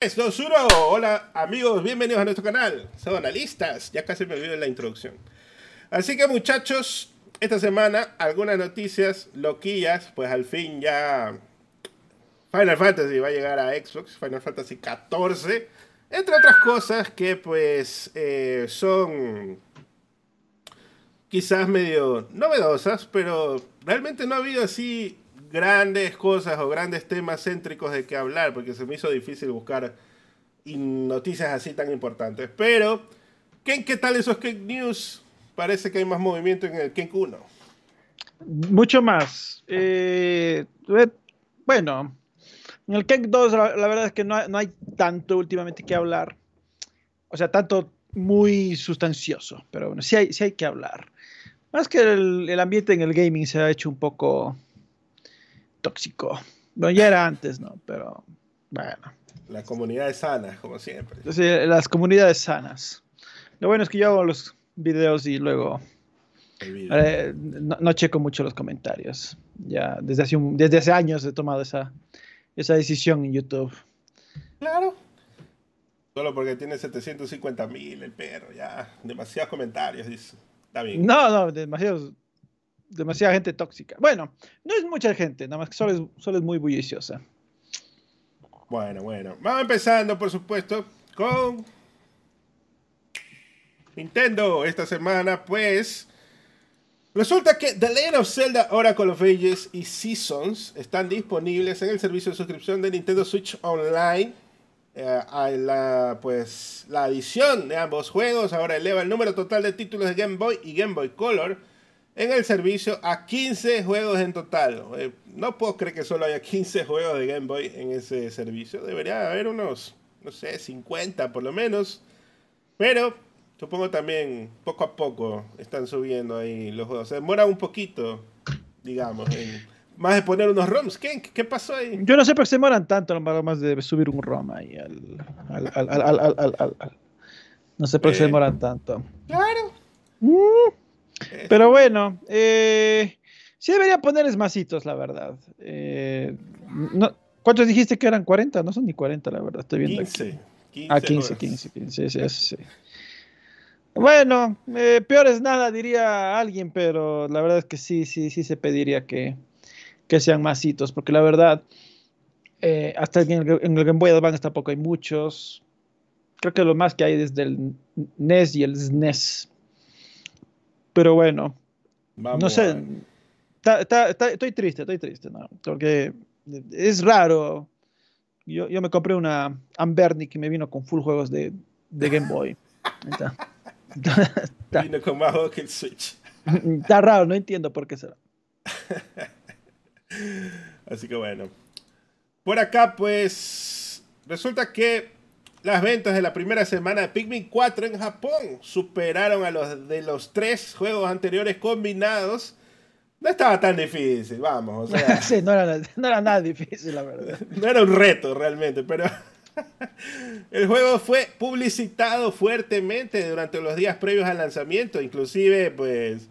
3, 2, 1. Hola amigos, bienvenidos a nuestro canal. Son analistas. Ya casi me olvidé la introducción. Así que muchachos, esta semana algunas noticias loquillas. Pues al fin ya Final Fantasy va a llegar a Xbox. Final Fantasy 14. Entre otras cosas que pues eh, son quizás medio novedosas, pero realmente no ha habido así grandes cosas o grandes temas céntricos de qué hablar, porque se me hizo difícil buscar noticias así tan importantes. Pero, ¿qué, qué tal esos Kenk News? Parece que hay más movimiento en el Kenk 1. Mucho más. Eh, bueno, en el Kenk 2 la, verdad es que no, no, hay tanto últimamente que hablar. O sea, tanto muy sustancioso, pero bueno, sí hay, sí hay que hablar. Más que el, el ambiente en el gaming se ha hecho un poco tóxico. Bueno, ya era antes, ¿no? Pero bueno. Las comunidades sanas, como siempre. las comunidades sanas. Lo bueno es que yo hago los videos y luego eh, no, checo mucho los comentarios. Ya desde hace, desde hace años he tomado esa, esa decisión en YouTube. Claro. Solo porque tiene 750 mil el perro, ya. Demasiados comentarios, dice. Está bien. No, no, demasiados demasiada gente tóxica. Bueno, no es mucha gente, nada más que solo es, solo es muy bulliciosa. Bueno, bueno. Vamos empezando, por supuesto, con Nintendo esta semana, pues. Resulta que The Legend of Zelda Oracle of Ages y Seasons están disponibles en el servicio de suscripción de Nintendo Switch Online. Eh, la, pues, la adición de ambos juegos ahora eleva el número total de títulos de Game Boy y Game Boy Color en el servicio a 15 juegos en total. Eh, no puedo creer que solo haya 15 juegos de Game Boy en ese servicio. Debería haber unos, no sé, 50 por lo menos. Pero supongo también poco a poco están subiendo ahí los juegos. Se demora un poquito, digamos, más de poner unos ROMs. ¿Qué, ¿Qué, pasó ahí? Yo no sé por qué se demoran tanto más de subir un ROM ahí al... no sé por qué se eh, demoran tanto. Claro. Mm. Pero bueno, eh, sí debería ponerles masitos, la verdad. Eh, ¿Cuántos dijiste que eran 40? No son ni 40, la verdad. Estoy viendo 15. 15 ah, 15, 15, 15, sí, sí, Bueno, eh, peor es nada, diría alguien, pero la verdad es que sí, sí, sí se pediría que, que sean masitos, porque la verdad, eh, hasta en el, en el Game Boy Advance tampoco hay muchos. Creo que lo más que hay desde el NES y el SNES. Pero bueno, no sé. estoy triste, estoy triste, ¿no? Porque es raro. Yo, yo me compré una Ambernic que me vino con full juegos de, de Game Boy. vino con más juegos que el Switch. Está raro, no entiendo por qué será. Así que bueno. Por acá, pues, resulta que las ventas de la primera semana de Pikmin 4 en Japón superaron a los de los tres juegos anteriores combinados. No estaba tan difícil, vamos. sí, no era, nada difícil, la verdad. No era un reto realmente, pero el juego fue publicitado fuertemente durante los días previos al lanzamiento. Inclusive, pues,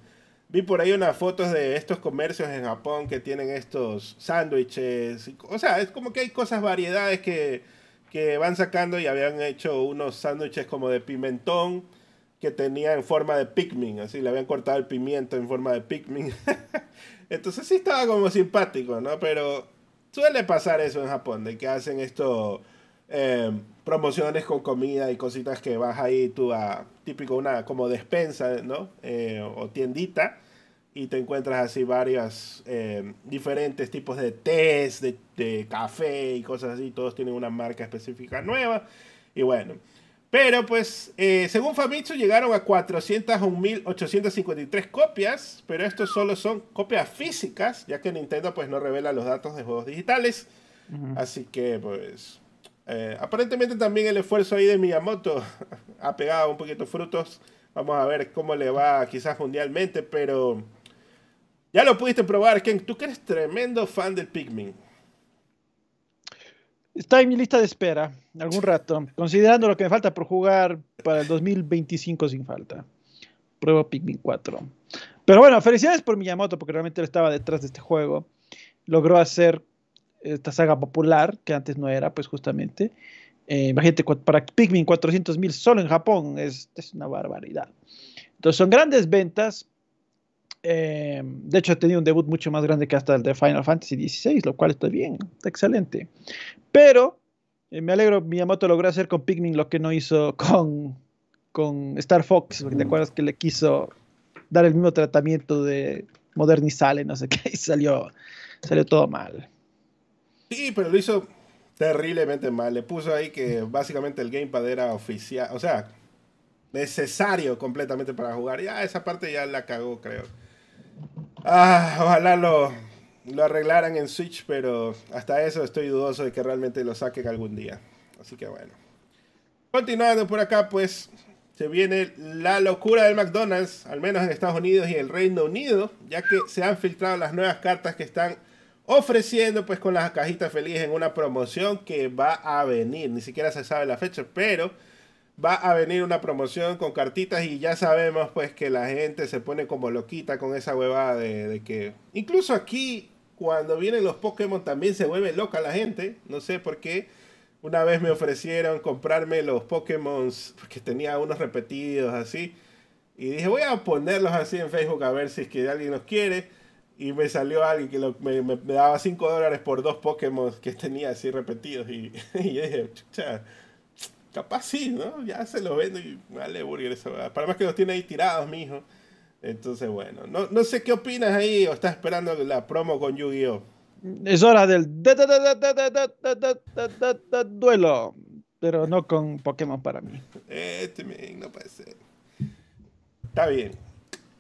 vi por ahí unas fotos de estos comercios en Japón que tienen estos sándwiches. O sea, es como que hay cosas, variedades que que van sacando y habían hecho unos sándwiches como de pimentón que tenían forma de Pikmin, así le habían cortado el pimiento en forma de Pikmin. Entonces sí estaba como simpático, ¿no? Pero suele pasar eso en Japón, de que hacen esto, eh, promociones con comida y cositas que vas ahí tú a, típico una como despensa, ¿no? Eh, o tiendita y te encuentras así varias eh, diferentes tipos de tés, de, café y cosas así. Todos tienen una marca específica nueva. Y bueno. Pero pues, eh, según Famitsu, llegaron a 401.853 copias. Pero estos solo son copias físicas, ya que Nintendo pues no revela los datos de juegos digitales. Así que pues... Eh, aparentemente también el esfuerzo ahí de Miyamoto ha pegado un poquito frutos. Vamos a ver cómo le va quizás mundialmente, pero ya lo pudiste probar, Ken. Tú que eres tremendo fan del Pikmin. Está en mi lista de espera, algún rato. Considerando lo que me falta por jugar para el 2025 sin falta. Pruebo Pikmin 4. Pero bueno, felicidades por Miyamoto, porque realmente él estaba detrás de este juego. Logró hacer esta saga popular, que antes no era, pues justamente. Eh, imagínate, para Pikmin 400 mil solo en Japón es, es, una barbaridad. Entonces son grandes ventas. Eh, de hecho, ha tenido un debut mucho más grande que hasta el de Final Fantasy XVI, lo cual está bien, está excelente. Pero eh, me alegro, Miyamoto logró hacer con Pikmin lo que no hizo con, con Star Fox, porque te acuerdas que le quiso dar el mismo tratamiento de modernizarle, no sé qué, y salió, salió todo mal. Sí, pero lo hizo terriblemente mal. Le puso ahí que básicamente el gamepad era oficial, o sea, necesario completamente para jugar. Ya esa parte ya la cagó, creo. Ah, ojalá lo, lo arreglaran en Switch, pero hasta eso estoy dudoso de que realmente lo saquen algún día. Así que bueno. Continuando por acá, pues se viene la locura del McDonald's, al menos en Estados Unidos y el Reino Unido, ya que se han filtrado las nuevas cartas que están ofreciendo pues con las cajitas felices en una promoción que va a venir. Ni siquiera se sabe la fecha, pero va a venir una promoción con cartitas y ya sabemos pues que la gente se pone como loquita con esa huevada de, que incluso aquí cuando vienen los Pokémon también se vuelve loca la gente. No sé por qué. Una vez me ofrecieron comprarme los Pokémon porque tenía unos repetidos así. Y dije, voy a ponerlos así en Facebook a ver si es que alguien los quiere. Y me salió alguien que me, daba 5 dólares por dos Pokémon que tenía así repetidos. Y, y yo dije, chucha, capaz sí, ¿no? Ya se los vendo y vale burger eso. Para más que los tiene ahí tirados, mi hijo. Entonces, bueno, no, no sé qué opinas ahí o estás esperando la promo con Yu-Gi-Oh! Es hora del duelo, pero no con Pokémon para mí. Este no puede ser. Está bien.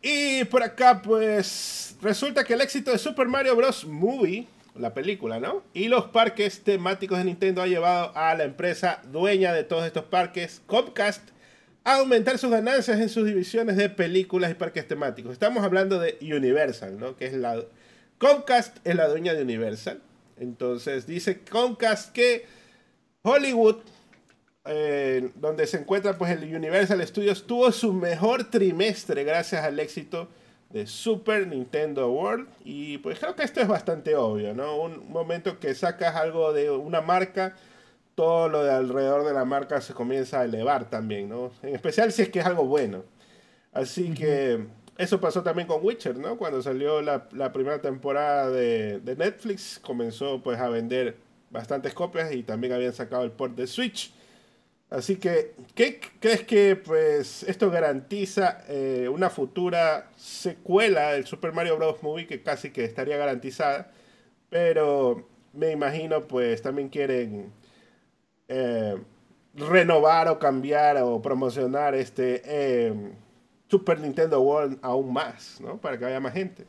Y por acá, pues, resulta que el éxito de Super Mario Bros. Movie, la película, ¿no? Y los parques temáticos de Nintendo ha llevado a la empresa dueña de todos estos parques, Comcast, aumentar sus ganancias en sus divisiones de películas y parques temáticos. Estamos hablando de Universal, ¿no? Que es la... Comcast es la dueña de Universal. Entonces dice Comcast que Hollywood, eh, donde se encuentra pues el Universal Studios, tuvo su mejor trimestre gracias al éxito de Super Nintendo World. Y pues creo que esto es bastante obvio, ¿no? Un momento que sacas algo de una marca todo lo de alrededor de la marca se comienza a elevar también, ¿no? En especial si es que es algo bueno. Así que eso pasó también con Witcher, ¿no? Cuando salió la, primera temporada de, Netflix, comenzó pues a vender bastantes copias y también habían sacado el port de Switch. Así que, ¿qué crees que pues esto garantiza eh, una futura secuela del Super Mario Bros. Movie que casi que estaría garantizada? Pero me imagino pues también quieren eh, renovar o cambiar o promocionar este eh, Super Nintendo World aún más, ¿no? Para que haya más gente.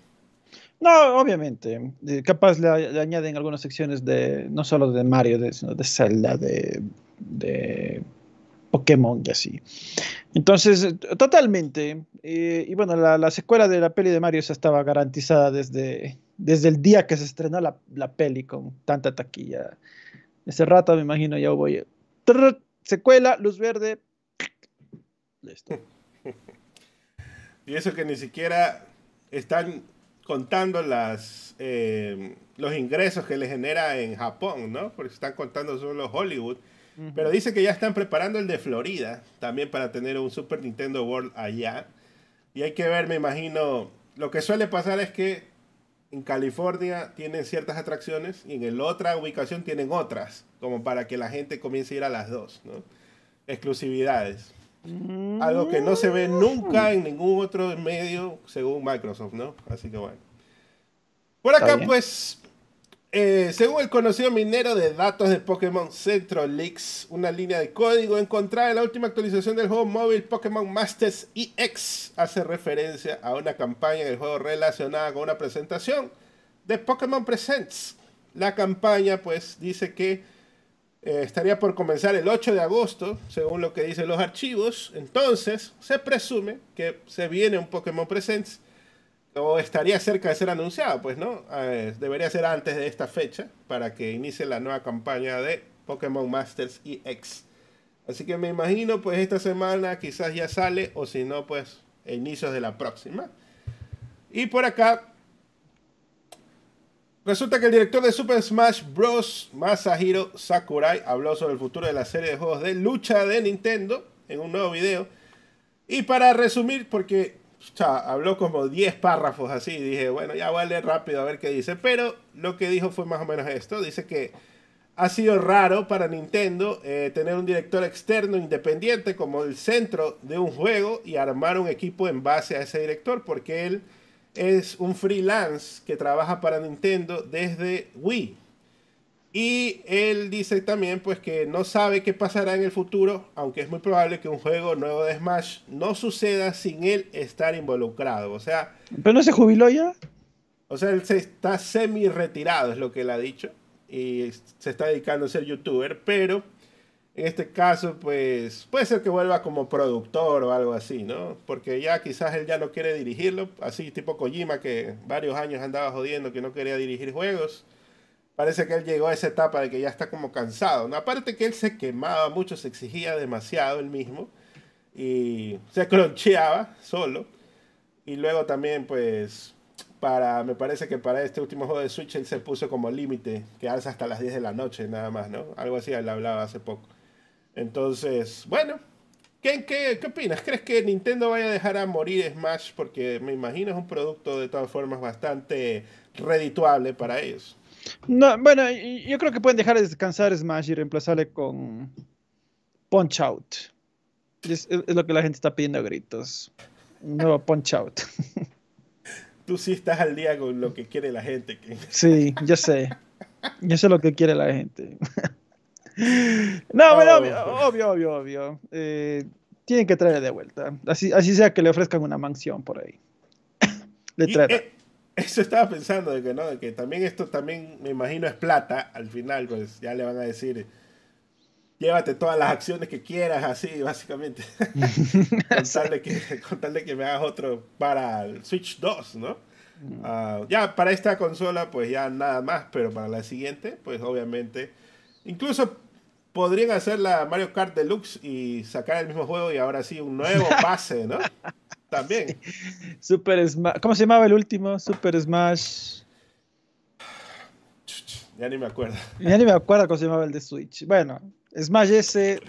No, obviamente. Capaz le, añaden algunas secciones de, no solo de Mario, sino de Zelda, de, de Pokémon y así. Entonces, totalmente. y bueno, la, secuela de la peli de Mario se estaba garantizada desde, desde el día que se estrenó la, la peli con tanta taquilla. Ese rato me imagino ya voy. secuela, luz verde. Listo. y eso que ni siquiera están contando las eh, los ingresos que le genera en Japón, ¿no? Porque están contando solo Hollywood. Pero dice que ya están preparando el de Florida también para tener un Super Nintendo World allá. Y hay que ver, me imagino, lo que suele pasar es que en California tienen ciertas atracciones y en la otra ubicación tienen otras, como para que la gente comience a ir a las dos, ¿no? Exclusividades. Algo que no se ve nunca en ningún otro medio según Microsoft, ¿no? Así que bueno. Por acá, pues, eh, según el conocido minero de datos de Pokémon CentroLeaks, una línea de código encontrada en la última actualización del juego móvil Pokémon Masters EX hace referencia a una campaña del juego relacionada con una presentación de Pokémon Presents. La campaña pues dice que eh, estaría por comenzar el 8 de agosto, según lo que dicen los archivos. Entonces se presume que se viene un Pokémon Presents o estaría cerca de ser anunciado, pues, ¿no? Debería ser antes de esta fecha para que inicie la nueva campaña de Pokémon Masters EX. Así que me imagino, pues, esta semana quizás ya sale, o si no, pues, inicios de la próxima. Y por acá, Resulta que el director de Super Smash Bros. Masahiro Sakurai habló sobre el futuro de la serie de juegos de lucha de Nintendo en un nuevo video. Y para resumir, porque habló como 10 párrafos así, dije, bueno, ya voy a leer rápido a ver qué dice. Pero lo que dijo fue más o menos esto. Dice que ha sido raro para Nintendo eh, tener un director externo independiente como el centro de un juego y armar un equipo en base a ese director, porque él es un freelance que trabaja para Nintendo desde Wii. Y él dice también pues que no sabe qué pasará en el futuro, aunque es muy probable que un juego nuevo de Smash no suceda sin él estar involucrado. O sea... ¿Pero no se jubiló ya? O sea, él se está semi retirado, es lo que él ha dicho. Y se está dedicando a ser youtuber, pero en este caso, pues puede ser que vuelva como productor o algo así, ¿no? Porque ya quizás él ya no quiere dirigirlo, así tipo Kojima que varios años andaba jodiendo que no quería dirigir juegos. Parece que él llegó a esa etapa de que ya está como cansado, ¿no? Aparte que él se quemaba mucho, se exigía demasiado él mismo y se croncheaba solo. Y luego también, pues, para, me parece que para este último juego de Switch él se puso como límite, que hace hasta las 10 de la noche nada más, ¿no? Algo así él hablaba hace poco. Entonces, bueno, ¿qué, qué, opinas? ¿Crees que Nintendo vaya a dejar a morir Smash? Porque me imagino es un producto de todas formas bastante redituable para ellos. No, bueno, yo creo que pueden dejar de descansar Smash y reemplazarle con Punch Out. Es, lo que la gente está pidiendo a gritos. Un nuevo Punch Out. Tú sí estás al día con lo que quiere la gente. Sí, yo sé. Yo sé lo que quiere la gente. No, bueno, oh. obvio, obvio, obvio, eh, tienen que traerle de vuelta. Así, así sea que le ofrezcan una mansión por ahí. le eh, eso estaba pensando de que no, de que también esto también me imagino es plata. Al final, pues ya le van a decir llévate todas las acciones que quieras, así, básicamente. con, tal de que, con, tal de que, me hagas otro para el Switch 2, ¿no? Mm. Ah, ya para esta consola, pues ya nada más, pero para la siguiente, pues obviamente, incluso podrían hacer la Mario Kart Deluxe y sacar el mismo juego y ahora sí un nuevo pase, ¿no? También. Super Smash. ¿Cómo se llamaba el último? Super Smash. Ya ni me acuerdo. Ya ni me acuerdo cómo se llamaba el de Switch. Bueno, Smash S.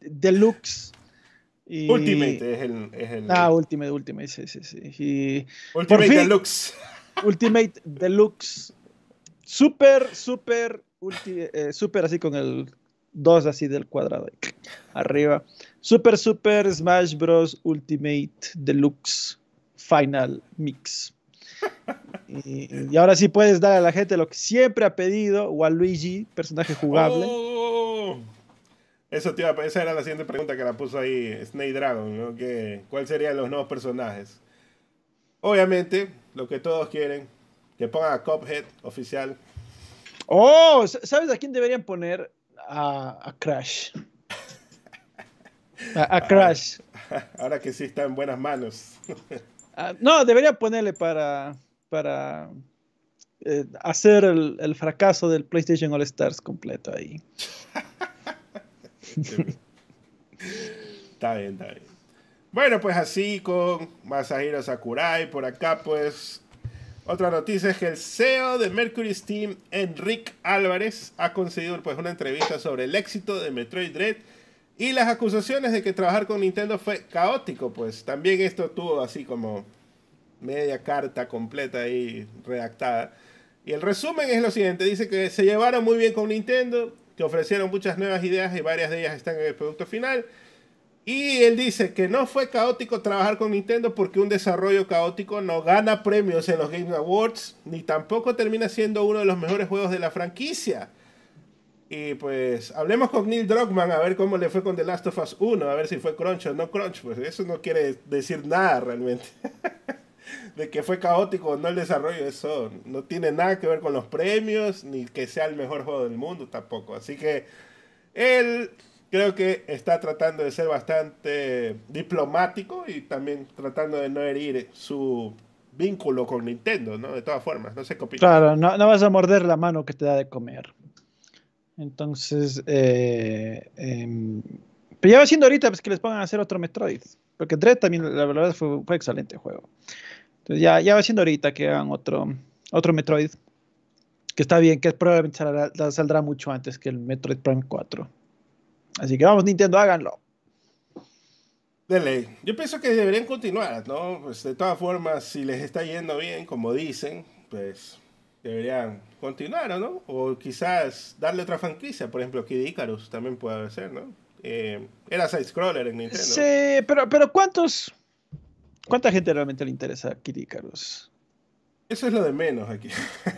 Deluxe. Ultimate es el, es el, Ah, Ultimate, Ultimate, sí, sí, sí. Ultimate Deluxe. Ultimate Deluxe. Super, super eh, super así con el 2 así del cuadrado arriba. Super Super Smash Bros. Ultimate Deluxe Final Mix. Y, ahora sí puedes dar a la gente lo que siempre ha pedido, Waluigi, personaje jugable. Oh. eso te iba, esa era la siguiente pregunta que la puso ahí Snake Dragon, ¿no? Que, ¿Cuáles serían los nuevos personajes? Obviamente, lo que todos quieren, que pongan a Cuphead oficial, Oh, ¿sabes a quién deberían poner? A, Crash. A, Crash. Ahora que sí está en buenas manos. Ah, no, deberían ponerle para, para eh, hacer el, fracaso del PlayStation All Stars completo ahí. está bien, está bien. Bueno, pues así con Masahiro Sakurai por acá, pues otra noticia es que el CEO de Mercury Steam, Enrique Álvarez, ha concedido pues, una entrevista sobre el éxito de Metroid Dread y las acusaciones de que trabajar con Nintendo fue caótico. Pues también esto tuvo así como media carta completa ahí redactada. Y el resumen es lo siguiente: dice que se llevaron muy bien con Nintendo, que ofrecieron muchas nuevas ideas y varias de ellas están en el producto final y él dice que no fue caótico trabajar con Nintendo porque un desarrollo caótico no gana premios en los Game Awards, ni tampoco termina siendo uno de los mejores juegos de la franquicia. Y pues hablemos con Neil Druckmann a ver cómo le fue con The Last of Us 1, a ver si fue crunch o no crunch. Pues eso no quiere decir nada realmente. de que fue caótico o no el desarrollo, eso no tiene nada que ver con los premios, ni que sea el mejor juego del mundo tampoco. Así que él creo que está tratando de ser bastante diplomático y también tratando de no herir su vínculo con Nintendo, ¿no? De todas formas, no sé qué opinas. Claro, no, vas a morder la mano que te da de comer. Entonces, eh, em, pero ya va siendo ahorita pues, que les pongan a hacer otro Metroid. Porque Dread también, la verdad, fue, fue excelente juego. Entonces ya, ya va siendo ahorita que hagan otro, otro Metroid. Que está bien, que probablemente saldrá, mucho antes que el Metroid Prime 4. Así que vamos, Nintendo, háganlo. De ley. Yo pienso que deberían continuar, ¿no? Pues de todas formas, si les está yendo bien, como dicen, pues deberían continuar, ¿no? O quizás darle otra franquicia, por ejemplo, Kid Icarus también puede ser, ¿no? Eh, era side-scroller en Nintendo. Sí, pero, pero ¿cuántos, ¿cuánta gente realmente le interesa Kid Icarus? Eso es lo de menos aquí.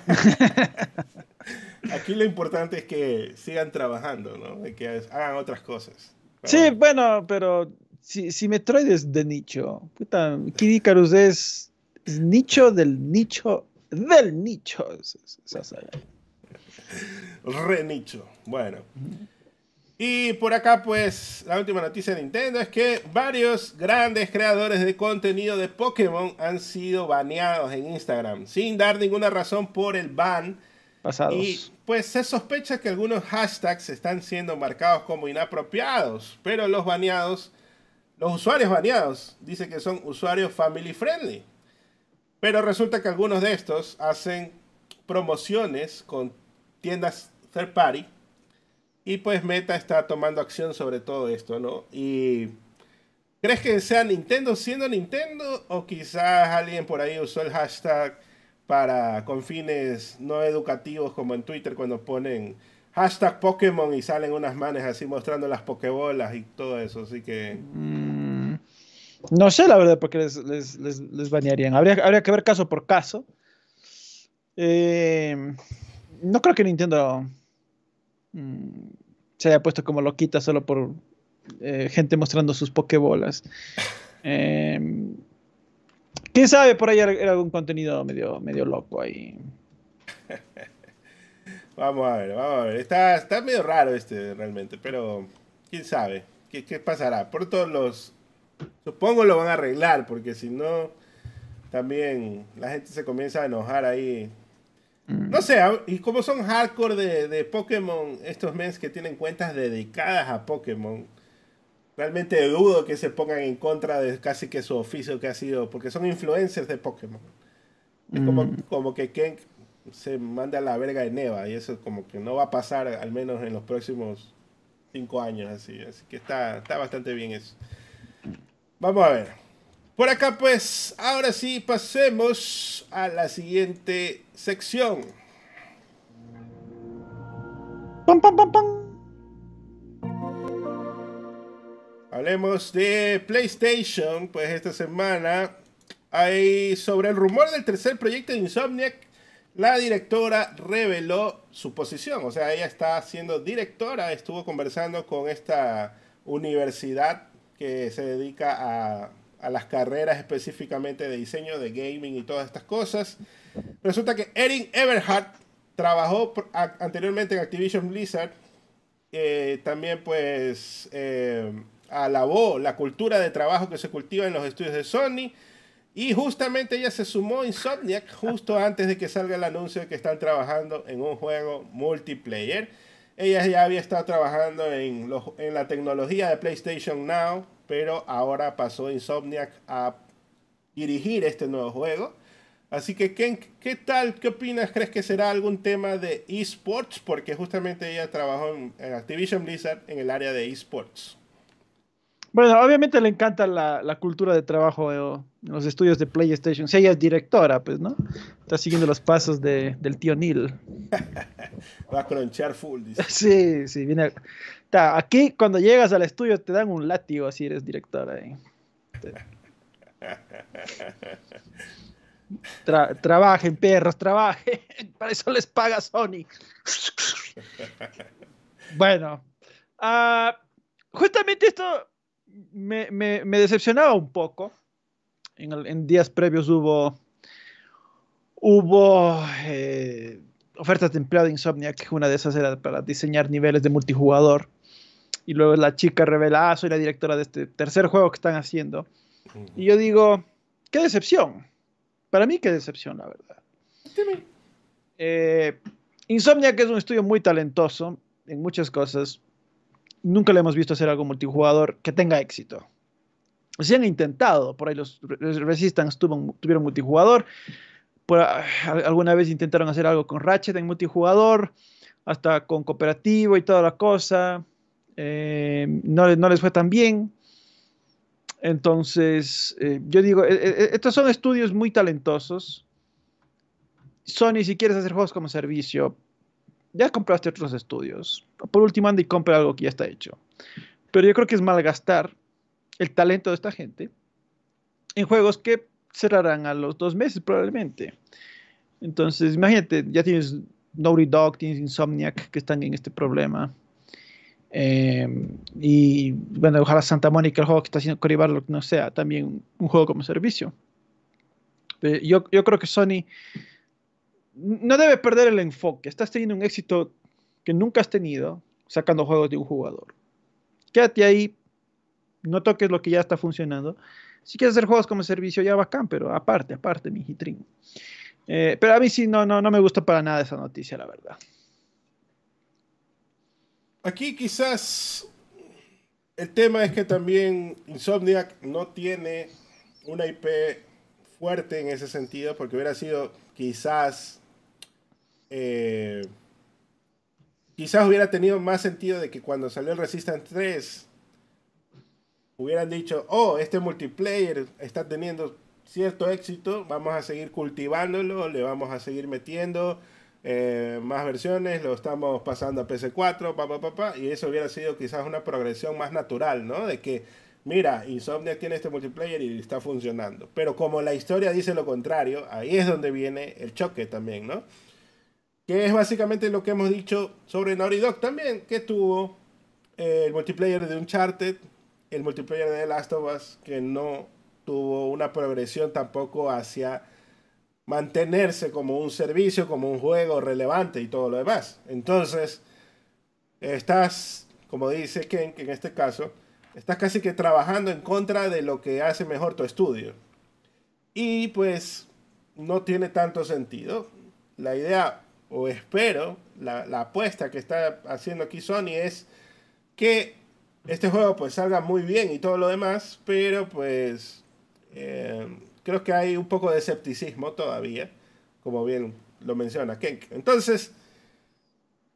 aquí lo importante es que sigan trabajando, ¿no? Y que hagan otras cosas. Sí, bueno, pero si, si Metroid es de nicho, puta, Kid Icarus es, nicho del nicho del nicho. Re nicho. Bueno. Y por acá, pues, la última noticia de Nintendo es que varios grandes creadores de contenido de Pokémon han sido baneados en Instagram, sin dar ninguna razón por el ban. Pasados. Y pues se sospecha que algunos hashtags están siendo marcados como inapropiados, pero los baneados, los usuarios baneados, dicen que son usuarios family friendly. Pero resulta que algunos de estos hacen promociones con tiendas third party y pues Meta está tomando acción sobre todo esto, ¿no? Y ¿crees que sea Nintendo siendo Nintendo o quizás alguien por ahí usó el hashtag para con fines no educativos como en Twitter cuando ponen hashtag Pokémon y salen unas manes así mostrando las Pokébolas y todo eso, así que... Mm, no sé la verdad porque les, les, banearían. Habría, habría, que ver caso por caso. Eh, no creo que Nintendo Mm, se haya puesto como loquita solo por eh, gente mostrando sus pokebolas. Em, ¿Quién sabe? Por ahí era algún contenido medio, medio loco ahí. vamos a ver, vamos a ver. Está, está medio raro este realmente, pero quién sabe. ¿Qué, qué pasará? Por todos los... Supongo lo van a arreglar, porque si no, también la gente se comienza a enojar ahí Mm. No sé, y como son hardcore de, de Pokémon, estos mens que tienen cuentas dedicadas a Pokémon, realmente dudo que se pongan en contra de casi que su oficio que ha sido, porque son influencers de Pokémon. Es como, mm. como que Ken se manda a la verga de Neva y eso como que no va a pasar al menos en los próximos cinco años así. Así que está, está bastante bien eso. Vamos a ver. Por acá pues, ahora sí pasemos a la siguiente sección. Pam, pam, pam, Hablemos de PlayStation, pues esta semana hay sobre el rumor del tercer proyecto de Insomniac, la directora reveló su posición, o sea, ella está siendo directora, estuvo conversando con esta universidad que se dedica a las carreras específicamente de diseño, de gaming y todas estas cosas. Resulta que Erin Everhart trabajó anteriormente en Activision Blizzard. Eh, también pues eh, alabó la cultura de trabajo que se cultiva en los estudios de Sony. Y justamente ella se sumó a Insomniac justo antes de que salga el anuncio de que están trabajando en un juego multiplayer. Ella ya había estado trabajando en, en la tecnología de PlayStation Now, pero ahora pasó Insomniac a dirigir este nuevo juego. Así que, Ken, ¿qué tal? ¿Qué opinas? ¿Crees que será algún tema de esports? Porque justamente ella trabajó en, Activision Blizzard en el área de esports. Bueno, obviamente le encanta la, cultura de trabajo los estudios de PlayStation. Si ella es directora, pues, ¿no? Está siguiendo los pasos de, del tío Neil. Va a cronchar full, dice. Sí, sí, viene aquí cuando llegas al estudio te dan un látigo si eres director ahí. trabajen, perros, trabajen. Para eso les paga Sony. bueno, ah, justamente esto me, decepcionaba un poco. En, días previos hubo, hubo eh, ofertas de empleo de Insomniac. Una de esas era para diseñar niveles de multijugador y luego la chica revela, ah, soy la directora de este tercer juego que están haciendo. Y yo digo, qué decepción. Para mí, qué decepción, la verdad. Eh, Insomnia, que es un estudio muy talentoso en muchas cosas, nunca le hemos visto hacer algo multijugador que tenga éxito. Sí han intentado, por ahí los Resistance tuvieron multijugador, ah, alguna vez intentaron hacer algo con Ratchet en multijugador, hasta con cooperativo y toda la cosa. Eh, no, no, les fue tan bien. Entonces, eh, yo digo, eh, estos son estudios muy talentosos. Sony, si quieres hacer juegos como servicio, ya compraste otros estudios. Por último, anda y compra algo que ya está hecho. Pero yo creo que es malgastar el talento de esta gente en juegos que cerrarán a los dos meses probablemente. Entonces, imagínate, ya tienes Naughty Dog, tienes Insomniac que están en este problema. Em, y bueno, ojalá Santa Mónica, el juego que está haciendo Cory Barlock, no sea también un juego como servicio. yo, yo creo que Sony no debe perder el enfoque. Estás teniendo un éxito que nunca has tenido sacando juegos de un jugador. Quédate ahí, no toques lo que ya está funcionando. Si quieres hacer juegos como servicio, ya bacán, pero aparte, aparte, mi hitring. Eh, pero a mí sí, no, no, no me gusta para nada esa noticia, la verdad. Aquí quizás el tema es que también Insomniac no tiene una IP fuerte en ese sentido, porque hubiera sido quizás eh, quizás hubiera tenido más sentido de que cuando salió el Resistance 3 hubieran dicho, oh, este multiplayer está teniendo cierto éxito, vamos a seguir cultivándolo, le vamos a seguir metiendo eh, más versiones, lo estamos pasando a PC4, pa, y eso hubiera sido quizás una progresión más natural, ¿no? De que, mira, Insomniac tiene este multiplayer y está funcionando. Pero como la historia dice lo contrario, ahí es donde viene el choque también, ¿no? Que es básicamente lo que hemos dicho sobre Naughty Dog también, que tuvo eh, el multiplayer de Uncharted, el multiplayer de Last of Us, que no tuvo una progresión tampoco hacia mantenerse como un servicio, como un juego relevante y todo lo demás. Entonces, estás, como dice Ken, que en este caso, estás casi que trabajando en contra de lo que hace mejor tu estudio. Y pues no tiene tanto sentido. La idea, o espero, la, apuesta que está haciendo aquí Sony es que este juego pues salga muy bien y todo lo demás, pero pues eh, creo que hay un poco de escepticismo todavía, como bien lo menciona Kenk. Entonces,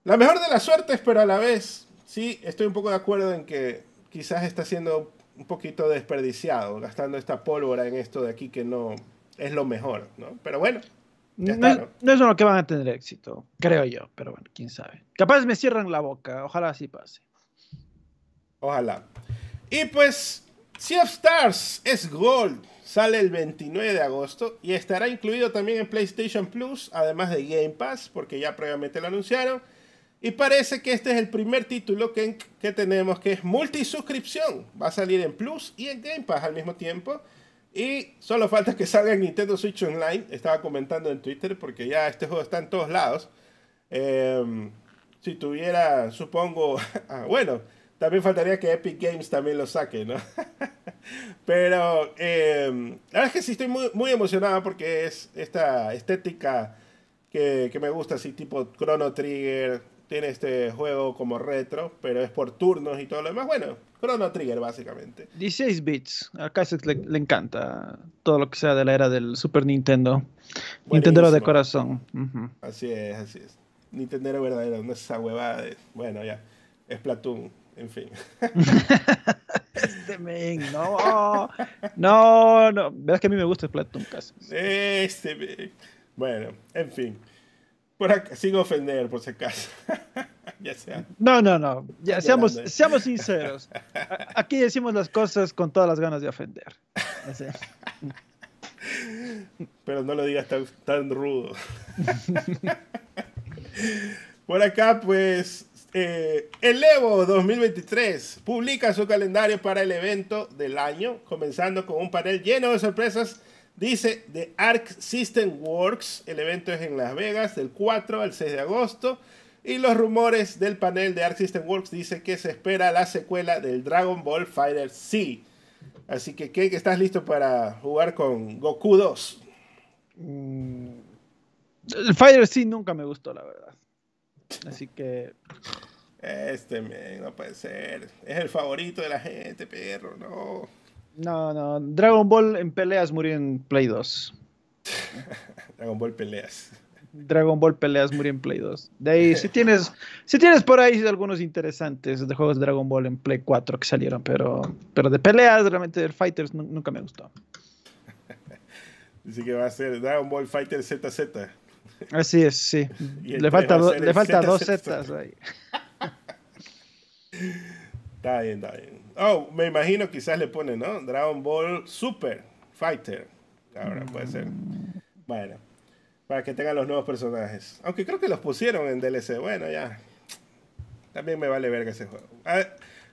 la mejor de las suertes, pero a la vez, sí, estoy un poco de acuerdo en que quizás está siendo un poquito desperdiciado, gastando esta pólvora en esto de aquí que no es lo mejor, ¿no? Pero bueno. No, no, es lo que van a tener éxito, creo yo, pero bueno, quién sabe. Capaz me cierran la boca, ojalá así pase. Ojalá. Y pues, Sea of Stars es Gold Sale el 29 de agosto y estará incluido también en PlayStation Plus, además de Game Pass, porque ya previamente lo anunciaron. Y parece que este es el primer título que, que tenemos que es multisuscripción. Va a salir en Plus y en Game Pass al mismo tiempo. Y solo falta que salga en Nintendo Switch Online. Estaba comentando en Twitter porque ya este juego está en todos lados. Em, si tuviera, supongo, ah, bueno, también faltaría que Epic Games también lo saque, ¿no? Pero eh, la verdad es que sí estoy muy, muy emocionado porque es esta estética que, me gusta, así tipo Chrono Trigger. Tiene este juego como retro, pero es por turnos y todo lo demás. Bueno, Chrono Trigger básicamente. 16 bits. A Casex le, le encanta todo lo que sea de la era del Super Nintendo. Nintendo de corazón. Así es, así es. Nintendo verdadero, no es esa huevada de... Bueno, ya. Es Platoon en fin. este men, no. No, no. Verás que a mí me gusta Splatoon casi. Este men. Bueno, en fin. Por acá, sin ofender, por si acaso. ya sea. No, no, no. Ya, seamos, seamos sinceros. Aquí decimos las cosas con todas las ganas de ofender. Pero no lo digas tan, tan rudo. por acá, pues, eh, el Evo 2023 publica su calendario para el evento del año, comenzando con un panel lleno de sorpresas. Dice The Arc System Works. El evento es en Las Vegas del 4 al 6 de agosto. Y los rumores del panel de Arc System Works dice que se espera la secuela del Dragon Ball Fighter C. Así que, ¿qué? ¿Estás listo para jugar con Goku 2? Mm, el Fighter C nunca me gustó, la verdad. Así que. Este, no puede ser. Es el favorito de la gente, perro, no. No, no. Dragon Ball en peleas murió en Play 2. Dragon Ball peleas. Dragon Ball peleas murió en Play 2. De ahí, si tienes, si tienes por ahí algunos interesantes de juegos de Dragon Ball en Play 4 que salieron, pero, pero de peleas, realmente el Fighters nunca me gustó. Dice que va a ser Dragon Ball Fighter ZZ. Así es, sí. Le falta, le falta dos Zetas ahí. está bien, está bien. Oh, me imagino quizás le pone, ¿no? Dragon Ball Super Fighter. Ahora puede ser. Bueno, para que tengan los nuevos personajes. Aunque creo que los pusieron en DLC. Bueno, ya. También me vale ver que ese juego.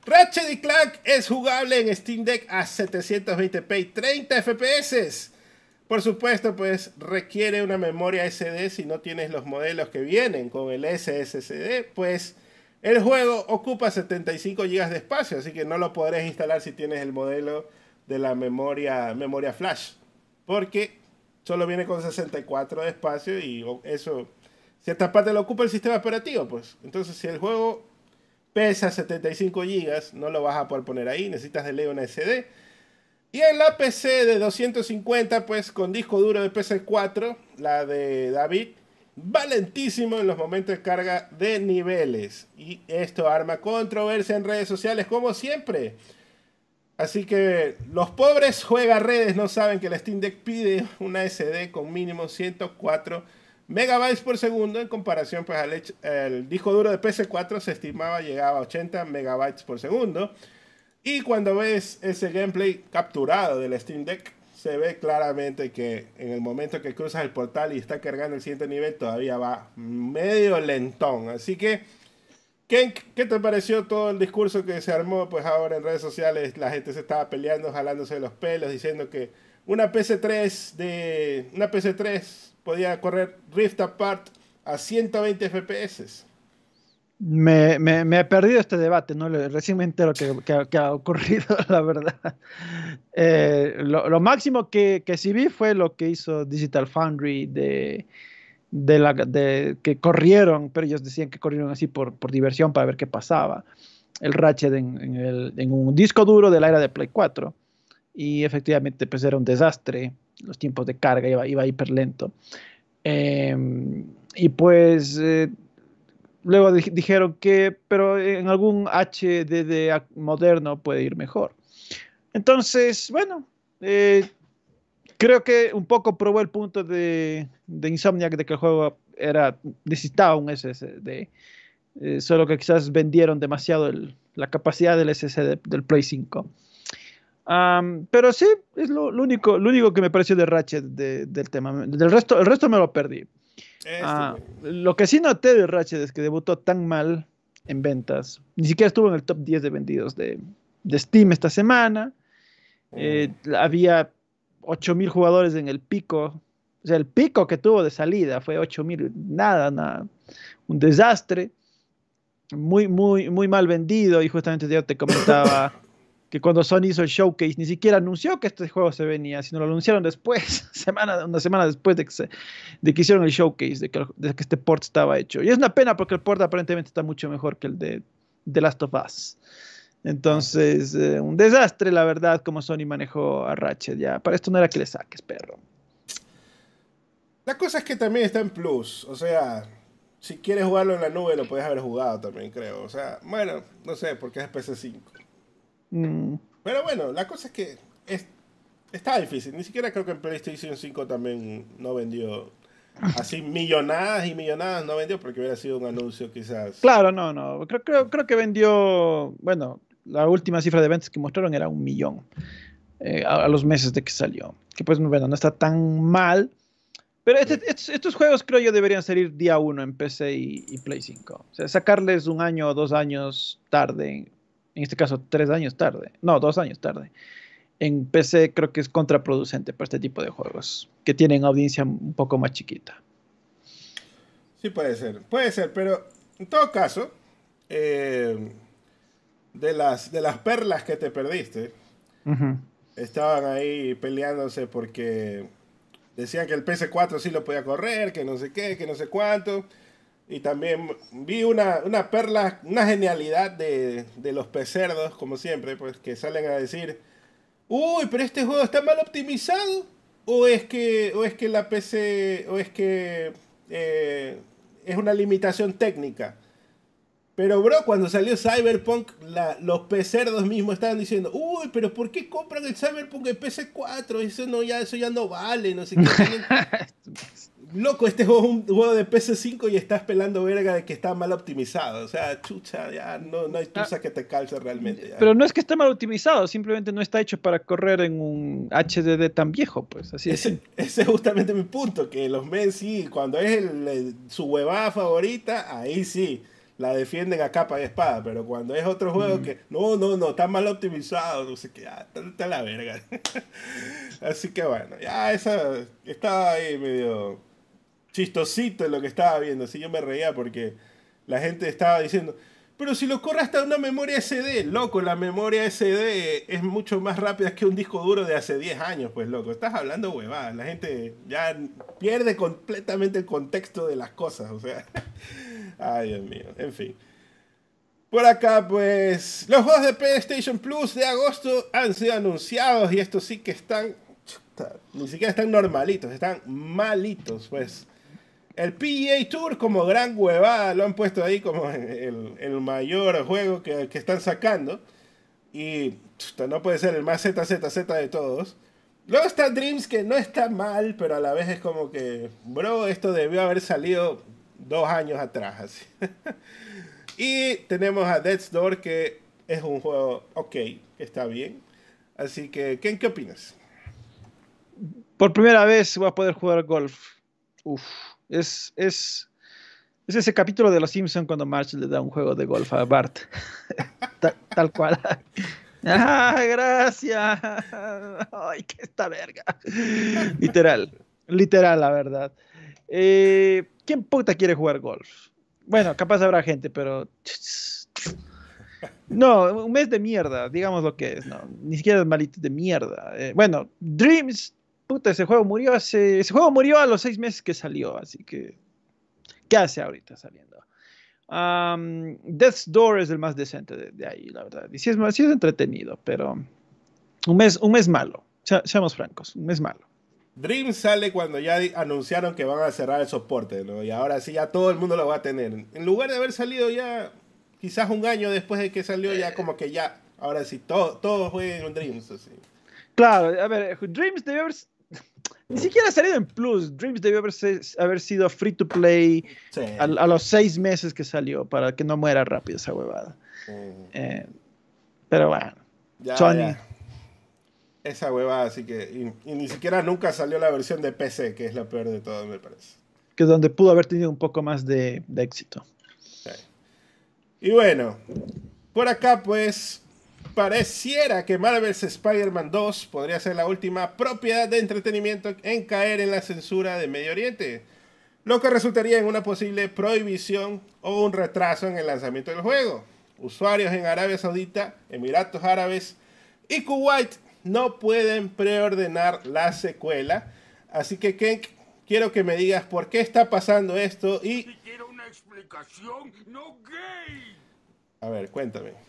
Ratchet y Clank es jugable en Steam Deck a 720p y 30 FPS. Por supuesto, pues requiere una memoria SD si no tienes los modelos que vienen con el SSD, pues el juego ocupa 75 GB de espacio, así que no lo podrás instalar si tienes el modelo de la memoria, memoria flash, porque solo viene con 64 de espacio y eso, cierta parte lo ocupa el sistema operativo, pues. Entonces, si el juego pesa 75 GB, no lo vas a poder poner ahí, necesitas de ley una SD. Y en la PC de 250, pues con disco duro de PC4, la de David, valentísimo en los momentos de carga de niveles. Y esto arma controversia en redes sociales como siempre. Así que los pobres juega redes no saben que el Steam Deck pide una SD con mínimo 104 megabytes por segundo en comparación pues al disco duro de PC4 se estimaba llegaba a 80 megabytes por segundo. Y cuando ves ese gameplay capturado del Steam Deck se ve claramente que en el momento que cruzas el portal y está cargando el siguiente nivel, todavía va medio lentón. Así que, ¿qué, ¿qué, te pareció todo el discurso que se armó? Pues ahora en redes sociales la gente se estaba peleando, jalándose los pelos, diciendo que una PC3 de una PC3 podía correr Rift Apart a 120 FPS. Me, me, he perdido este debate, ¿no? Recién me entero que, que, ha ocurrido, la verdad. Eh, lo, máximo que, que, sí vi fue lo que hizo Digital Foundry de, de, la, de que corrieron, pero ellos decían que corrieron así por, por diversión para ver qué pasaba. El Ratchet en, el, en, un disco duro de la era de Play 4. Y efectivamente, pues era un desastre. Los tiempos de carga iba, iba hiper lento. Em, y pues... Eh, luego dijeron que, pero en algún HDD moderno puede ir mejor. Entonces, bueno, eh, creo que un poco probó el punto de, de, Insomniac de que el juego era, necesitaba un SSD, eh, solo que quizás vendieron demasiado la capacidad del SSD del Play 5. pero sí, es lo, único, lo único que me pareció de Ratchet del tema. Del resto, el resto me lo perdí. Ah, lo que sí noté de Ratchet es que debutó tan mal en ventas. Ni siquiera estuvo en el top 10 de vendidos de, Steam esta semana. Eh, mm. había 8000 jugadores en el pico. O sea, el pico que tuvo de salida fue 8000, nada, nada. Un desastre. Muy, muy, muy mal vendido. Y justamente yo te comentaba que cuando Sony hizo el showcase ni siquiera anunció que este juego se venía, sino lo anunciaron después, semana, una semana después de que, se, de que hicieron el showcase, de que, de que, este port estaba hecho. Y es una pena porque el port aparentemente está mucho mejor que el de The Last of Us. Entonces, eh, un desastre, la verdad, como Sony manejó a Ratchet. Ya, para esto no era que le saques, perro. La cosa es que también está en plus. O sea, si quieres jugarlo en la nube, lo puedes haber jugado también, creo. O sea, bueno, no sé, porque es PC5. Mm. Pero bueno, la cosa es que es, está difícil. Ni siquiera creo que en PlayStation 5 también no vendió así millonadas y millonadas no vendió porque hubiera sido un anuncio quizás. Claro, no, no. Creo, creo, creo que vendió, bueno, la última cifra de ventas que mostraron era un millón eh, a, los meses de que salió. Que pues bueno, no está tan mal. Pero este, estos, juegos creo yo deberían salir día uno en PC y, y, Play 5. O sea, sacarles un año o dos años tarde en este caso tres años tarde, no, dos años tarde. En PC creo que es contraproducente para este tipo de juegos, que tienen audiencia un poco más chiquita. Sí, puede ser, puede ser, pero en todo caso, eh, de, las, de las perlas que te perdiste, estaban ahí peleándose porque decían que el PS4 sí lo podía correr, que no sé qué, que no sé cuánto. Y también vi una, una perla, una genialidad de, de los pecerdos, como siempre, pues que salen a decir, uy, pero este juego está mal optimizado. O es que, o es que la PC, o es que eh, es una limitación técnica. Pero, bro, cuando salió Cyberpunk, los PC-cerdos mismos estaban diciendo, uy, pero ¿por qué compran el Cyberpunk en PC4? Eso, no, ya, eso ya no vale, no sé qué. Loco, este juego es un juego de PC5 y estás pelando verga de que está mal optimizado. O sea, chucha, ya no, no hay tusa ah. que te calce realmente. Pero no es que esté mal optimizado, simplemente no está hecho para correr en un HDD tan viejo, pues. Así ese, es. ese es justamente mi punto, que los men sí, cuando es su huevada favorita, ahí sí la defienden a capa y espada, pero cuando es otro juego que no, no, no, está mal optimizado, no sé qué, ah, está, la verga. Así que bueno, ya esa estaba ahí medio chistosito lo que estaba viendo, así yo me reía porque la gente estaba diciendo, pero si lo corre hasta una memoria SD, loco, la memoria SD es mucho más rápida que un disco duro de hace 10 años, pues loco, estás hablando huevada, la gente ya pierde completamente el contexto de las cosas, o sea, ay Dios mío, en fin. Por acá, pues, los juegos de PlayStation Plus de agosto han sido anunciados y estos sí que están, ni siquiera están normalitos, están malitos, pues. El PGA Tour como gran huevada lo han puesto ahí como el, el mayor juego que, que, están sacando. Y no puede ser el más ZZZ de todos. Luego está Dreams que no está mal, pero a la vez es como que, bro, esto debió haber salido dos años atrás. Así. y tenemos a Death's Door que es un juego ok, está bien. Así que, ¿qué, ¿qué opinas? Por primera vez voy a poder jugar golf. Uf. Es, es, es ese capítulo de Los Simpsons cuando Marge le da un juego de golf a Bart. tal, cual. ¡Ah, gracias! ¡Ay, qué esta verga! literal, literal, la verdad. Eh, ¿Quién puta quiere jugar golf? Bueno, capaz habrá gente, pero... No, un mes de mierda, digamos lo que es, no. Ni siquiera es malito de mierda. Eh, bueno, Dreams puta, ese juego murió hace. Ese juego murió a los seis meses que salió, así que. ¿Qué hace ahorita saliendo? Death's Door es el más decente de, ahí, la verdad. Y sí es, es entretenido, pero. Un mes, un mes malo. seamos francos, un mes malo. Dream sale cuando ya anunciaron que van a cerrar el soporte, ¿no? Y ahora sí ya todo el mundo lo va a tener. En lugar de haber salido ya quizás un año después de que salió, ya como que ya, ahora sí, todos todo jueguen en Dreams. Así. Claro, a ver, Dreams debe haber ni siquiera ha salido en Plus. Dreams debió haber, sido free to play a, los seis meses que salió para que no muera rápido esa huevada. Eh, pero bueno, Sony. Esa huevada, así que. Y, ni siquiera nunca salió la versión de PC, que es la peor de todo, me parece. Que es donde pudo haber tenido un poco más de, de éxito. Y bueno, por acá, pues pareciera que Marvel's Spider-Man 2 podría ser la última propiedad de entretenimiento en caer en la censura de Medio Oriente, lo que resultaría en una posible prohibición o un retraso en el lanzamiento del juego. Usuarios en Arabia Saudita, Emiratos Árabes y Kuwait no pueden preordenar la secuela. Así que, Ken, quiero que me digas por qué está pasando esto y... quiero una explicación, no gay. A ver, cuéntame.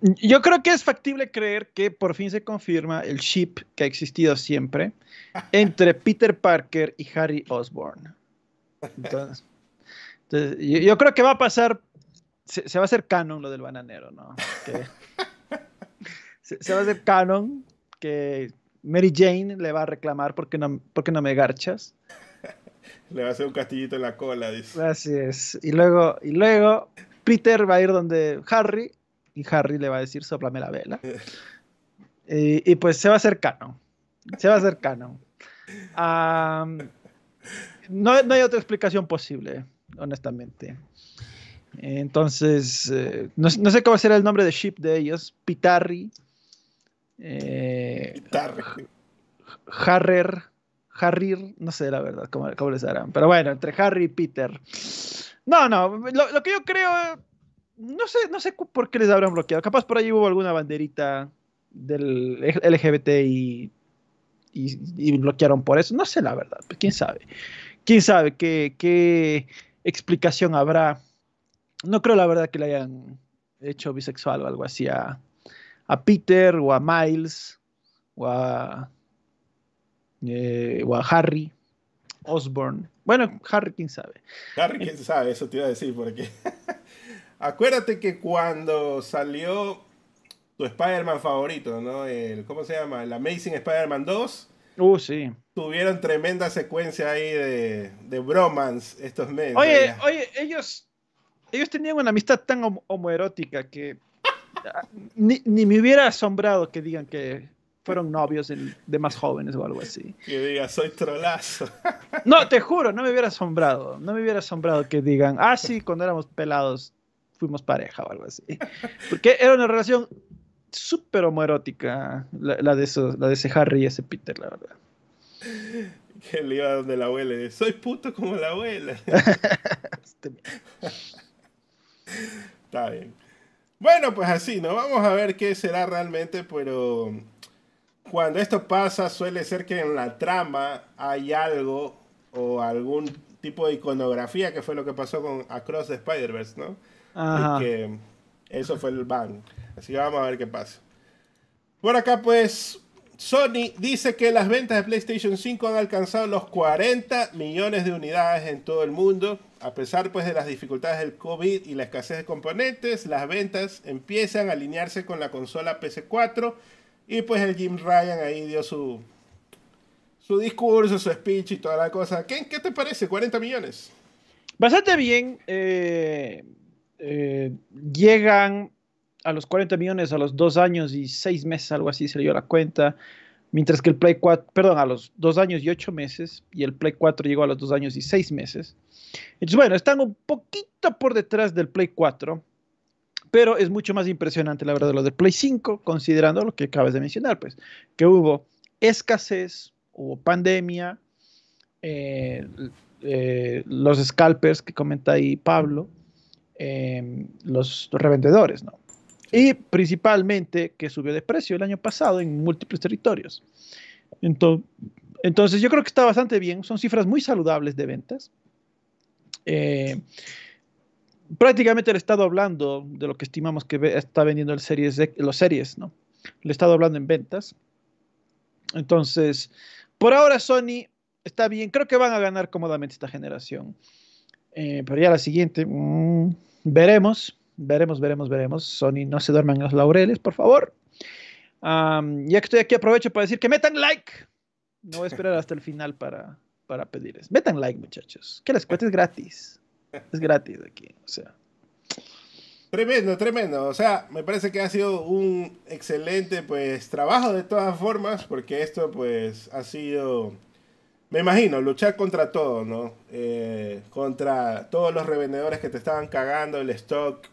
Yo creo que es factible creer que por fin se confirma el ship que ha existido siempre entre Peter Parker y Harry Osborn. Entonces, yo, creo que va a pasar, se, va a hacer canon lo del bananero, ¿no? se, va a hacer canon que Mary Jane le va a reclamar porque no, porque no me garchas. Le va a hacer un castillito en la cola, dice. Así es. Y luego, y luego Peter va a ir donde Harry y Harry le va a decir, soplame la vela. y, pues se va a hacer canon. Se va a hacer canon. no, hay otra explicación posible, honestamente. Entonces, eh, no, sé cómo será el nombre de ship de ellos. Pitarri. Eh, Harrer. Harrir, no sé la verdad cómo, cómo, les harán. Pero bueno, entre Harry y Peter. No, no, lo, lo que yo creo no sé, no sé por qué les habrán bloqueado. Capaz por ahí hubo alguna banderita del LGBT y, y, bloquearon por eso. No sé la verdad, pues, quién sabe. Quién sabe qué, qué explicación habrá. No creo la verdad que le hayan hecho bisexual o algo así a, a Peter o a Miles o a, eh, o a Harry Osborne. Bueno, Harry, quién sabe. Harry, quién sabe, eso te iba a decir, porque acuérdate que cuando salió tu Spider-Man favorito, ¿no? El, ¿Cómo se llama? El Amazing Spider-Man 2. Uh, sí. Tuvieron tremenda secuencia ahí de, de bromance estos meses. Oye, oye, ellos, ellos tenían una amistad tan homoerótica que ni, ni, me hubiera asombrado que digan que fueron novios de más jóvenes o algo así. Que diga, soy trolazo. No, te juro, no me hubiera asombrado. No me hubiera asombrado que digan, ah, sí, cuando éramos pelados fuimos pareja o algo así. Porque era una relación súper homoerótica la, de la de ese Harry y ese Peter, la verdad. Que le iba donde la abuela y soy puto como la abuela. Este Está bien. Bueno, pues así, ¿no? Vamos a ver qué será realmente, pero cuando esto pasa suele ser que en la trama hay algo o algún tipo de iconografía que fue lo que pasó con Across the Spider-Verse, ¿no? Ajá. que eso fue el ban. Así que vamos a ver qué pasa. Por acá pues Sony dice que las ventas de PlayStation 5 han alcanzado los 40 millones de unidades en todo el mundo. A pesar pues de las dificultades del COVID y la escasez de componentes, las ventas empiezan a alinearse con la consola PS4 y pues el Jim Ryan ahí dio su, su discurso, su speech y toda la cosa. ¿Qué, qué te parece? 40 millones. Bastante bien. Eh, eh, llegan a los 40 millones a los dos años y seis meses, algo así se le dio la cuenta. Mientras que el Play 4, perdón, a los dos años y ocho meses, y el Play 4 llegó a los dos años y seis meses. Entonces, bueno, están un poquito por detrás del Play 4, pero es mucho más impresionante, la verdad, lo del Play 5, considerando lo que acabas de mencionar, pues, que hubo escasez, hubo pandemia, eh, eh, los scalpers que comenta ahí Pablo, eh, los revendedores, ¿no? Y principalmente que subió de precio el año pasado en múltiples territorios. Entonces, entonces yo creo que está bastante bien, son cifras muy saludables de ventas prácticamente le he estado hablando de lo que estimamos que está vendiendo el series los series, ¿no? Le he estado hablando en ventas. Entonces, por ahora Sony está bien, creo que van a ganar cómodamente esta generación. Eh, pero ya la siguiente, mm, veremos, veremos, veremos, veremos. Sony, no se duerman los laureles, por favor. ya que estoy aquí, aprovecho para decir que metan like. No voy a esperar hasta el final para, para pedirles. Metan like, muchachos. Que les cueste es gratis. Es gratis aquí, o sea. Tremendo, tremendo. O sea, me parece que ha sido un excelente pues trabajo de todas formas, porque esto pues ha sido, me imagino, luchar contra todo, ¿no? Eh, contra todos los revendedores que te estaban cagando el stock,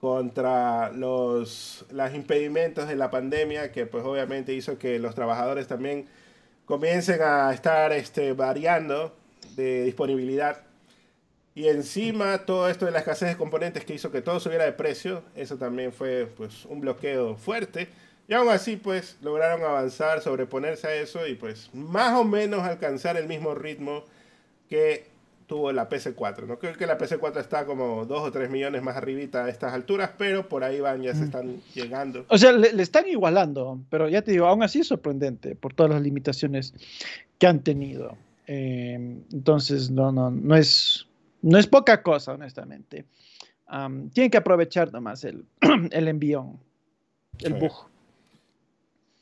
contra los, los impedimentos de la pandemia, que pues obviamente hizo que los trabajadores también comiencen a estar este, variando de disponibilidad y encima todo esto de la escasez de componentes que hizo que todo subiera de precio, eso también fue pues un bloqueo fuerte. Y aún así pues lograron avanzar, sobreponerse a eso y pues más o menos alcanzar el mismo ritmo que tuvo la PC4. No creo que la PC4 está como 2 o 3 millones más arribita a estas alturas, pero por ahí van, ya se mm. están llegando. O sea, le, están igualando, pero ya te digo, aún así es sorprendente por todas las limitaciones que han tenido. Eh, entonces, no, no, no es no es poca cosa, honestamente. tienen que aprovechar nomás el, el envión, el bug.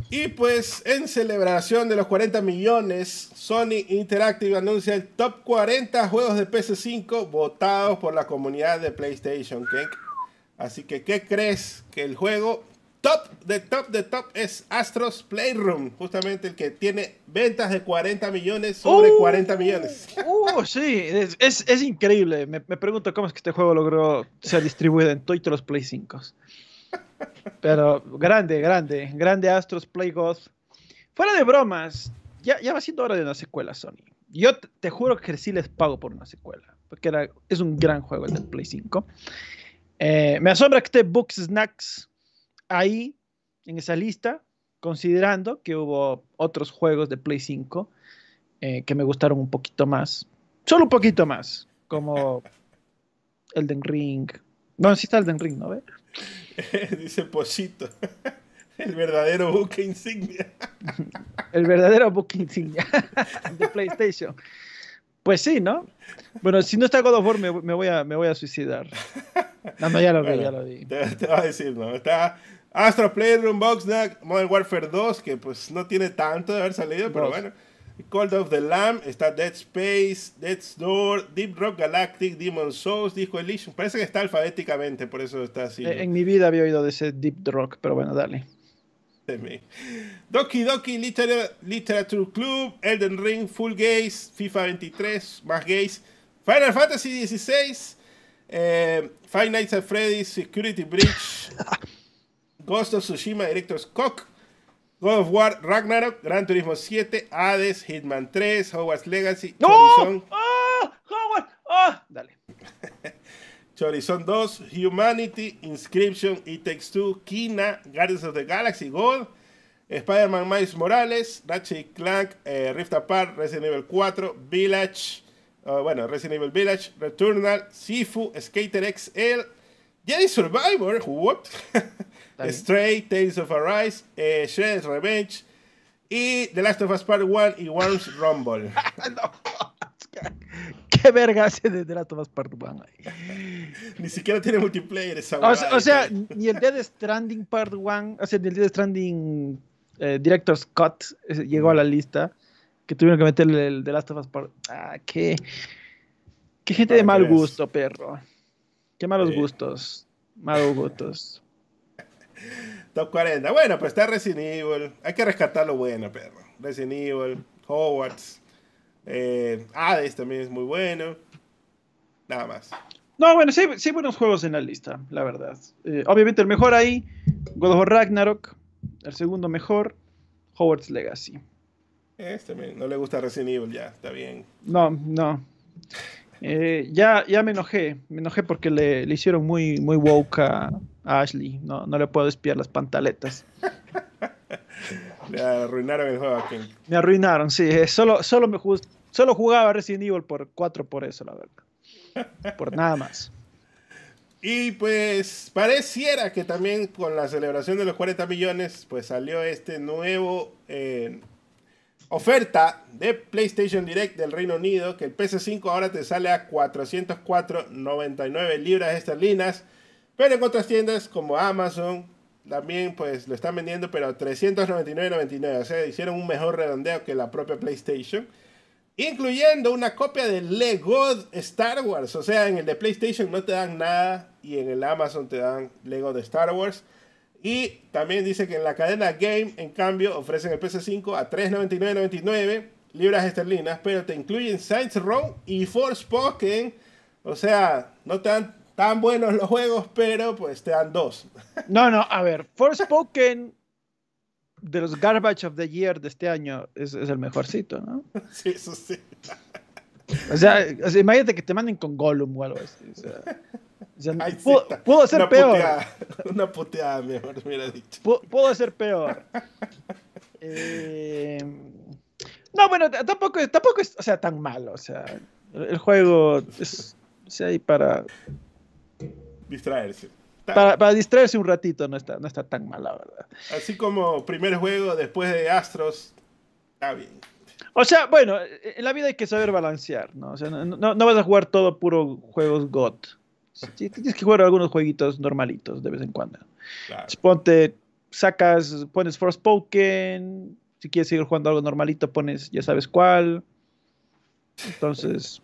Y pues en celebración de los 40 millones, Sony Interactive anuncia el top 40 juegos de PS5 votados por la comunidad de PlayStation. Así que, ¿qué crees? Que el juego top de top de top es Astros Playroom, justamente el que tiene ventas de 40 millones sobre 40 millones. Uh, sí, es, es, increíble. Me, me, pregunto cómo es que este juego logró ser distribuido en todos los Play 5. Pero grande, grande, grande Astros Play God. Fuera de bromas, ya, ya va siendo hora de una secuela, Sony. Yo te, juro que sí les pago por una secuela, porque es un gran juego el del Play 5. Eh, me asombra que esté Books Snacks ahí, en esa lista, considerando que hubo otros juegos de Play 5 eh, que me gustaron un poquito más. Solo un poquito más, como Elden Ring. No, sí está Elden Ring, ¿no? Dice Posito. El verdadero buque insignia. El verdadero buque insignia de PlayStation. Pues sí, ¿no? Bueno, si no está God of War, me, voy, a, me voy a suicidar. No, no, ya lo vi, ya lo vi. Te, te voy a decir, ¿no? Está Astro Playroom, Boxnack, Modern Warfare 2, que pues no tiene tanto de haber salido, pero bueno. Cold of the Lamb, está Dead Space, Death's Door, Deep Rock Galactic, Demon Souls, Disco Elysium. Parece que está alfabéticamente, por eso está así. En, mi vida había oído de ese Deep Rock, pero bueno, dale. Doki Doki Literature Club, Elden Ring, Full Gaze, FIFA 23, más Gaze, Final Fantasy 16, eh, Five Nights at Freddy's, Security Breach, Ghost of Tsushima, Director's Cock, God of War, Ragnarok, Gran Turismo 7, Hades, Hitman 3, Hogwarts Legacy, ¡No! Chorizon. ¡Ah! ¡Hogwarts! ¡Ah! Dale. Chorizon 2, Humanity, Inscription, It Takes Two, Kina, Guardians of the Galaxy, Gold, Spider-Man Miles Morales, Ratchet Clank, eh, Rift Apart, Resident Evil 4, Village, uh, bueno, Resident Evil Village, Returnal, Sifu, Skater XL, Jedi Survivor, what? Stray, Tales of Arise, eh, Shredder's Revenge y The Last of Us Part 1 y Worms Rumble. ¿Qué verga hace de The Last of Us Part 1? ni siquiera tiene multiplayer esa O, sea, o sea ni el Dead Stranding Part 1, o sea, ni el Dead Stranding eh, Director's Cut llegó a la lista. Que tuvieron que meterle el The Last of Us Part. Ah, qué. Qué gente de mal gusto, perro. Qué malos gustos. Malos gustos. Top 40. Bueno, pues está Resident Evil. Hay que rescatar lo bueno, perro. Resident Evil, Hogwarts. Eh, Hades también es muy bueno. Nada más. No, bueno, sí, sí hay buenos juegos en la lista, la verdad. Eh, obviamente el mejor ahí, God of War Ragnarok. El segundo mejor, Hogwarts Legacy. Este no le gusta Resident Evil, ya, está bien. No, no. Eh, ya, ya me enojé, me enojé porque le, hicieron muy, muy woke a, Ashley, no, no le puedo espiar las pantaletas. Le arruinaron el juego aquí. Me arruinaron, sí, eh, solo, solo, me solo jugaba Resident Evil por 4 por eso, la verdad. Por nada más. Y pues pareciera que también con la celebración de los 40 millones, pues salió este nuevo eh, Oferta de PlayStation Direct del Reino Unido, que el PS5 ahora te sale a 404.99 libras esterlinas, pero en otras tiendas como Amazon también pues lo están vendiendo, pero a 399.99, o sea, hicieron un mejor redondeo que la propia PlayStation, incluyendo una copia de Lego Star Wars, o sea, en el de PlayStation no te dan nada y en el Amazon te dan Lego de Star Wars. Y también dice que en la cadena Game, en cambio, ofrecen el PS5 a 399.99 libras esterlinas, pero te incluyen Saints Row y Forspoken. O sea, no te dan tan buenos los juegos, pero pues te dan dos. No, no, a ver, Forspoken de los Garbage of the Year de este año es, el mejorcito, ¿no? Sí, eso sí. O sea, imagínate que te manden con Gollum o algo así. O sea pudo, ser peor. una puteada mejor, hubiera dicho. Pudo, ser peor. Eh, no, bueno, tampoco, tampoco es o sea, tan malo. O sea, el, juego es, ahí para distraerse. Para, distraerse un ratito no está, no está tan mal, la verdad. Así como primer juego después de Astros, está bien. O sea, bueno, en la vida hay que saber balancear, ¿no? O sea, no, no vas a jugar todo puro juegos GOT tienes que jugar algunos jueguitos normalitos de vez en cuando. Ponte, sacas, pones Forspoken. Si quieres seguir jugando algo normalito, pones ya sabes cuál. Entonces,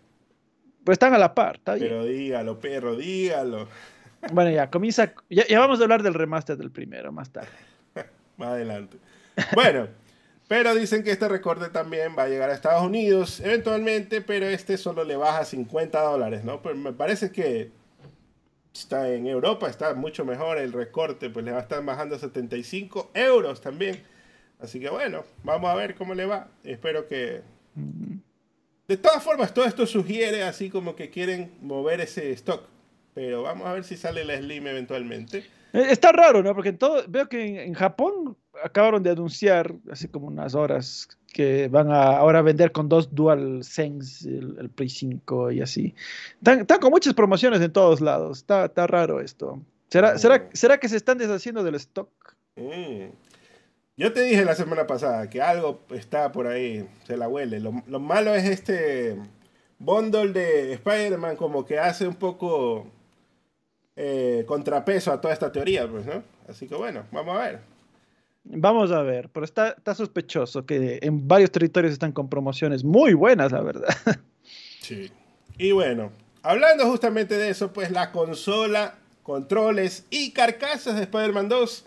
pues están a la par, está bien. Pero dígalo, perro, dígalo. Bueno, ya, comienza. Ya, vamos a hablar del remaster del primero más tarde. más adelante. Bueno, pero dicen que este recorte también va a llegar a Estados Unidos eventualmente, pero este solo le baja 50 dólares, ¿no? Pero me parece que está en Europa, está mucho mejor el recorte, pues le va a estar bajando 75 euros también. Así que bueno, vamos a ver cómo le va. Espero que... De todas formas, todo esto sugiere así como que quieren mover ese stock. Pero vamos a ver si sale la Slim eventualmente. Eh, está raro, ¿no? Porque todo, veo que en, Japón acabaron de anunciar, hace como unas horas, que van a ahora vender con dos Dual Sense el, el Play 5 y así. Están, con muchas promociones en todos lados. Está, está raro esto. ¿Será, ¿será, ¿Será que se están deshaciendo del stock? Mm. Yo te dije la semana pasada que algo está por ahí, se la huele. Lo, malo es este bundle de Spider-Man como que hace un poco eh, contrapeso a toda esta teoría, pues, ¿no? Así que bueno, vamos a ver. Vamos a ver, pero está, está sospechoso que en varios territorios están con promociones muy buenas, la verdad. Sí. Y bueno, hablando justamente de eso, pues la consola, controles y carcasas de Spider-Man 2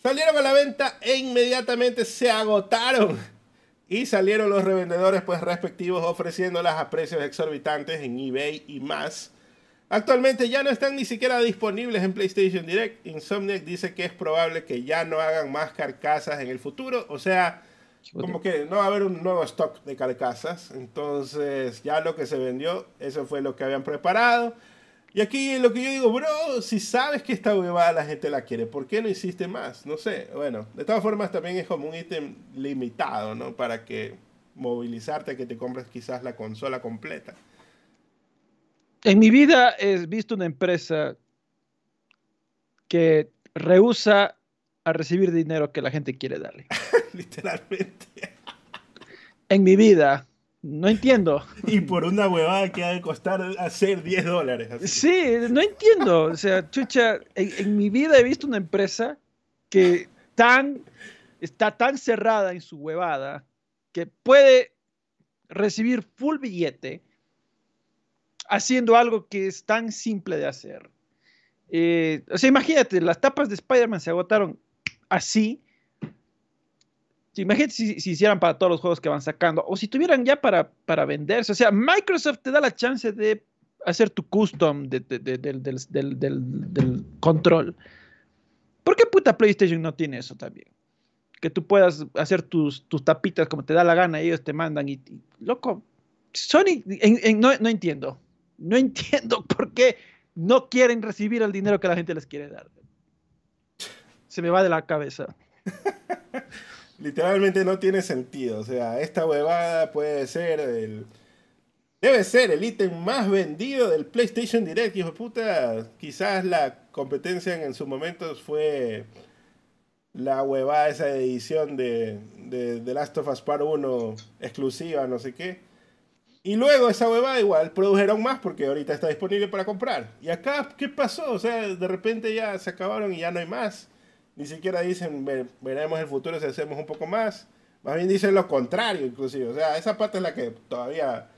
salieron a la venta e inmediatamente se agotaron. Y salieron los revendedores pues respectivos ofreciéndolas a precios exorbitantes en eBay y más. Actualmente ya no están ni siquiera disponibles en PlayStation Direct. Insomniac dice que es probable que ya no hagan más carcasas en el futuro. O sea, como que no va a haber un nuevo stock de carcasas. Entonces ya lo que se vendió, eso fue lo que habían preparado. Y aquí lo que yo digo, bro, si sabes que esta huevada la gente la quiere, ¿por qué no hiciste más? No sé, bueno, de todas formas también es como un ítem limitado, ¿no? Para que movilizarte, que te compres quizás la consola completa. En mi vida he visto una empresa que rehúsa a recibir dinero que la gente quiere darle. Literalmente. En mi vida. No entiendo. Y por una huevada que ha de costar hacer 10 dólares. Sí, no entiendo. O sea, chucha, en, mi vida he visto una empresa que tan, está tan cerrada en su huevada que puede recibir full billete haciendo algo que es tan simple de hacer. Eh, o sea, imagínate, las tapas de Spider-Man se agotaron así imagínate si, hicieran para todos los juegos que van sacando, o si tuvieran ya para, para venderse. O sea, Microsoft te da la chance de hacer tu custom del, control. ¿Por qué puta PlayStation no tiene eso también? Que tú puedas hacer tus, tus tapitas como te da la gana, y ellos te mandan y, loco, Sony, no, no entiendo. No entiendo por qué no quieren recibir el dinero que la gente les quiere dar. Se me va de la cabeza. literalmente no tiene sentido. O sea, esta huevada puede ser el. Debe ser el ítem más vendido del PlayStation Direct, hijo de puta. Quizás la competencia en, su momento fue la huevada esa edición de, de, de, Last of Us Part 1 exclusiva, no sé qué. Y luego esa huevada igual produjeron más porque ahorita está disponible para comprar. Y acá, ¿qué pasó? O sea, de repente ya se acabaron y ya no hay más. Ni siquiera dicen, veremos el futuro si hacemos un poco más. Más bien dicen lo contrario, inclusive. O sea, esa parte es la que todavía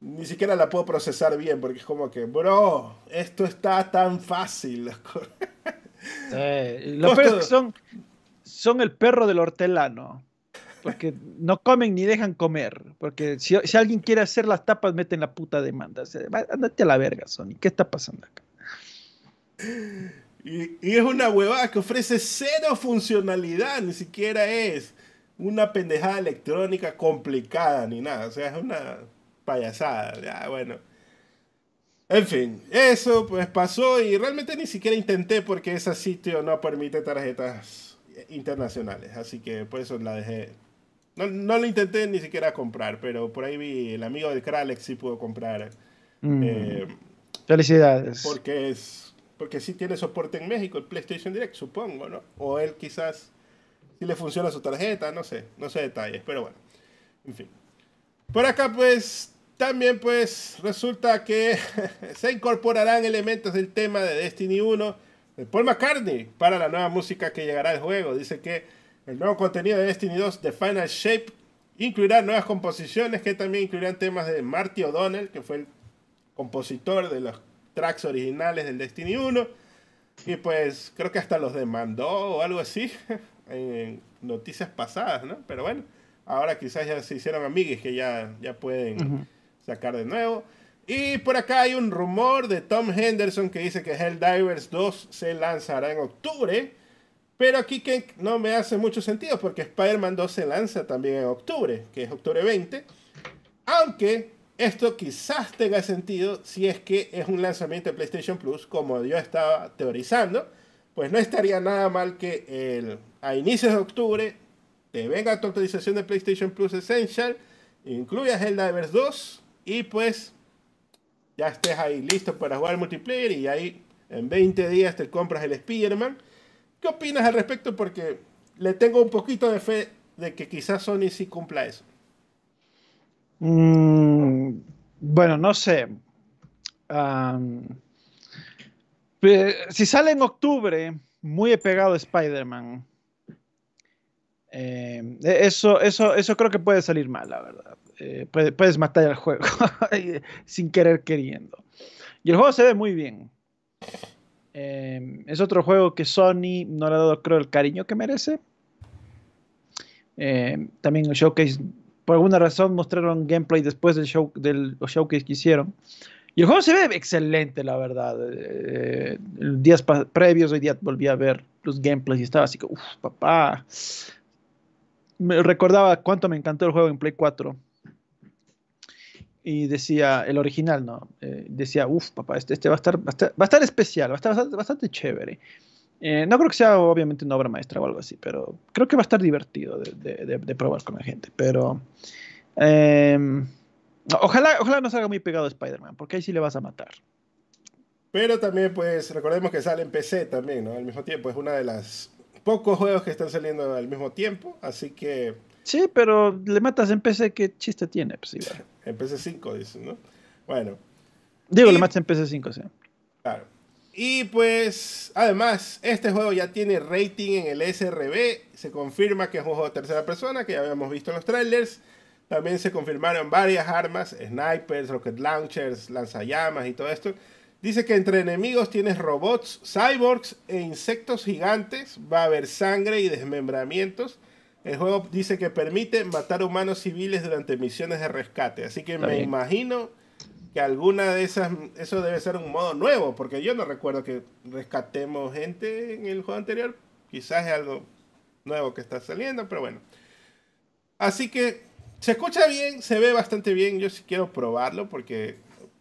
ni siquiera la puedo procesar bien, porque es como que, bro, esto está tan fácil. Sí, los perros son, son el perro del hortelano. Porque no comen ni dejan comer. Porque si, alguien quiere hacer las tapas, meten la puta demanda. O andate a la verga, Sony. ¿Qué está pasando acá? Y, es una huevada que ofrece cero funcionalidad, ni siquiera es una pendejada electrónica complicada ni nada. O sea, es una payasada. Ya, bueno. En fin, eso pues pasó y realmente ni siquiera intenté porque ese sitio no permite tarjetas internacionales. Así que por eso la dejé. No, no lo intenté ni siquiera comprar, pero por ahí vi el amigo de Kralex sí pudo comprar. Mm. Eh, Felicidades. Porque es porque sí tiene soporte en México, el PlayStation Direct, supongo, ¿no? O él quizás si le funciona su tarjeta, no sé, no sé detalles, pero bueno, en fin. Por acá pues también pues resulta que se incorporarán elementos del tema de Destiny 1 de Paul McCartney para la nueva música que llegará al juego. Dice que el nuevo contenido de Destiny 2, The Final Shape, incluirá nuevas composiciones que también incluirán temas de Marty O'Donnell, que fue el compositor de los tracks originales del Destiny 1. Y pues creo que hasta los demandó o algo así en noticias pasadas, ¿no? Pero bueno, ahora quizás ya se hicieron amigues que ya, ya pueden sacar de nuevo. Y por acá hay un rumor de Tom Henderson que dice que Helldivers 2 se lanzará en octubre. Pero aquí que no me hace mucho sentido porque Spider-Man 2 se lanza también en octubre, que es octubre 20. Aunque esto quizás tenga sentido si es que es un lanzamiento de PlayStation Plus, como yo estaba teorizando, pues no estaría nada mal que el, a inicios de octubre te venga tu actualización de PlayStation Plus Essential, incluyas Helldivers 2 y pues ya estés ahí listo para jugar multiplayer y ahí en 20 días te compras el Spider-Man ¿Qué opinas al respecto? Porque le tengo un poquito de fe de que quizás Sony sí cumpla eso. Mm, bueno, no sé. si sale en octubre, muy pegado a Spider-Man, eh, eso, eso, eso creo que puede salir mal, la verdad. Eh, puedes matar al juego sin querer queriendo. Y el juego se ve muy bien. Eh, es otro juego que Sony no le ha dado, creo, el cariño que merece. también el showcase, por alguna razón, mostraron gameplay después del, show, del showcase que hicieron. Y el juego se ve excelente, la verdad. días previos, hoy día volví a ver los gameplays y estaba así como, uff, papá, me recordaba cuánto me encantó el juego en Play 4. Y decía, el original, ¿no? Eh, decía, uff, papá, este, este va, a estar, va, a estar, especial, va a estar bastante, chévere. Eh, no creo que sea obviamente una obra maestra o algo así, pero creo que va a estar divertido de, probar con la gente. Pero em, ojalá, ojalá no salga muy pegado a Spider-Man, porque ahí sí le vas a matar. Pero también, pues, recordemos que sale en PC también, ¿no? Al mismo tiempo, es una de las pocos juegos que están saliendo al mismo tiempo, así que... Sí, pero le matas en PC, ¿qué chiste tiene? Pues en PC 5, dicen, ¿no? Bueno. Digo, le matas en PC 5, sí. Claro. Y pues, además, este juego ya tiene rating en el SRB. Se confirma que es un juego de tercera persona, que ya habíamos visto en los trailers. También se confirmaron varias armas, snipers, rocket launchers, lanzallamas y todo esto. Dice que entre enemigos tienes robots, cyborgs e insectos gigantes. Va a haber sangre y desmembramientos. El juego dice que permite matar humanos civiles durante misiones de rescate. Así que me imagino que alguna de esas, eso debe ser un modo nuevo, porque yo no recuerdo que rescatemos gente en el juego anterior. Quizás es algo nuevo que está saliendo, pero bueno. Así que se escucha bien, se ve bastante bien. Yo sí quiero probarlo, porque,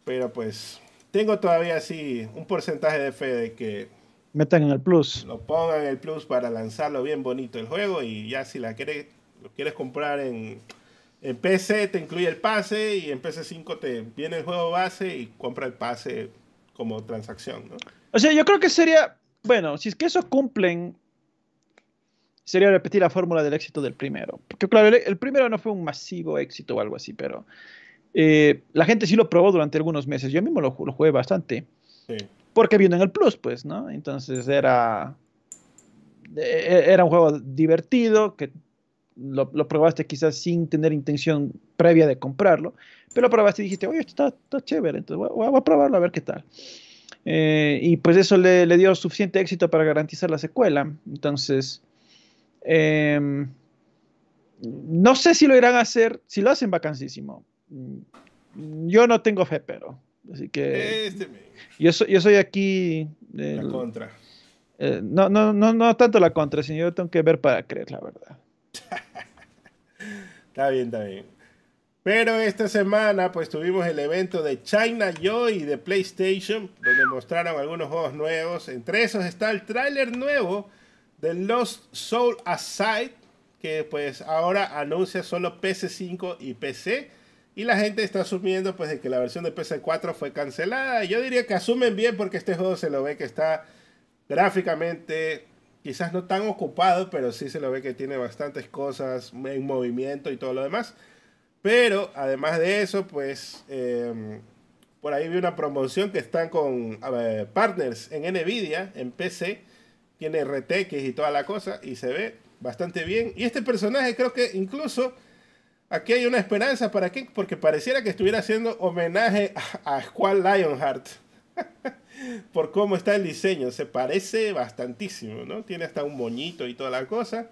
pero pues tengo todavía así un porcentaje de fe de que metan en el plus. Lo pongan en el plus para lanzarlo bien bonito el juego y ya si la quieres, lo quieres comprar en, en PC te incluye el pase y en PC5 te viene el juego base y compra el pase como transacción, ¿no? O sea, yo creo que sería, bueno, si es que eso cumplen, sería repetir la fórmula del éxito del primero. Porque claro, el primero no fue un masivo éxito o algo así, pero eh, la gente sí lo probó durante algunos meses. Yo mismo lo, jugué bastante. Porque vino en el Plus, pues, ¿no? Entonces era, e, e, era un juego divertido que lo, probaste quizás sin tener intención previa de comprarlo, pero lo probaste y dijiste, oye, esto está, chévere, entonces voy, a probarlo a ver qué tal. Eh, y pues eso le, dio suficiente éxito para garantizar la secuela. Entonces, em, no sé si lo irán a hacer, si lo hacen vacancísimo. Mm, yo no tengo fe, pero. Así que. Este yo, soy, yo soy aquí. la contra. Eh, no, no, no, no tanto la contra, sino yo tengo que ver para creer, la verdad. está bien, está bien. Pero esta semana, pues tuvimos el evento de China Joy de PlayStation, donde mostraron algunos juegos nuevos. Entre esos está el tráiler nuevo de Lost Soul Aside, que pues ahora anuncia solo PS5 y PC y la gente está asumiendo pues de que la versión de PS4 fue cancelada. Yo diría que asumen bien porque este juego se lo ve que está gráficamente quizás no tan ocupado, pero sí se lo ve que tiene bastantes cosas en movimiento y todo lo demás. Pero además de eso, pues em, por ahí vi una promoción que están con partners en Nvidia, en PC. Tiene RTX y toda la cosa y se ve bastante bien. Y este personaje creo que incluso Aquí hay una esperanza, ¿para qué? Porque pareciera que estuviera haciendo homenaje a, Squall Lionheart. Por cómo está el diseño. Se parece bastantísimo, ¿no? Tiene hasta un moñito y toda la cosa.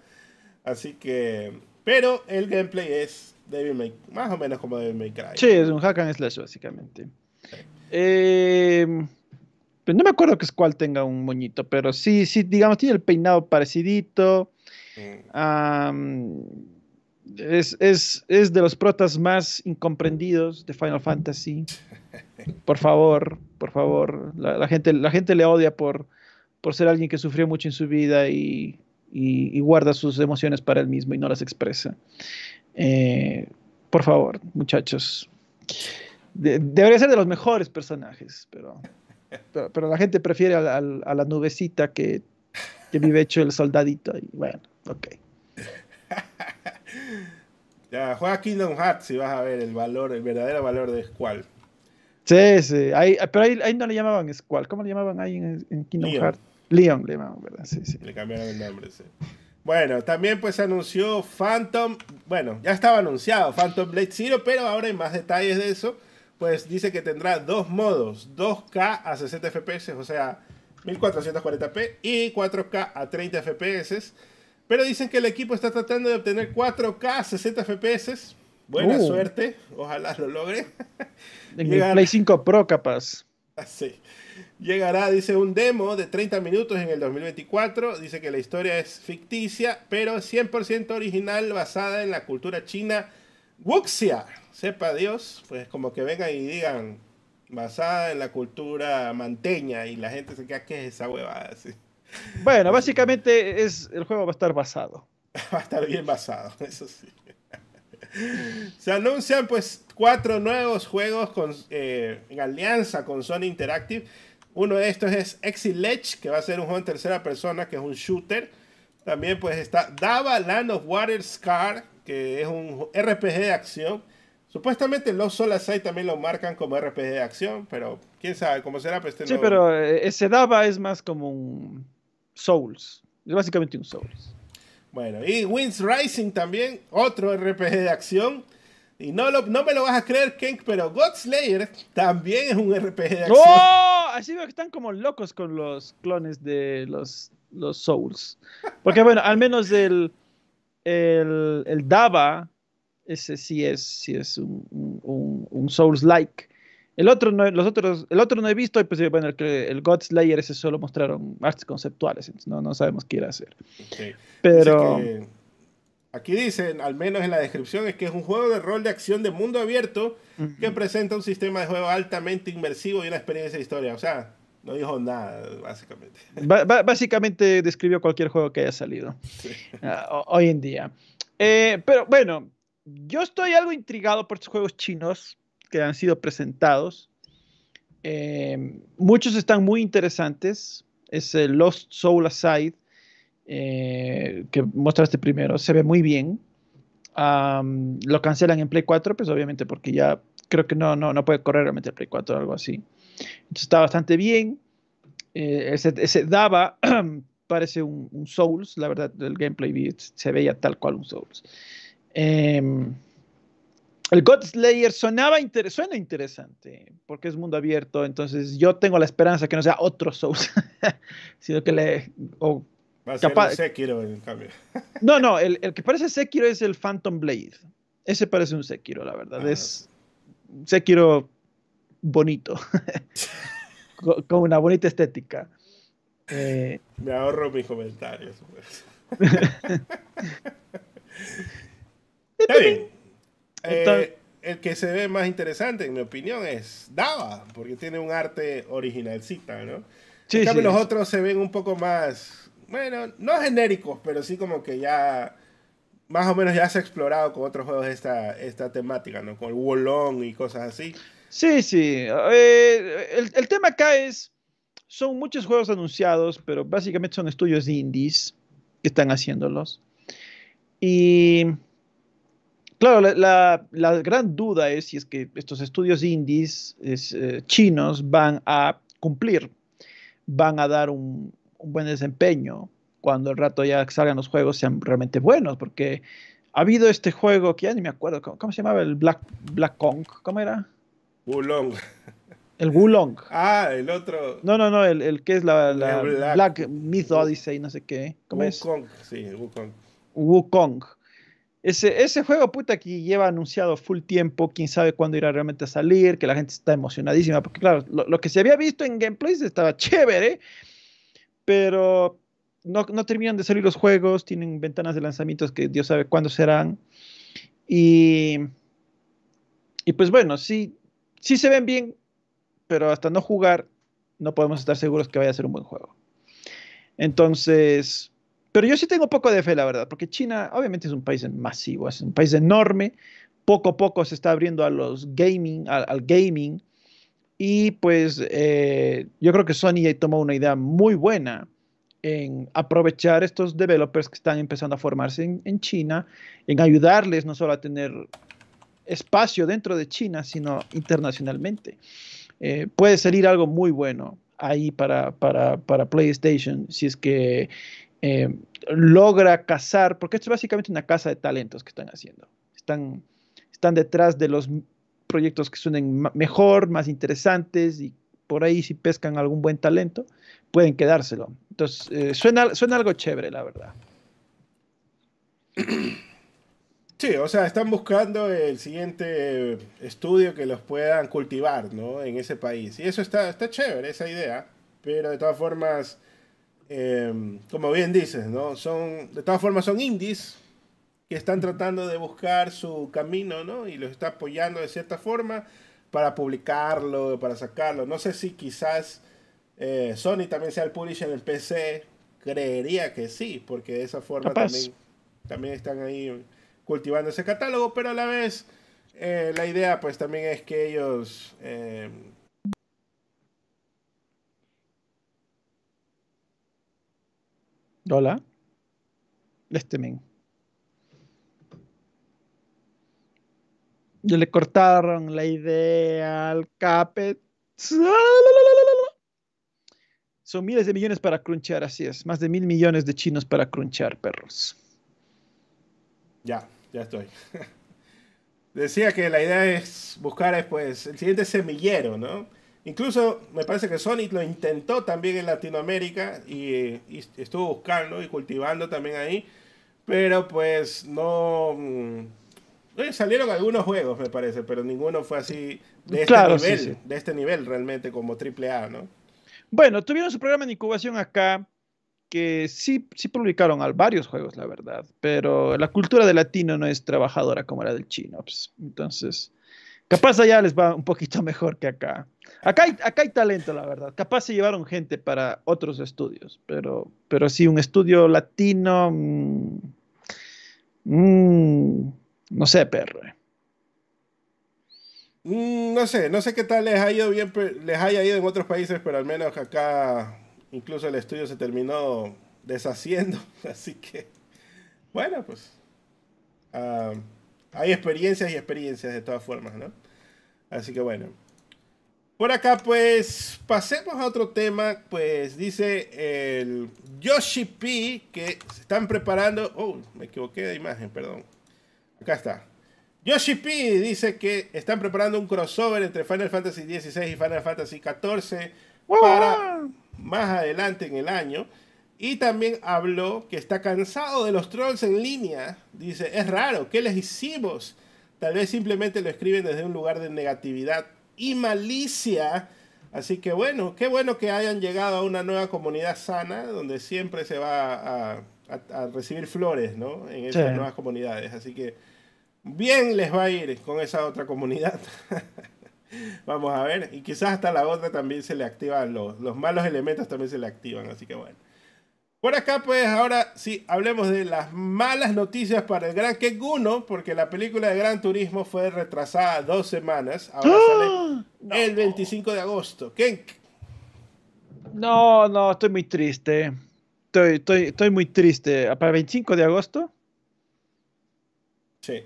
Así que... Pero el gameplay es Devil May, más o menos como Devil May Cry. Sí, es un hack and slash básicamente. Eh, pues no me acuerdo que Squall tenga un moñito, pero sí, sí, digamos, tiene el peinado parecidito. Mm es, es, es, de los protas más incomprendidos de Final Fantasy. Por favor, por favor. La, gente, la gente le odia por, por ser alguien que sufrió mucho en su vida y, y, guarda sus emociones para él mismo y no las expresa. Eh, por favor, muchachos. debería ser de los mejores personajes, pero, pero, la gente prefiere a, a la nubecita que que vive hecho el soldadito. Y bueno, ok. ya, juega Kingdom Hearts si vas a ver el valor, el verdadero valor de Squall. Sí, sí. pero ahí, no le llamaban Squall. ¿Cómo le llamaban ahí en, Kingdom Hearts? Leon le llamaban, ¿verdad? Sí, sí. Le cambiaron el nombre, sí. Bueno, también pues se anunció Phantom, bueno, ya estaba anunciado Phantom Blade Zero, pero ahora hay más detalles de eso. Pues dice que tendrá dos modos, 2K a 60 FPS, o sea, 1440p y 4K a 30 FPS. Pero dicen que el equipo está tratando de obtener 4K a 60 FPS. Buena uh. suerte, ojalá lo logre. En el Play 5 Pro capaz. Sí. Llegará, dice, un demo de 30 minutos en el 2024. Dice que la historia es ficticia, pero 100% original, basada en la cultura china Wuxia. Sepa Dios, pues como que vengan y digan, basada en la cultura manteña, y la gente se queda, ¿qué es esa huevada? Bueno, básicamente es, el juego va a estar basado. va a estar bien basado, eso sí. Se anuncian pues cuatro nuevos juegos con, eh, en alianza con Sony Interactive. Uno de estos es Exilech, que va a ser un juego en tercera persona, que es un shooter. También pues está Dava Land of Water Scar, que es un RPG de acción. Supuestamente los Solasai también lo marcan como RPG de acción, pero quién sabe cómo será. Pues, este sí, pero eh, ese Dava es más como un Souls. Es básicamente un Souls. Bueno, y Winds Rising también, otro RPG de acción. Y no, no me lo vas a creer, Kenk, pero Godslayer también es un RPG de acción. ¡Oh! Así veo que están como locos con los clones de los, los Souls. Porque, bueno, al menos el, el, el Dava, ese sí es, sí es un, un, un Souls-like. El otro no, los otros, el otro no he visto, pues bueno, el, el God Slayer ese solo mostraron artes conceptuales, no, no sabemos qué ir a hacer. Pero aquí dicen, al menos en la descripción, es que es un juego de rol de acción de mundo abierto que presenta un sistema de juego altamente inmersivo y una experiencia de historia. O sea, no dijo nada, básicamente. básicamente describió cualquier juego que haya salido ah, hoy en día. Eh, pero bueno, yo estoy algo intrigado por estos juegos chinos que han sido presentados. Eh, muchos están muy interesantes. Es el Lost Soul Aside, eh, que mostraste primero. Se ve muy bien. lo cancelan en Play 4, pues obviamente porque ya creo que no, no, no puede correr realmente el Play 4 o algo así. Entonces está bastante bien. Eh, ese, daba, parece un, Souls, la verdad, el gameplay se veía tal cual un Souls. Eh, el God Slayer sonaba suena interesante porque es mundo abierto, entonces yo tengo la esperanza que no sea otro Souls, sino que le... O Va a ser capaz, Sekiro en cambio. no, no, el, que parece Sekiro es el Phantom Blade. Ese parece un Sekiro, la verdad. Ah, es Sekiro bonito, con, una bonita estética. Eh, Me ahorro mis comentarios. Pues. Está bien. Eh, el que se ve más interesante, en mi opinión, es Dava, porque tiene un arte originalcita, ¿no? Sí, en los otros se ven un poco más, bueno, no genéricos, pero sí como que ya, más o menos ya se ha explorado con otros juegos esta, esta temática, ¿no? Con el Wolong y cosas así. Sí, sí. Eh, el, el tema acá es, son muchos juegos anunciados, pero básicamente son estudios indies que están haciéndolos. Y Claro, la, gran duda es si es que estos estudios indies eh, chinos van a cumplir, van a dar un, buen desempeño cuando el rato ya salgan los juegos sean realmente buenos, porque ha habido este juego que ya ni me acuerdo, ¿cómo, se llamaba? El Black, Black Kong, ¿cómo era? Wulong. El Wulong. Ah, el otro. No, no, no, el, que es la, Black, Myth Odyssey, no sé qué. ¿Cómo Wukong, sí, Wukong. Wukong. Ese, ese juego, puta, que lleva anunciado full tiempo, quién sabe cuándo irá realmente a salir, que la gente está emocionadísima, porque claro, lo, que se había visto en gameplays estaba chévere, pero no, no, terminan de salir los juegos, tienen ventanas de lanzamientos que Dios sabe cuándo serán. Y, y pues bueno, sí, sí se ven bien, pero hasta no jugar no podemos estar seguros que vaya a ser un buen juego. Entonces, pero yo sí tengo poco de fe, la verdad, porque China obviamente es un país masivo, es un país enorme, poco a poco se está abriendo a los gaming, al, gaming, y pues eh, yo creo que Sony tomó una idea muy buena en aprovechar estos developers que están empezando a formarse en, China, en ayudarles no solo a tener espacio dentro de China, sino internacionalmente. Eh, puede salir algo muy bueno ahí para, para, PlayStation si es que eh, logra cazar, porque esto es básicamente una casa de talentos que están haciendo. Están, están detrás de los proyectos que suenen mejor, más interesantes y por ahí si pescan algún buen talento, pueden quedárselo. Entonces, eh, suena, suena algo chévere, la verdad. Sí, o sea, están buscando el siguiente estudio que los puedan cultivar, ¿no? En ese país. Y eso está, está chévere, esa idea. Pero de todas formas, em, como bien dices, ¿no? Son, de todas formas son indies que están tratando de buscar su camino, ¿no? Y los está apoyando de cierta forma para publicarlo, para sacarlo. No sé si quizás eh, Sony también sea el publisher en PC. Creería que sí, porque de esa forma también, también están ahí cultivando ese catálogo, pero a la vez eh, la idea pues también es que ellos... Hola. Este men. Ya le cortaron la idea al Capet. Son miles de millones para crunchar, así es. Más de mil millones de chinos para crunchar, perros. Ya ya estoy. Decía que la idea es buscar pues, el siguiente semillero, ¿no? Incluso me parece que Sonic lo intentó también en Latinoamérica y, estuvo buscando y cultivando también ahí, pero pues no... Mm, eh, salieron algunos juegos, me parece, pero ninguno fue así de este nivel, de este nivel realmente como AAA, ¿no? Bueno, tuvieron su programa de incubación acá, que sí, sí publicaron varios juegos, la verdad, pero la cultura del latino no es trabajadora como la del chino. Pues, entonces, capaz allá les va un poquito mejor que acá. Acá hay, acá hay talento, la verdad. Capaz se llevaron gente para otros estudios, pero, pero sí, un estudio latino, mm, mm, no sé, perro. Mm, no sé, no sé qué tal les ha ido bien, les haya ido en otros países, pero al menos acá Incluso el estudio se terminó deshaciendo. Así que, bueno, pues ah, hay experiencias y experiencias de todas formas, ¿no? Así que bueno. Por acá, pues, pasemos a otro tema. Pues dice el Yoshi P que se están preparando. Oh, me equivoqué de imagen, perdón. Acá está. Yoshi P dice que están preparando un crossover entre Final Fantasy XVI y Final Fantasy XIV para más adelante en el año. Y también habló que está cansado de los trolls en línea. Dice, es raro, ¿qué les hicimos? Tal vez simplemente lo escriben desde un lugar de negatividad y malicia. Así que bueno, qué bueno que hayan llegado a una nueva comunidad sana donde siempre se va a, recibir flores, ¿no? En esas nuevas comunidades. Así que bien les va a ir con esa otra comunidad. Vamos a ver. Y quizás hasta la otra también se le activan los, los malos elementos también se le activan. Así que bueno. Por acá, pues ahora sí, hablemos de las malas noticias para el Gran Kenguno, porque la película de Gran Turismo fue retrasada dos semanas. Ahora ¡Ah! sale el 25 de agosto. ¿Qué? No, no, estoy muy triste. Estoy, estoy, estoy muy triste. ¿Para el 25 de agosto? Sí.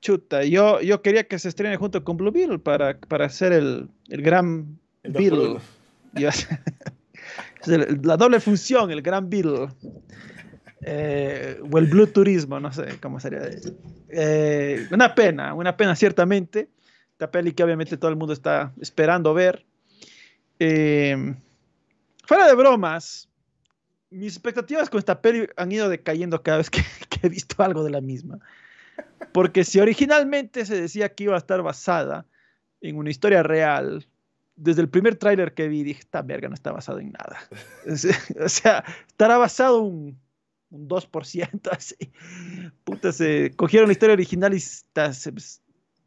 Chuta, yo, yo quería que se estrene junto con Blue Beetle para, para hacer el, el gran Beetle. la doble función, el gran Beetle. Eh, o el Blue Turismo, no sé cómo sería. Eh, una pena, una pena ciertamente. Esta peli que obviamente todo el mundo está esperando ver. Eh, fuera de bromas, mis expectativas con esta peli han ido decayendo cada vez que he visto algo de la misma. Porque si originalmente se decía que iba a estar basada en una historia real, desde el primer tráiler que vi dije, esta verga no está basado en nada. o sea, estará basado un, un 2%, así. Puta, se cogieron la historia original y se,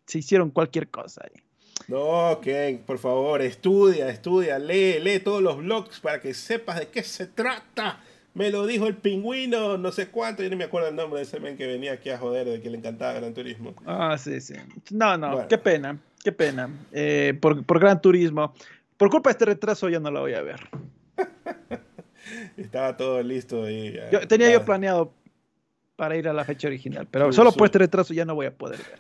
se hicieron cualquier cosa ahí. No, Ken, por favor, estudia, estudia, lee, lee todos los blogs para que sepas de qué se trata me lo dijo el pingüino, no sé cuánto, yo no me acuerdo el nombre de ese men que venía aquí a joder de que le encantaba Gran Turismo. Ah, sí, sí. No, no, qué pena, qué pena. Eh, por, Gran Turismo. Por culpa de este retraso ya no lo voy a ver. Estaba todo listo. yo, tenía yo planeado para ir a la fecha original, pero solo por este retraso ya no voy a poder ver.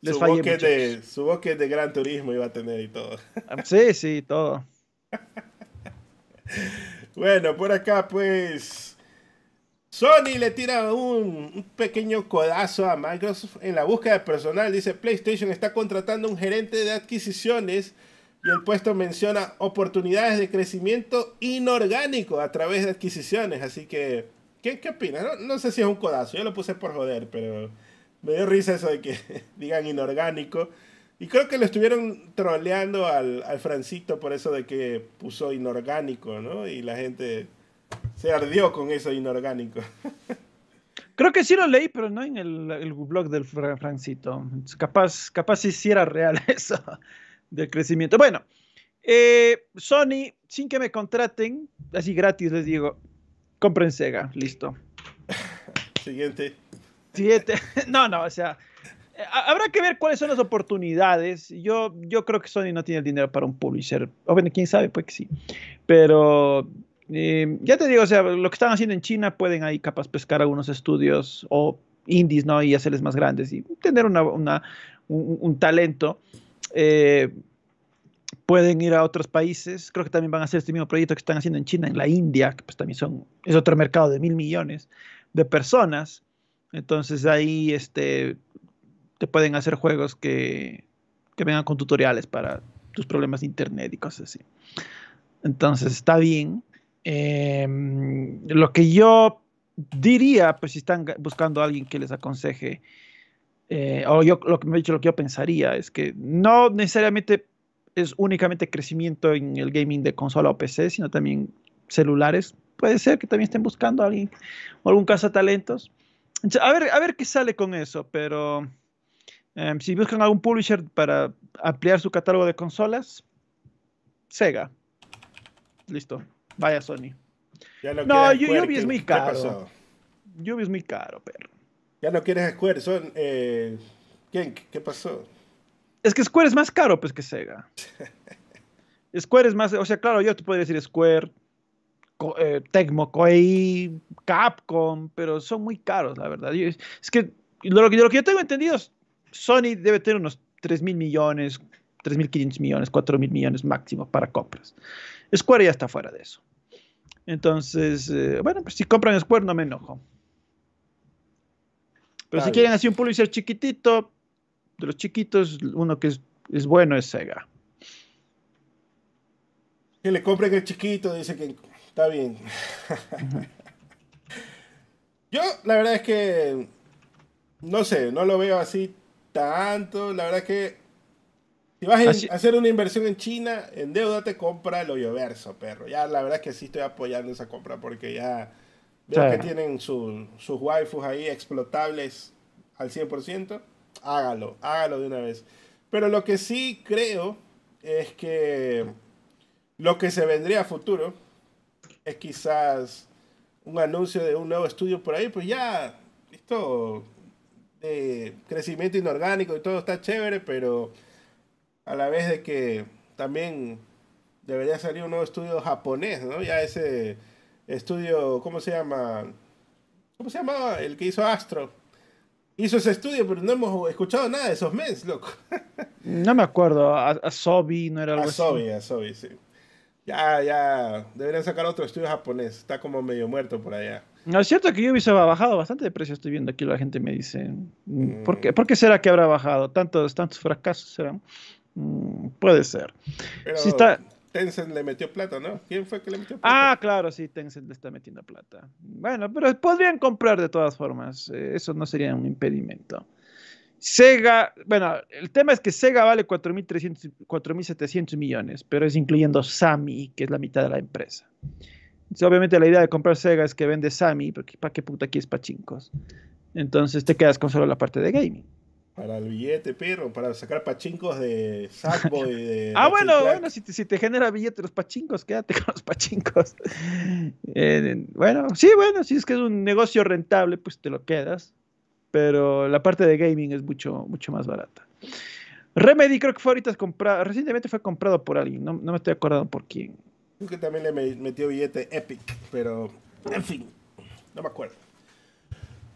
Les su, bosque de, su bosque de gran turismo iba a tener y todo. Ah, sí, sí, todo. bueno, por acá pues Sony le tira un, pequeño codazo a Microsoft en la búsqueda de personal. Dice PlayStation está contratando un gerente de adquisiciones y el puesto menciona oportunidades de crecimiento inorgánico a través de adquisiciones. Así que, ¿qué, qué opinas? No, sé si es un codazo, yo lo puse por joder, pero me dio risa eso de que digan inorgánico. Y creo que lo estuvieron troleando al, al Francito por eso de que puso inorgánico, ¿no? Y la gente se ardió con eso inorgánico. Creo que sí lo leí, pero no en el, blog del Francito. Capaz, capaz si sí era real eso del crecimiento. Bueno, eh, Sony, sin que me contraten, así gratis les digo, compren Sega, listo. Siguiente. Siguiente. No, no, o sea, habrá que ver cuáles son las oportunidades. Yo, yo creo que Sony no tiene el dinero para un publisher. O bueno, quién sabe, pues que sí. Pero eh, ya te digo, o sea, lo que están haciendo en China pueden ahí capaz pescar algunos estudios o indies, ¿no? Y hacerles más grandes y tener una, un, talento. Eh, pueden ir a otros países. Creo que también van a hacer este mismo proyecto que están haciendo en China, en la India, que pues también son, es otro mercado de mil millones de personas. Entonces ahí este, te pueden hacer juegos que, que vengan con tutoriales para tus problemas de internet y cosas así. Entonces está bien. Em, lo que yo diría, pues si están buscando a alguien que les aconseje, eh, o yo lo que me he dicho, lo que yo pensaría es que no necesariamente es únicamente crecimiento en el gaming de consola o PC, sino también celulares. Puede ser que también estén buscando a alguien o algún talentos A ver, a ver qué sale con eso, pero em, si buscan algún publisher para ampliar su catálogo de consolas, Sega. Listo. Vaya Sony. no, Yubi es muy caro. Yubi es muy caro, perro. Ya no quieres Square, son... Eh, ¿Quién? ¿Qué pasó? Es que Square es más caro, pues, que Sega. Square es más... O sea, claro, yo te podría decir Square, eh, Tecmo, Koei, Capcom, pero son muy caros, la verdad. Es, que lo, que lo que yo tengo entendido, Sony debe tener unos 3 mil millones, 3 mil 500 millones, 4 mil millones máximo para compras. Square ya está fuera de eso. Entonces, eh, bueno, pues si compran Square no me enojo. Pero si quieren así un publisher chiquitito, de los chiquitos, uno que es, bueno es Sega. Que le compren el chiquito, dice que está bien. Yo, la verdad es que, no sé, no lo veo así tanto. La verdad es que si vas a hacer una inversión en China, en deuda te compra el hoyoverso, perro. Ya la verdad es que sí estoy apoyando esa compra porque ya veo que tienen sus waifus ahí explotables al 100%. Hágalo, hágalo de una vez. Pero lo que sí creo es que lo que se vendría a futuro es quizás un anuncio de un nuevo estudio por ahí, pues ya, esto de crecimiento inorgánico y todo está chévere, pero a la vez de que también debería salir un nuevo estudio japonés, ¿no? Ya ese estudio, ¿cómo se llama? ¿Cómo se llamaba? El que hizo Astro. Hizo ese estudio, pero no hemos escuchado nada de esos meses, loco. No me acuerdo, Asobi no era algo Asobi, Asobi, sí. Ya, ya, deberían sacar otro estudio japonés. Está como medio muerto por allá. No, es cierto que Ubisoft ha bajado bastante de precio. Estoy viendo aquí, la gente me dice. Mm, ¿Por qué, ¿Por qué será que habrá bajado? Tantos, tantos fracasos serán. Mm, puede ser. Pero está... Tencent le metió plata, ¿no? ¿Quién fue que le metió plata? Ah, claro, sí, Tencent le está metiendo plata. Bueno, pero podrían comprar de todas formas. Eh, eso no sería un impedimento. Sega, bueno, el tema es que Sega vale 4.700 millones, pero es incluyendo Sami, que es la mitad de la empresa. obviamente la idea de comprar Sega es que vende Sami, porque ¿para qué puta quieres pachincos? Entonces te quedas con solo la parte de gaming. Para el billete, perro, para sacar pachincos de Sackboy. De ah, bueno, bueno, si te, si te, genera billete los pachincos, quédate con los pachincos. Eh, bueno, sí, bueno, si es que es un negocio rentable, pues te lo quedas. Pero la parte de gaming es mucho, mucho más barata. Remedy creo que fue ahorita comprado, recientemente fue comprado por alguien, no, no me estoy acordando por quién. Creo que también le metió billete Epic, pero en fin, no me acuerdo.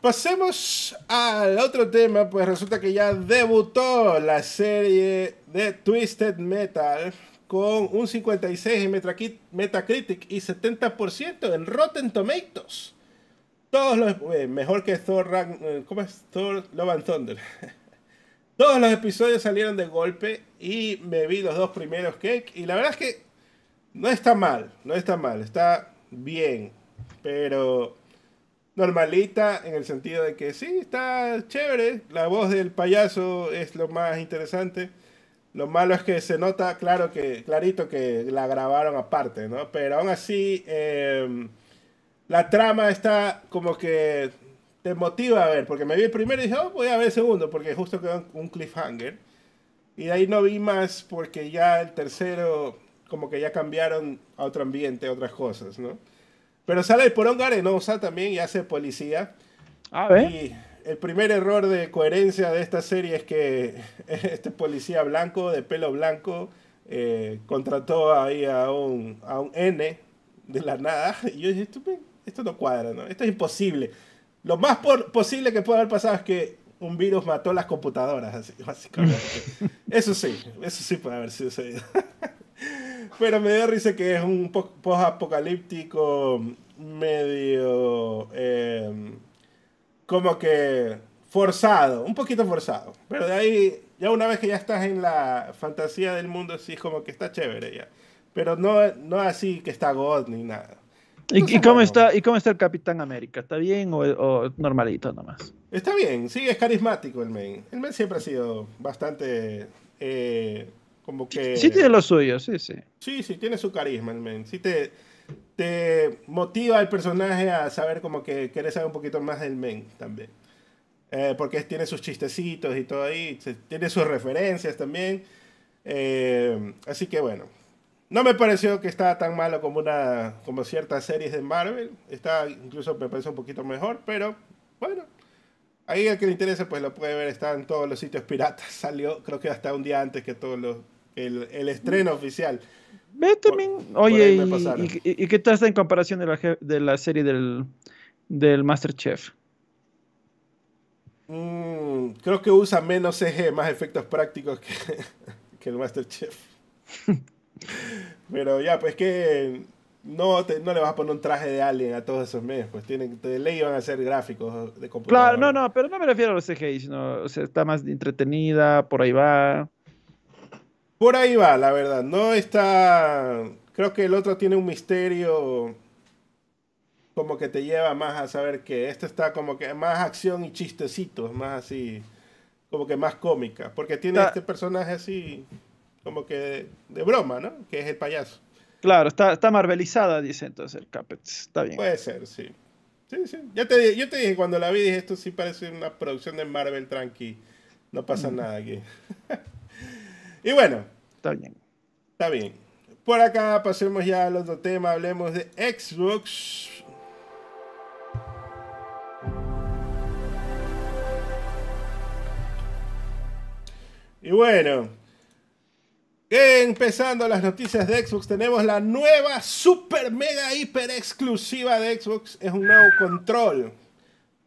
Pasemos al otro tema, pues resulta que ya debutó la serie de Twisted Metal con un 56 en Metacritic y 70% en Rotten Tomatoes. Todos los eh, mejor que Thor, eh, ¿cómo es? Thor Love and Thunder. Todos los episodios salieron de golpe y me vi los dos primeros cake y la verdad es que no está mal, no está mal, está bien, pero normalita en el sentido de que sí, está chévere, la voz del payaso es lo más interesante. Lo malo es que se nota claro que, clarito que la grabaron aparte, ¿no? Pero aún así, em, la trama está como que te motiva a ver, porque me vi el primero y dije, oh, voy a ver el segundo, porque justo quedó un cliffhanger. Y de ahí no vi más porque ya el tercero, como que ya cambiaron a otro ambiente, otras cosas, ¿no? Pero sale el Porón Garenosa también y hace policía. A ver. Y el primer error de coherencia de esta serie es que este policía blanco, de pelo blanco, eh, contrató ahí a un, a un N de la nada. Y yo dije, esto, no cuadra, ¿no? Esto es imposible. Lo más posible que puede haber pasado es que un virus mató las computadoras, así, básicamente. eso sí, eso sí puede haber sucedido. Pero me dio risa que es un post-apocalíptico medio... Eh, como que forzado, un poquito forzado. Pero de ahí, ya una vez que ya estás en la fantasía del mundo, sí es como que está chévere ya. Pero no, no así que está God ni nada. ¿Y, cómo está, ¿Y cómo está el Capitán América? ¿Está bien o, normalito nomás? Está bien, sí, es carismático el men. El men siempre ha sido bastante... Eh, como que... Sí, tiene lo suyo, sí, sí. Sí, sí, tiene su carisma el men. Sí te, te motiva el personaje a saber como que quieres saber un poquito más del men también. Eh, porque tiene sus chistecitos y todo ahí, tiene sus referencias también. Eh, así que bueno, no me pareció que estaba tan malo como, una, como ciertas series de Marvel. Está incluso me parece un poquito mejor, pero bueno. Ahí el que le interese pues lo puede ver, está en todos los sitios piratas. Salió creo que hasta un día antes que todo los, el, el estreno oficial. Ve también, oye, y, y, qué tal está en comparación de la, de la serie del, del Masterchef? Mm, creo que usa menos CG, más efectos prácticos que, que el Masterchef. Pero ya, pues que no, no le vas a poner un traje de alien a todos esos medios, pues tienen, de ley van a ser gráficos de computadora. Claro, no, no, pero no me refiero a los CGI, sino, o sea, está más entretenida, por ahí va. Por ahí va, la verdad. No está. Creo que el otro tiene un misterio. Como que te lleva más a saber que esto está como que más acción y chistecitos, más así. Como que más cómica. Porque tiene este personaje así. Como que de, broma, ¿no? Que es el payaso. Claro, está, está marvelizada, dice entonces el Capet. Está bien. Puede ser, sí. Sí, sí. Ya te, yo te dije cuando la vi, dije, esto sí parece una producción de Marvel tranqui. No pasa nada aquí. Y bueno. Está bien. Está bien. Por acá pasemos ya al otro tema. Hablemos de Xbox. Y bueno, empezando las noticias de Xbox, tenemos la nueva super mega hiper exclusiva de Xbox. Es un nuevo control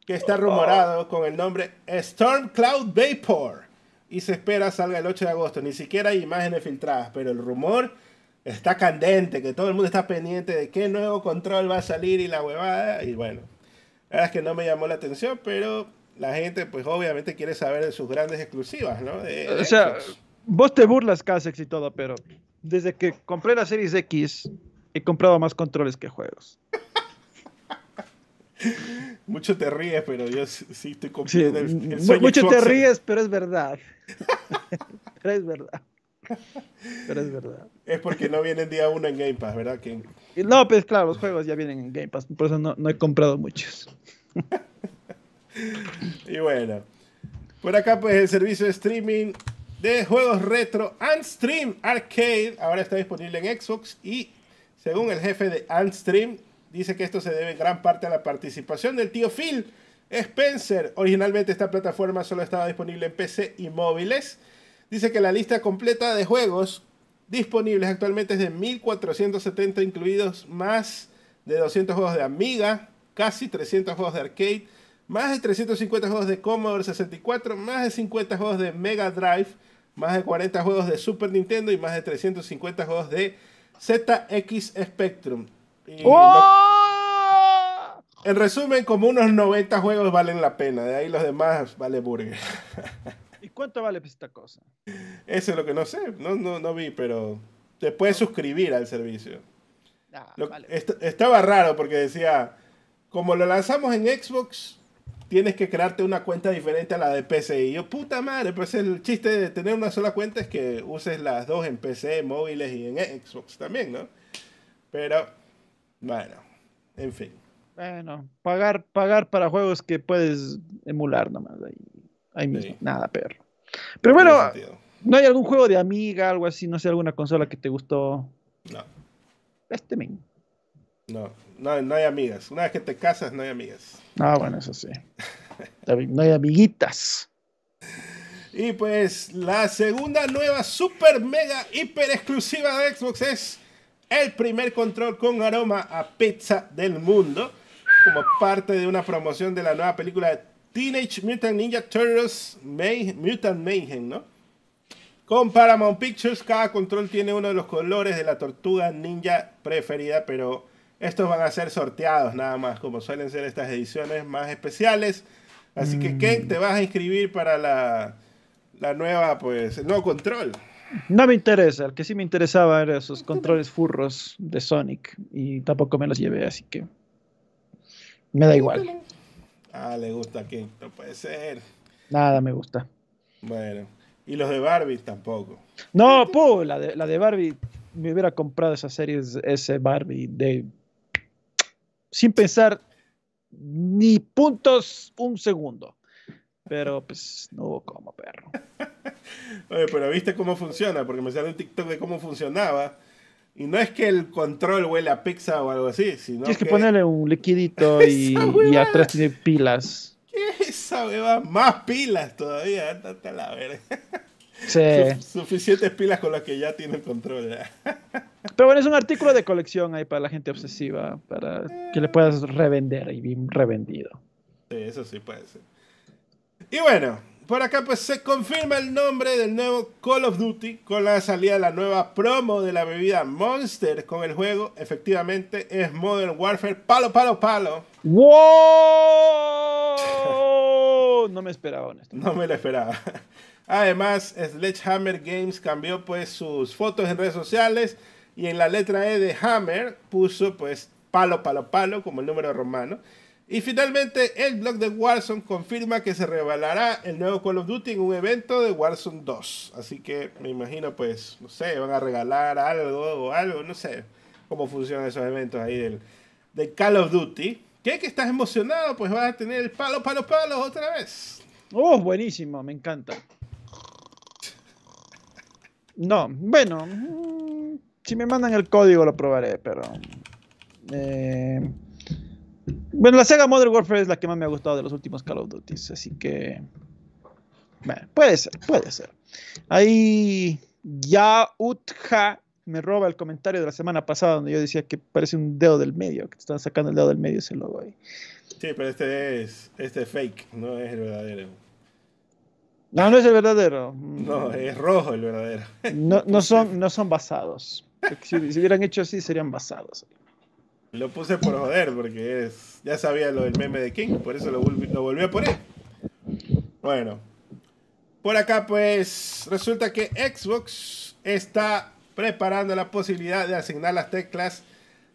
que está rumorado con el nombre Storm Cloud Vapor y se espera salga el 8 de agosto. Ni siquiera hay imágenes filtradas, pero el rumor está candente, que todo el mundo está pendiente de qué nuevo control va a salir y la huevada. Y bueno, la verdad es que no me llamó la atención, pero la gente pues obviamente quiere saber de sus grandes exclusivas, ¿no? o sea, vos te burlas, Casex y todo, pero desde que compré la Series X he comprado más controles que juegos. Mucho te ríes, pero yo sí estoy cumpliendo el, sueño Mucho te ríes, pero es verdad. pero es verdad. Pero es verdad. Es porque no vienen día uno en Game Pass, ¿verdad? No, pues claro, los juegos ya vienen en Game Pass, por eso no, no he comprado muchos. y bueno, por acá pues el servicio de streaming de juegos retro Unstream Arcade ahora está disponible en Xbox y según el jefe de Unstream Dice que esto se debe en gran parte a la participación del tío Phil Spencer. Originalmente esta plataforma solo estaba disponible en PC y móviles. Dice que la lista completa de juegos disponibles actualmente es de 1470 incluidos más de 200 juegos de Amiga, casi 300 juegos de arcade, más de 350 juegos de Commodore 64, más de 50 juegos de Mega Drive, más de 40 juegos de Super Nintendo y más de 350 juegos de ZX Spectrum. ¡Oh! en resumen, como unos 90 juegos valen la pena, de ahí los demás vale burger. ¿Y cuánto vale esta cosa? Eso es lo que no sé, no, no, vi, pero te puedes suscribir al servicio. Ah, estaba raro porque decía, como lo lanzamos en Xbox, tienes que crearte una cuenta diferente a la de PC. Y yo, puta madre, pues el chiste de tener una sola cuenta es que uses las dos en PC, móviles y en Xbox también, ¿no? Pero, bueno, en fin. Bueno, pagar, pagar para juegos que puedes emular nomás. Ahí, ahí mismo, nada, perro. Pero bueno, ¿no hay algún juego de Amiga, algo así? No sé, alguna consola que te gustó. No. Este men. No, no, no hay amigas. Una vez que te casas, no hay amigas. Ah, bueno, eso sí. No hay amiguitas. Y pues la segunda nueva super mega hiper exclusiva de Xbox es el primer control con aroma a pizza del mundo, como parte de una promoción de la nueva película de Teenage Mutant Ninja Turtles Mutant Mayhem, ¿no? Con Paramount Pictures, cada control tiene uno de los colores de la tortuga ninja preferida, pero estos van a ser sorteados nada más, como suelen ser estas ediciones más especiales. Así que, ¿qué mm. te vas a inscribir para la, la nueva, pues, el nuevo control? No me interesa, el que sí me interesaba eran esos controles furros de Sonic y tampoco me los llevé, así que me da igual. Ah, le gusta a Ken, no puede ser. Nada me gusta. Bueno, y los de Barbie tampoco. No, pu, la de, la de Barbie, me hubiera comprado esa serie, ese Barbie de sin pensar ni puntos un segundo. Pero pues no hubo como, perro. Oye, pero viste cómo funciona, porque me salió un TikTok de cómo funcionaba. Y no es que el control huele a pizza o algo así, sino Tienes que, ponerle un liquidito y, y, atrás tiene pilas. ¿Qué es esa hueva? Más pilas todavía, andate a la verga. suficientes pilas con las que ya tiene el control. Pero bueno, es un artículo de colección ahí para la gente obsesiva, para que le puedas revender y bien revendido. Sí, eso sí puede ser. Y bueno, por acá pues se confirma el nombre del nuevo Call of Duty con la salida de la nueva promo de la bebida Monster con el juego. Efectivamente es Modern Warfare palo, palo, palo. ¡Wow! No me esperaba, honesto. No me lo esperaba. Además, Sledgehammer Games cambió pues sus fotos en redes sociales y en la letra E de Hammer puso pues palo, palo, palo como el número romano. Y finalmente el blog de Warzone confirma que se revelará el nuevo Call of Duty en un evento de Warzone 2. Así que me imagino pues, no sé, van a regalar algo o algo, no sé cómo funcionan esos eventos ahí del, Call of Duty. ¿Qué? ¿Que estás emocionado? Pues vas a tener el palo, palo, palo otra vez. Oh, buenísimo, me encanta. No, bueno, mm, si me mandan el código lo probaré, pero... Eh, bueno, la Sega Modern Warfare es la que más me ha gustado de los últimos Call of Duty, así que... Bueno, puede ser, puede ser. Ahí Yautja me roba el comentario de la semana pasada donde yo decía que parece un dedo del medio, que te están sacando el dedo del medio ese logo ahí. Sí, pero este es, este es fake, no es el verdadero. No, no es el verdadero. No, es rojo el verdadero. No, no, son, no son basados. Si, hubieran hecho así, serían basados. Lo puse por joder, porque es, ya sabía lo del meme de King, por eso lo, volví a poner. Bueno, por acá pues resulta que Xbox está preparando la posibilidad de asignar las teclas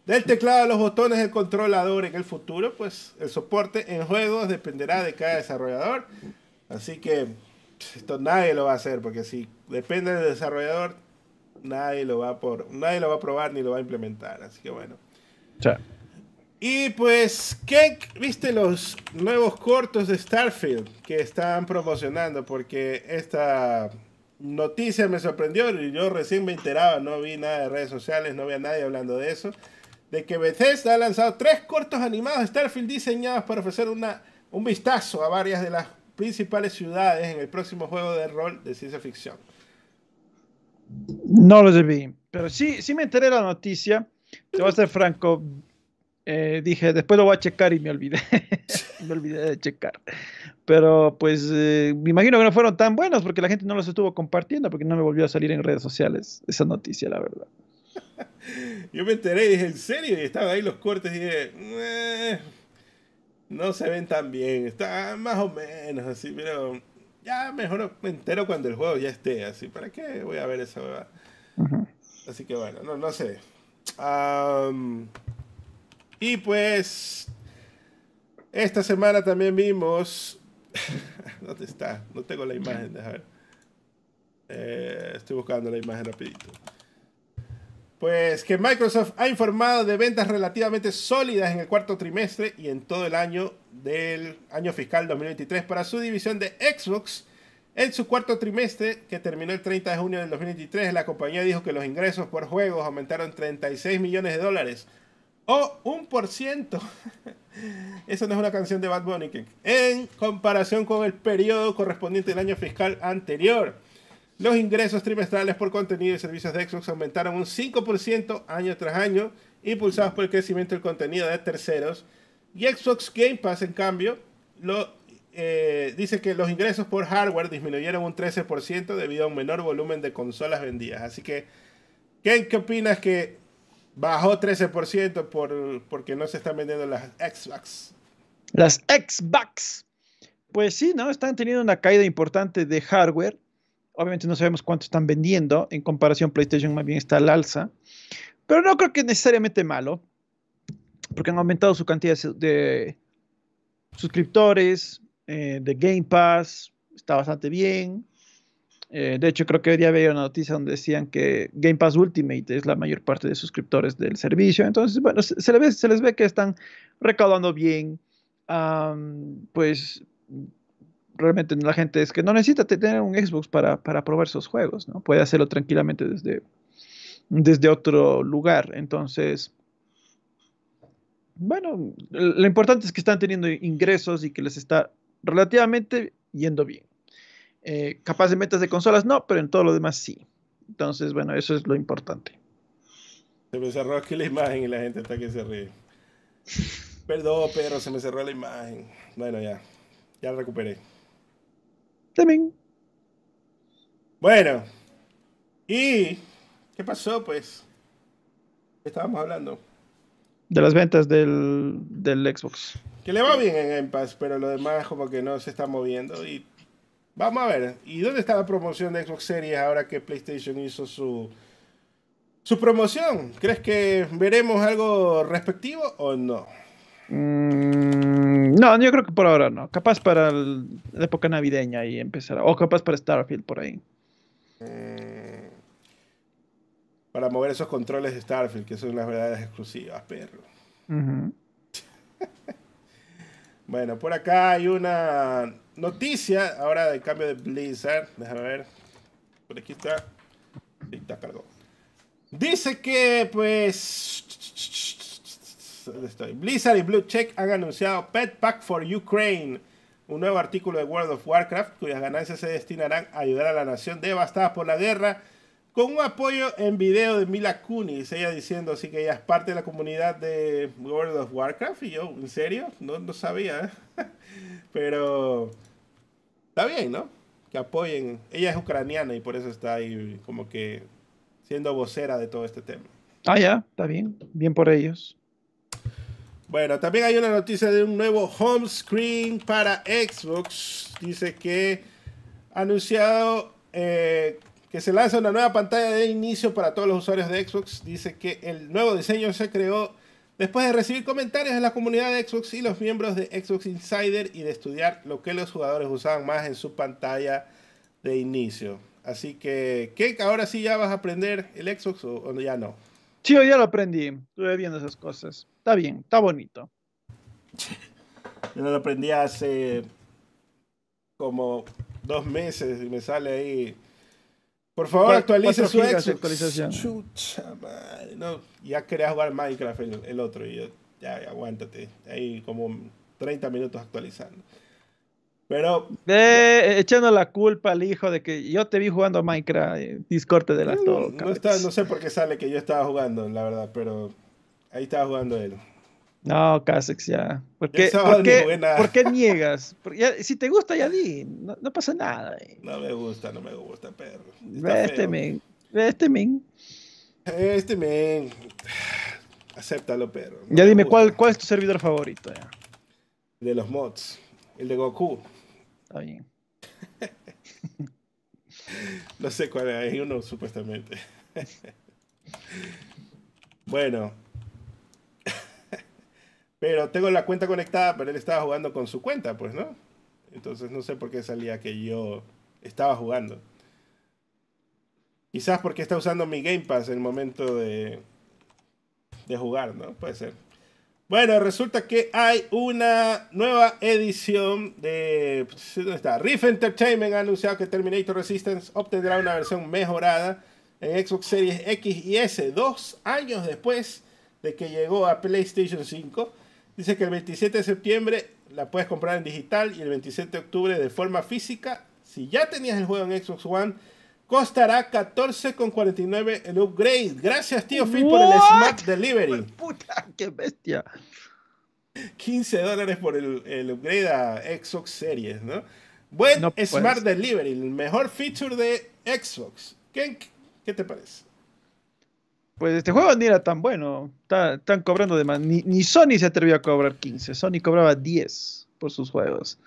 del teclado a los botones del controlador en el futuro. Pues el soporte en juegos dependerá de cada desarrollador. Así que esto nadie lo va a hacer, porque si depende del desarrollador, nadie lo va por, nadie lo va a probar ni lo va a implementar. Así que bueno. Y pues, ¿qué viste los nuevos cortos de Starfield que están promocionando? Porque esta noticia me sorprendió y yo recién me enteraba, no vi nada de redes sociales, no vi a nadie hablando de eso. De que Bethesda ha lanzado tres cortos animados de Starfield diseñados para ofrecer una, un vistazo a varias de las principales ciudades en el próximo juego de rol de ciencia ficción. No los vi, pero sí, sí me enteré de la noticia. Te voy a ser franco. Eh, dije, después lo voy a checar y me olvidé. me olvidé de checar. Pero pues eh, me imagino que no fueron tan buenos porque la gente no los estuvo compartiendo porque no me volvió a salir en redes sociales esa noticia, la verdad. Yo me enteré y dije, ¿en serio? Y estaban ahí los cortes y dije, eh, no se ven tan bien, está más o menos así, pero ya mejor me entero cuando el juego ya esté así. ¿Para qué voy a ver esa hueva? Así que bueno, no, no sé. Y pues, esta semana también vimos. ¿Dónde está? No tengo la imagen, déjame ver. Eh, estoy buscando la imagen rapidito. Pues que Microsoft ha informado de ventas relativamente sólidas en el cuarto trimestre y en todo el año del año fiscal 2023 para su división de Xbox. En su cuarto trimestre, que terminó el 30 de junio del 2023, la compañía dijo que los ingresos por juegos aumentaron 36 millones de dólares o un por ciento. Eso no es una canción de Bad Bunny. En comparación con el periodo correspondiente al año fiscal anterior. Los ingresos trimestrales por contenido y servicios de Xbox aumentaron un 5% año tras año, impulsados por el crecimiento del contenido de terceros. Y Xbox Game Pass, en cambio, lo, eh, dice que los ingresos por hardware disminuyeron un 13% debido a un menor volumen de consolas vendidas. Así que, ¿qué, qué opinas que bajó 13% por, porque no se están vendiendo las Xbox? Las Xbox. Pues sí, ¿no? Están teniendo una caída importante de hardware Obviamente no sabemos cuánto están vendiendo. En comparación, PlayStation más bien está al alza. Pero no creo que es necesariamente malo. Porque han aumentado su cantidad de suscriptores, eh, de Game Pass. Está bastante bien. Eh, de hecho, creo que hoy día había una noticia donde decían que Game Pass Ultimate es la mayor parte de suscriptores del servicio. Entonces, bueno, se, les, ve, se les ve que están recaudando bien. pues realmente la gente es que no necesita tener un Xbox para, probar esos juegos, ¿no? Puede hacerlo tranquilamente desde, desde otro lugar. Entonces, bueno, lo importante es que están teniendo ingresos y que les está relativamente yendo bien. Eh, capaz de metas de consolas no, pero en todo lo demás sí. Entonces, bueno, eso es lo importante. Se me cerró aquí la imagen y la gente está que se ríe. Perdón, pero se me cerró la imagen. Bueno, ya. Ya la recuperé. También. Bueno. ¿Y qué pasó, pues? Estábamos hablando. De las ventas del, Xbox. Que le va bien en Game Pass, pero lo demás como que no se está moviendo. Y vamos a ver. ¿Y dónde está la promoción de Xbox Series ahora que PlayStation hizo su, su promoción? ¿Crees que veremos algo respectivo o no? Mm, no, yo creo que por ahora no. Capaz para la época navideña y empezar. O capaz para Starfield por ahí. Mm, para mover esos controles de Starfield, que son las verdades exclusivas, perro. bueno, por acá hay una noticia ahora del cambio de Blizzard. Déjame ver. Por aquí está. Está cargado. Dice que, pues Blizzard y Blue Check han anunciado Pet Pack for Ukraine, un nuevo artículo de World of Warcraft cuyas ganancias se destinarán a ayudar a la nación devastada por la guerra, con un apoyo en video de Mila Kunis, ella diciendo así que ella es parte de la comunidad de World of Warcraft y yo, ¿en serio? No, no sabía, ¿eh? pero está bien, ¿no? Que apoyen. Ella es ucraniana y por eso está ahí como que siendo vocera de todo este tema. Ah, ya, está bien, bien por ellos. Bueno, también hay una noticia de un nuevo home screen para Xbox. Dice que ha anunciado eh, que se lanza una nueva pantalla de inicio para todos los usuarios de Xbox. Dice que el nuevo diseño se creó después de recibir comentarios de la comunidad de Xbox y los miembros de Xbox Insider y de estudiar lo que los jugadores usaban más en su pantalla de inicio. Así que, ¿qué? ¿Ahora sí ya vas a aprender el Xbox o, o ya no? Sí, ya lo aprendí. Estuve viendo esas cosas. Está bien, está bonito. Yo lo aprendí hace como dos meses y me sale ahí. Por favor, actualice su actualización. Chucha, madre. No, ya quería jugar Minecraft el, otro y yo, ya, aguántate. Ahí como 30 minutos actualizando. Pero. Eh, echando la culpa al hijo de que yo te vi jugando Minecraft, eh, Discord de la todo. No, sé por qué sale que yo estaba jugando, la verdad, pero ahí estaba jugando él. No, Casex, ya. ¿Por qué, ¿por qué, niegas? si te gusta, ya di. No, pasa nada. Eh. No me gusta, no me gusta, perro. este men. Este men. Este men. Acéptalo, perro. ya dime, ¿cuál, ¿cuál es tu servidor favorito? Ya? De los mods. El de Goku. Está bien. no sé cuál es, hay uno supuestamente. bueno. Pero tengo la cuenta conectada, pero él estaba jugando con su cuenta, pues, ¿no? Entonces no sé por qué salía que yo estaba jugando. Quizás porque está usando mi Game Pass en el momento de, de jugar, ¿no? Puede ser. Bueno, resulta que hay una nueva edición de. ¿Dónde está? Riff Entertainment ha anunciado que Terminator Resistance obtendrá una versión mejorada en Xbox Series X y S, dos años después de que llegó a PlayStation 5. Dice que el 27 de septiembre la puedes comprar en digital y el 27 de octubre de forma física. Si ya tenías el juego en Xbox One, costará 14,49 el upgrade. Gracias, tío Phil, por el Smart Delivery. Puta, qué bestia. 15 dólares por el, upgrade a Xbox Series, ¿no? Buen Smart Delivery, el mejor feature de Xbox. ¿Qué, te parece? Pues este juego ni era tan bueno. están cobrando de más. Ni, Sony se atrevió a cobrar 15. Sony cobraba 10 por sus juegos.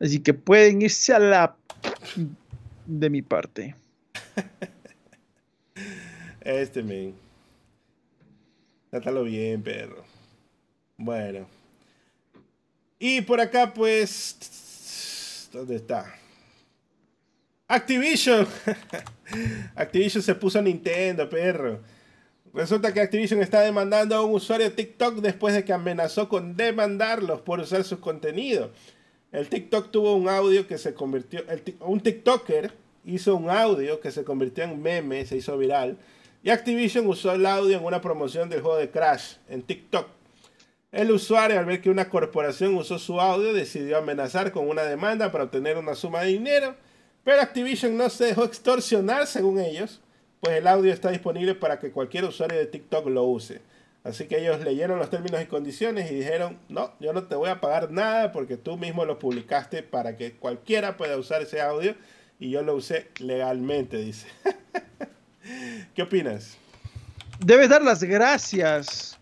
Así que pueden irse a la de mi parte. este men. Trátalo bien, perro. Bueno. Y por acá, pues. ¿Dónde está? Activision. Activision se puso a Nintendo, perro. Resulta que Activision está demandando a un usuario TikTok después de que amenazó con demandarlos por usar su contenido. El TikTok tuvo un audio que se convirtió. un TikToker hizo un audio que se convirtió en meme, se hizo viral. Y Activision usó el audio en una promoción del juego de Crash en TikTok. El usuario, al ver que una corporación usó su audio, decidió amenazar con una demanda para obtener una suma de dinero. Pero Activision no se dejó extorsionar, según ellos, pues el audio está disponible para que cualquier usuario de TikTok lo use. Así que ellos leyeron los términos y condiciones y dijeron, no, yo no te voy a pagar nada porque tú mismo lo publicaste para que cualquiera pueda usar ese audio y yo lo usé legalmente, dice. ¿Qué opinas? Debes dar las gracias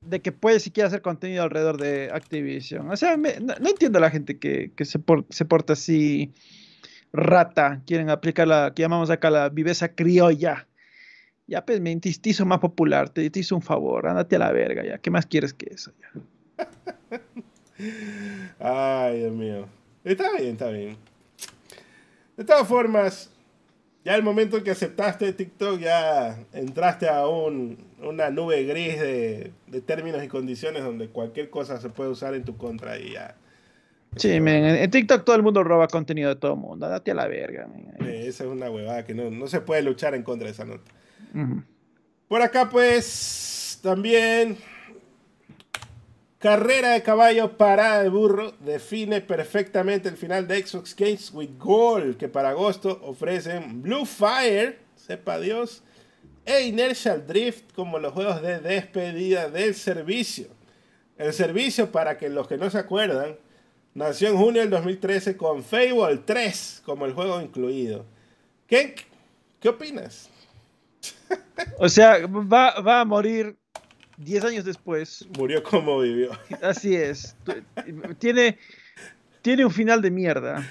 de que puedes siquiera hacer contenido alrededor de Activision. O sea, no, entiendo a la gente que, se, se, porta así rata. Quieren aplicar la que llamamos acá la viveza criolla. Ya, pues, me te hizo más popular, te, hizo un favor, ándate a la verga, ya. ¿Qué más quieres que eso? Ay, Dios mío. Está bien, está bien. De todas formas, ya el momento en que aceptaste TikTok, ya entraste a una nube gris de, términos y condiciones donde cualquier cosa se puede usar en tu contra y ya. Sí, en TikTok todo el mundo roba contenido de todo el mundo. Date a la verga. esa es una huevada que no, se puede luchar en contra de esa nota. Por acá, pues, también Carrera de caballo, parada de burro, define perfectamente el final de Xbox Games with Gold, que para agosto ofrecen Blue Fire, sepa Dios, e Inertial Drift como los juegos de despedida del servicio. El servicio, para que los que no se acuerdan, nació en junio del 2013 con Fable 3 como el juego incluido. ¿Qué, qué opinas? O sea, va, va a morir 10 años después. Murió como vivió. Así es. Tiene, tiene un final de mierda.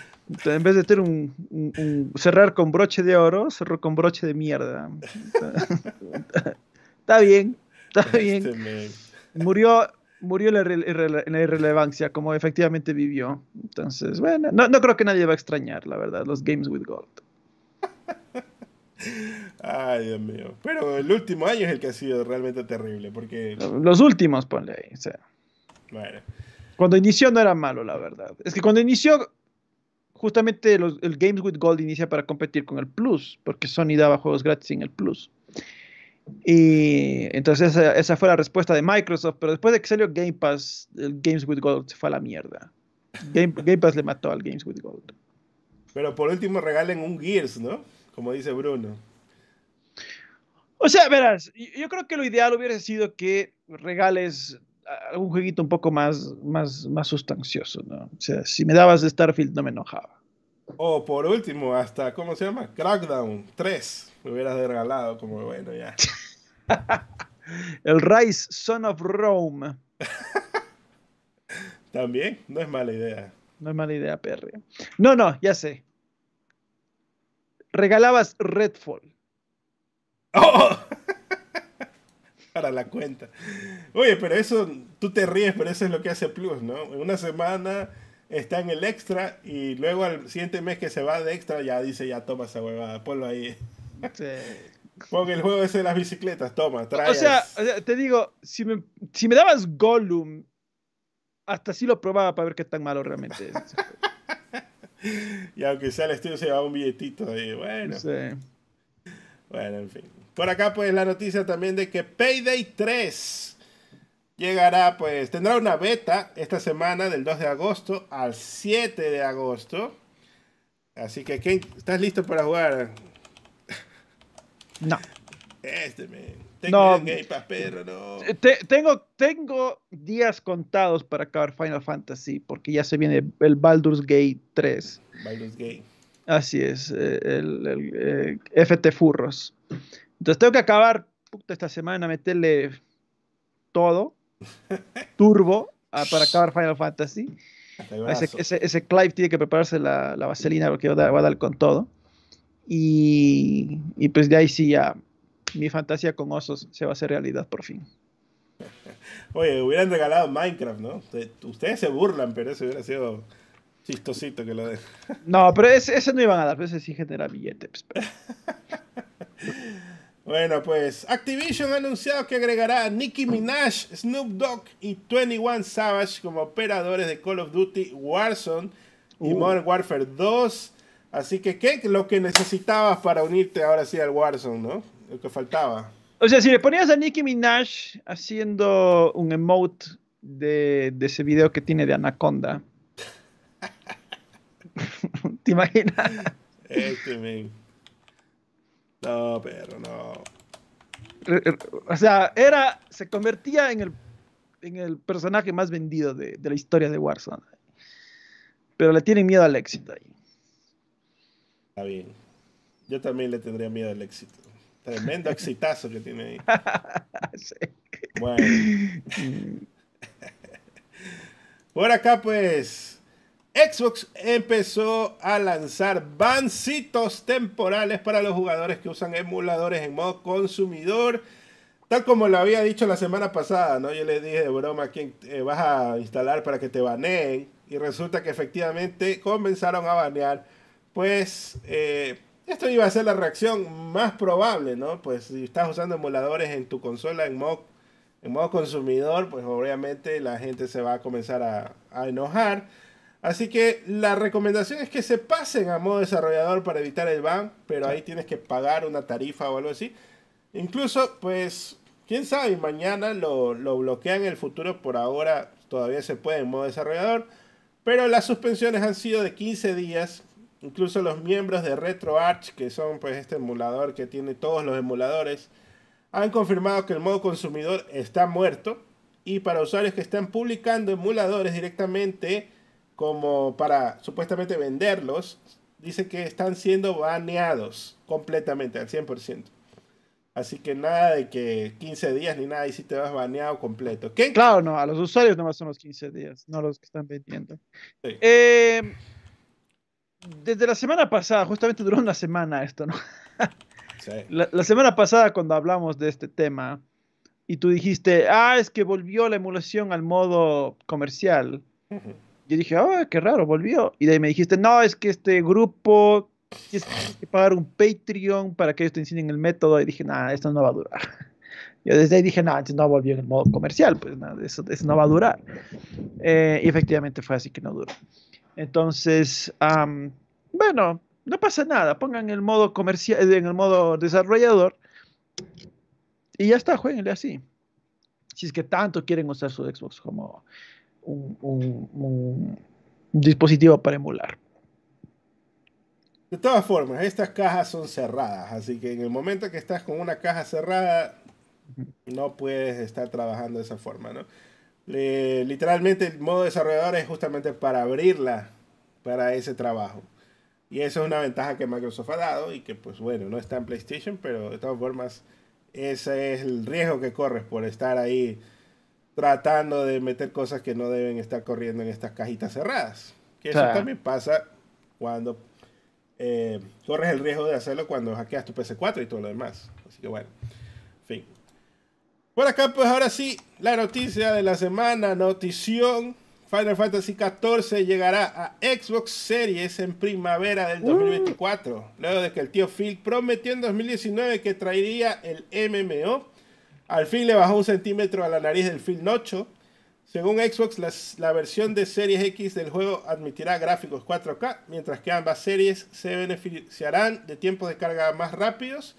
En vez de tener un, cerrar con broche de oro, cerró con broche de mierda. está bien, está este bien. Murió, murió en la, irrelevancia, como efectivamente vivió. Entonces, bueno, no, no creo que nadie va a extrañar, la verdad, los Games with Gold. Ay, Dios mío. Pero el último año es el que ha sido realmente terrible, porque... Los últimos, ponle ahí. Bueno. Cuando inició no era malo, la verdad. Es que cuando inició, justamente el Games with Gold inicia para competir con el Plus, porque Sony daba juegos gratis en el Plus. Y entonces esa, esa, fue la respuesta de Microsoft, pero después de que salió Game Pass, el Games with Gold se fue a la mierda. Game, Pass le mató al Games with Gold. Pero por último regalen un Gears, ¿no? Como dice Bruno. O sea, verás, yo creo que lo ideal hubiera sido que regales algún jueguito un poco más, más, más sustancioso, ¿no? O sea, si me dabas Starfield no me enojaba. O por último, hasta, ¿cómo se llama? Crackdown 3. Me hubieras regalado como bueno ya. El Rise Son of Rome. También, no es mala idea. No es mala idea, Perry. No, no, ya sé. Regalabas Redfall. ¡Oh! Para la cuenta. Oye, pero eso, tú te ríes, pero eso es lo que hace Plus, ¿no? En una semana está en el extra y luego al siguiente mes que se va de extra ya dice, ya toma esa huevada, ponlo ahí. Sí. Pon el juego ese de las bicicletas, toma, trae. O sea, te digo, si me, si me dabas Gollum, hasta sí lo probaba para ver qué tan malo realmente es. y aunque sea el estudio, se llevaba un billetito ahí, bueno. Sí. Bueno, en fin. Por acá, pues, la noticia también de que Payday 3 llegará, pues, tendrá una beta esta semana del 2 de agosto al 7 de agosto. Así que, ¿estás listo para jugar? No. Este. Tengo Game Pass, pero no. tengo, tengo días contados para acabar Final Fantasy, porque ya se viene el Baldur's Gate 3. Baldur's Gate. Así es, eh, el, el, el eh, FT Furros. Entonces tengo que acabar esta semana, meterle todo, turbo, para acabar Final Fantasy. Ese, ese, Clive tiene que prepararse la, la vaselina porque va a, dar con todo. Y, y, pues de ahí sí ya mi fantasía con osos se va a hacer realidad por fin. Oye, hubieran regalado Minecraft, ¿no? Ustedes se burlan, pero eso hubiera sido chistosito que lo de. No, pero ese, ese, no iban a dar, ese sí genera billetes. Bueno, pues Activision ha anunciado que agregará a Nicki Minaj, Snoop Dogg y 21 Savage como operadores de Call of Duty Warzone y uh. Modern Warfare 2. Así que, ¿qué es lo que necesitabas para unirte ahora sí al Warzone, no? Lo que faltaba. O sea, si le ponías a Nicki Minaj haciendo un emote de, ese video que tiene de Anaconda. ¿Te imaginas? Este, men. No, pero no. O sea, era, se convertía en el, en el personaje más vendido de, la historia de Warzone. Pero le tienen miedo al éxito ahí. Está bien. Yo también le tendría miedo al éxito. Tremendo exitazo que tiene ahí. sí. Bueno. Por acá, pues, Xbox empezó a lanzar bancitos temporales para los jugadores que usan emuladores en modo consumidor. Tal como lo había dicho la semana pasada, ¿no? Yo le dije de broma quién eh, vas a instalar para que te baneen. Y resulta que efectivamente comenzaron a banear. Pues eh, esto iba a ser la reacción más probable, ¿no? Pues si estás usando emuladores en tu consola en modo, en modo consumidor, pues obviamente la gente se va a comenzar a, enojar. Así que la recomendación es que se pasen a modo desarrollador para evitar el ban, pero ahí tienes que pagar una tarifa o algo así. Incluso, pues, quién sabe, mañana lo, lo bloquean en el futuro, por ahora todavía se puede en modo desarrollador, pero las suspensiones han sido de 15 días. Incluso los miembros de RetroArch, que son pues este emulador que tiene todos los emuladores, han confirmado que el modo consumidor está muerto. Y para usuarios que están publicando emuladores directamente, como para supuestamente venderlos, dice que están siendo baneados completamente, al 100%. Así que nada de que 15 días ni nada, y si te vas baneado completo. ¿Qué? Claro, no, a los usuarios nomás son los 15 días, no los que están vendiendo. Eh, desde la semana pasada, justamente duró una semana esto, ¿no? sí. la, semana pasada cuando hablamos de este tema y tú dijiste, ah, es que volvió la emulación al modo comercial yo dije, ah, qué raro, volvió. Y de ahí me dijiste, no, es que este grupo tienes que pagar un Patreon para que ellos te enseñen el método. Y dije, nada, esto no va a durar. Yo desde ahí dije, no, entonces no volvió en el modo comercial, pues nada, eso, eso no va a durar. Eh, y efectivamente fue así que no duró. Entonces, bueno, no pasa nada, pongan el modo comercial, en el modo desarrollador y ya está, jueguenle así. Si es que tanto quieren usar su Xbox como, un, dispositivo para emular. De todas formas, estas cajas son cerradas, así que en el momento que estás con una caja cerrada, no puedes estar trabajando de esa forma, ¿no? Literalmente el modo desarrollador es justamente para abrirla para ese trabajo. Y eso es una ventaja que Microsoft ha dado y que pues bueno, no está en PlayStation, pero de todas formas ese es el riesgo que corres por estar ahí tratando de meter cosas que no deben estar corriendo en estas cajitas cerradas. Que eso también pasa cuando eh, corres el riesgo de hacerlo cuando hackeas tu PC4 y todo lo demás. Así que bueno. Por acá, pues ahora sí, la noticia de la semana, notición. Final Fantasy XIV llegará a Xbox Series en primavera del 2024. Uh. Luego de que el tío Phil prometió en 2019 que traería el MMO. Al fin le bajó un centímetro a la nariz del Phil Nocho. Según Xbox, la versión de Series X del juego admitirá gráficos 4K, mientras que ambas series se beneficiarán de tiempos de carga más rápidos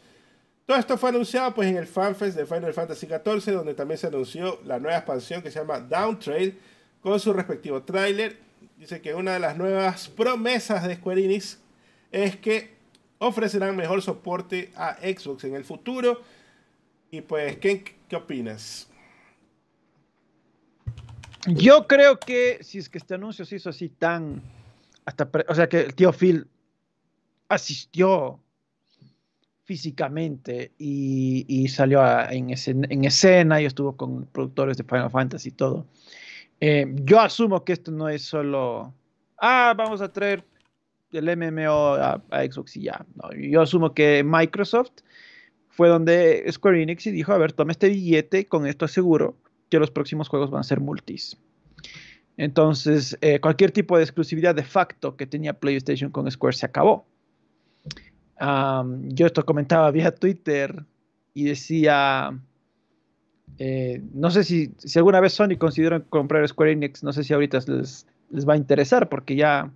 todo esto fue anunciado pues, en el FanFest de Final Fantasy XIV, donde también se anunció la nueva expansión que se llama Down Trail, con su respectivo tráiler. Dice que una de las nuevas promesas de Square Enix es que ofrecerán mejor soporte a Xbox en el futuro. Y pues, ¿qué, qué opinas? Yo creo que si es que este anuncio se hizo así tan... Hasta, o sea, que el tío Phil asistió físicamente y, salió en, escena, y estuvo con productores de Final Fantasy y todo. Eh, yo asumo que esto no es solo, ah, vamos a traer el MMO a, Xbox y ya. yo asumo que Microsoft fue donde Square Enix y dijo, a ver, toma este billete, con esto aseguro que los próximos juegos van a ser multis. Entonces, eh, cualquier tipo de exclusividad de facto que tenía PlayStation con Square se acabó yo esto comentaba vía Twitter y decía, eh, no sé si, alguna vez Sony consideran comprar Square Enix, no sé si ahorita les, les va a interesar, porque ya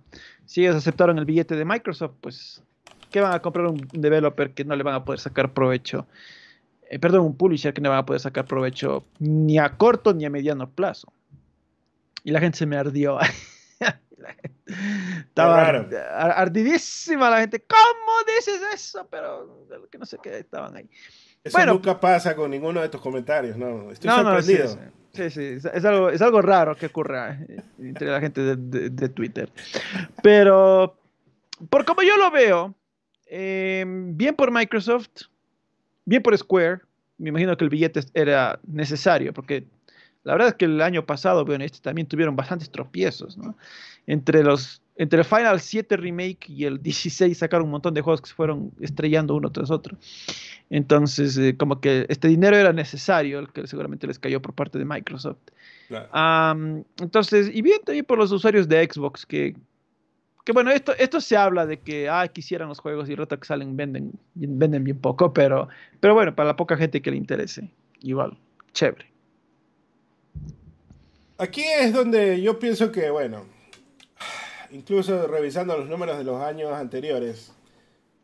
si ellos aceptaron el billete de Microsoft, pues, ¿qué van a comprar un developer que no le van a poder sacar provecho? Eh, perdón, un publisher que no van a poder sacar provecho ni a corto ni a mediano plazo. Y la gente se me ardió. Estaba ardidísima la gente. ¿Cómo dices eso? Pero que no sé qué estaban ahí. Eso bueno, nunca pasa con ninguno de tus comentarios, ¿no? Estoy sorprendido. sí, sí, Es, algo, es algo raro que ocurra eh, entre la gente de, Twitter. Pero, por como yo lo veo, em, bien por Microsoft, bien por Square, me imagino que el billete era necesario, porque la verdad es que el año pasado, bueno, este también tuvieron bastantes tropiezos, ¿no? Entre los entre el Final 7 Remake y el 16 sacaron un montón de juegos que se fueron estrellando uno tras otro. Entonces, eh, como que este dinero era necesario, el que seguramente les cayó por parte de Microsoft. entonces, y bien también por los usuarios de Xbox, que, que bueno, esto, esto se habla de que, ah, quisieran los juegos y rota que salen venden, venden bien poco, pero, pero bueno, para la poca gente que le interese, igual, chévere. Aquí es donde yo pienso que, bueno, incluso revisando los números de los años anteriores,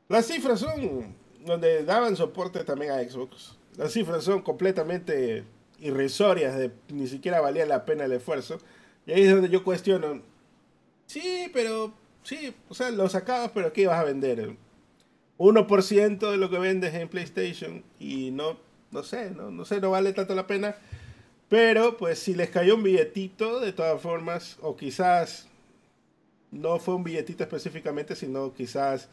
las cifras son donde daban soporte también a Xbox. Las cifras son completamente irrisorias, de, ni siquiera valía la pena el esfuerzo. Y ahí es donde yo cuestiono, sí, pero, sí, o sea, lo sacabas, pero ¿qué ibas a vender? 1% de lo que vendes en PlayStation y no, no sé, no, no sé, no vale tanto la pena. Pero pues si les cayó un billetito, de todas formas, o quizás no fue un billetito específicamente, sino quizás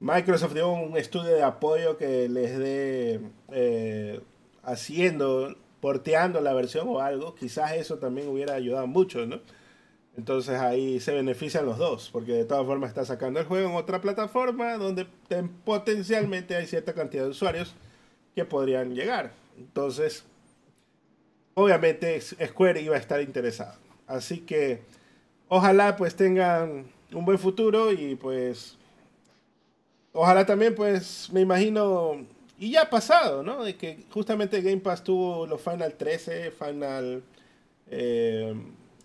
Microsoft dio un estudio de apoyo que les dé eh, haciendo, porteando la versión o algo, quizás eso también hubiera ayudado mucho, ¿no? Entonces ahí se benefician los dos, porque de todas formas está sacando el juego en otra plataforma donde potencialmente hay cierta cantidad de usuarios que podrían llegar. Entonces, obviamente Square iba a estar interesado. Así que ojalá pues tengan un buen futuro y pues ojalá también pues me imagino y ya ha pasado, ¿no? De que justamente Game Pass tuvo los Final 13, Final eh,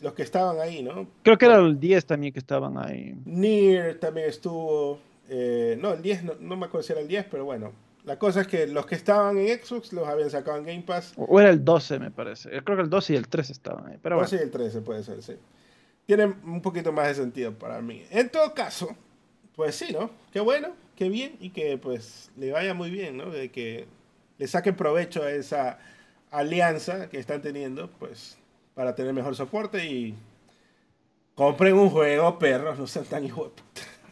los que estaban ahí, ¿no? Creo que era el 10 también que estaban ahí. Nier también estuvo, eh, no, el 10 no, no me acuerdo si era el 10, pero bueno, la cosa es que los que estaban en Xbox los habían sacado en Game Pass. O era el 12, me parece. Creo que el 12 y el 13 estaban ahí. Pero el 12 y el 13 puede ser, sí. tiene un poquito más de sentido para mí. En todo caso, pues sí, ¿no? Qué bueno, qué bien y que pues le vaya muy bien, ¿no? De que le saquen provecho a esa alianza que están teniendo, pues para tener mejor soporte y compren un juego, perros, no sean tan hijos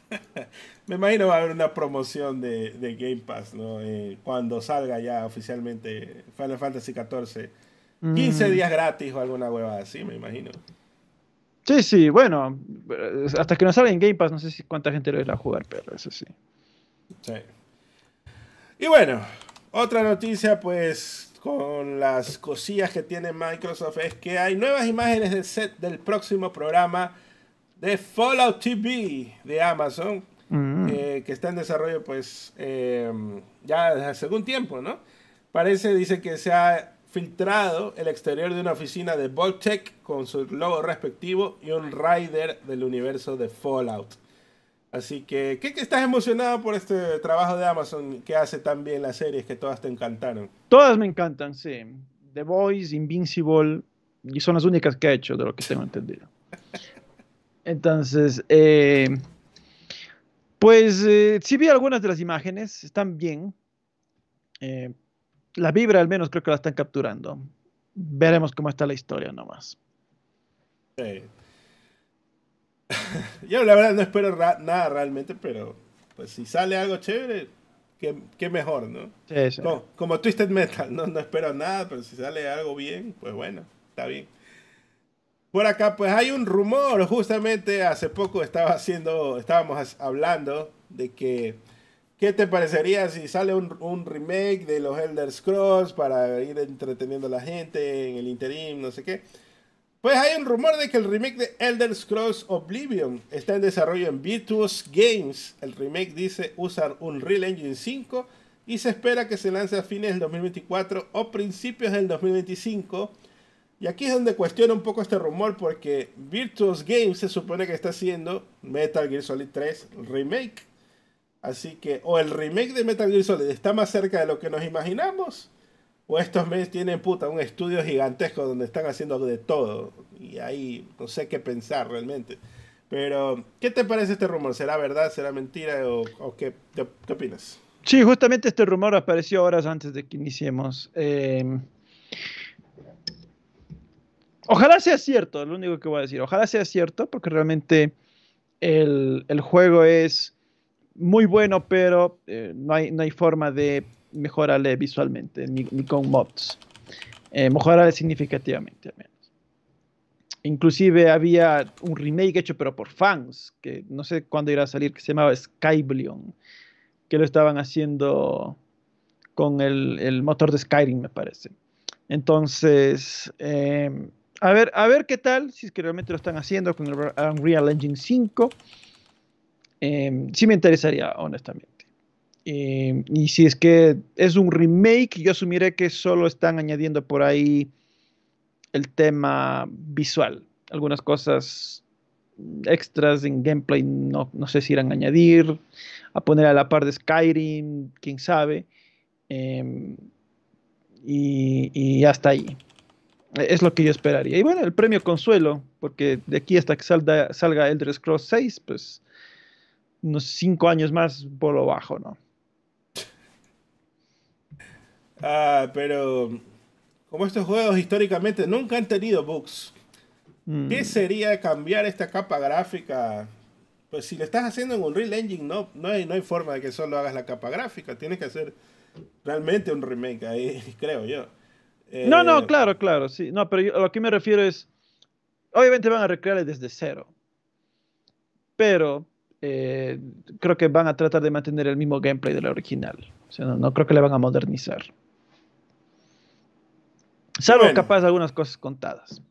Me imagino va a haber una promoción de, Game Pass, ¿no? Eh, cuando salga ya oficialmente Final Fantasy XIV. 15 mm. días gratis o alguna hueva así, me imagino. Sí, sí, bueno, hasta que no salga en Game Pass, no sé si cuánta gente lo irá a jugar, pero eso sí. Sí. Y bueno, otra noticia, pues, con las cosillas que tiene Microsoft es que hay nuevas imágenes del set del próximo programa de Fallout TV de Amazon, mm. eh, que está en desarrollo, pues, eh, ya desde hace algún tiempo, ¿no? Parece, dice que se ha filtrado el exterior de una oficina de Voltec con su logo respectivo y un rider del universo de Fallout. Así que, ¿qué, estás emocionado por este trabajo de Amazon que hace tan bien las series que todas te encantaron? Todas me encantan, sí. The Voice, Invincible, y son las únicas que ha hecho, de lo que tengo entendido. Entonces, eh, pues eh, sí vi algunas de las imágenes, están bien. Eh, la vibra al menos creo que la están capturando. Veremos cómo está la historia nomás. Yo la verdad no espero nada realmente, pero pues si sale algo chévere, qué, mejor, ¿no? Como, Twisted Metal, ¿no? no espero nada, pero si sale algo bien, pues bueno, está bien. Por acá, pues hay un rumor, justamente hace poco estaba haciendo, estábamos hablando de que ¿Qué te parecería si sale un, remake de los Elder Scrolls para ir entreteniendo a la gente en el interim, no sé qué? Pues hay un rumor de que el remake de Elder Scrolls Oblivion está en desarrollo en Virtuous Games. El remake dice usar un Real Engine 5 y se espera que se lance a fines del 2024 o principios del 2025. Y aquí es donde cuestiona un poco este rumor porque Virtuous Games se supone que está haciendo Metal Gear Solid 3 Remake. Así que o el remake de Metal Gear Solid está más cerca de lo que nos imaginamos, o estos meses tienen puta un estudio gigantesco donde están haciendo de todo. Y ahí no sé qué pensar realmente. Pero, ¿qué te parece este rumor? ¿Será verdad? ¿Será mentira? ¿O, qué, qué, opinas? Sí, justamente este rumor apareció horas antes de que iniciemos. Em, ojalá sea cierto, lo único que voy a decir. Ojalá sea cierto, porque realmente el, el juego es muy bueno, pero eh, no, hay, no hay forma de mejorarle visualmente, ni, con mods. Eh, mejorarle significativamente, al menos. Inclusive había un remake hecho, pero por fans, que no sé cuándo irá a salir, que se llamaba Skyblion, que lo estaban haciendo con el, motor de Skyrim, me parece. Entonces, eh, a, ver, a ver qué tal, si es que realmente lo están haciendo con el Unreal Engine 5. Em, sí me interesaría, honestamente. Em, y si es que es un remake, yo asumiré que solo están añadiendo por ahí el tema visual. Algunas cosas extras en gameplay no, sé si irán a añadir, a poner a la par de Skyrim, quién sabe. Em, y, hasta ahí. Es lo que yo esperaría. Y bueno, el premio consuelo, porque de aquí hasta que salga, salga Elder Scrolls 6, pues unos cinco años más por lo bajo, ¿no? Ah, pero como estos juegos históricamente nunca han tenido bugs, mm. ¿qué sería cambiar esta capa gráfica? Pues si lo estás haciendo en un Real Engine, no, no, hay, no hay forma de que solo hagas la capa gráfica, tienes que hacer realmente un remake ahí, creo yo. No, no, eh, claro, claro, sí. No, pero a lo que me refiero es, obviamente van a recrearle desde cero, pero eh, creo que van a tratar de mantener el mismo gameplay de la original. O sea, no, creo que le van a modernizar. Salvo capaz algunas cosas contadas.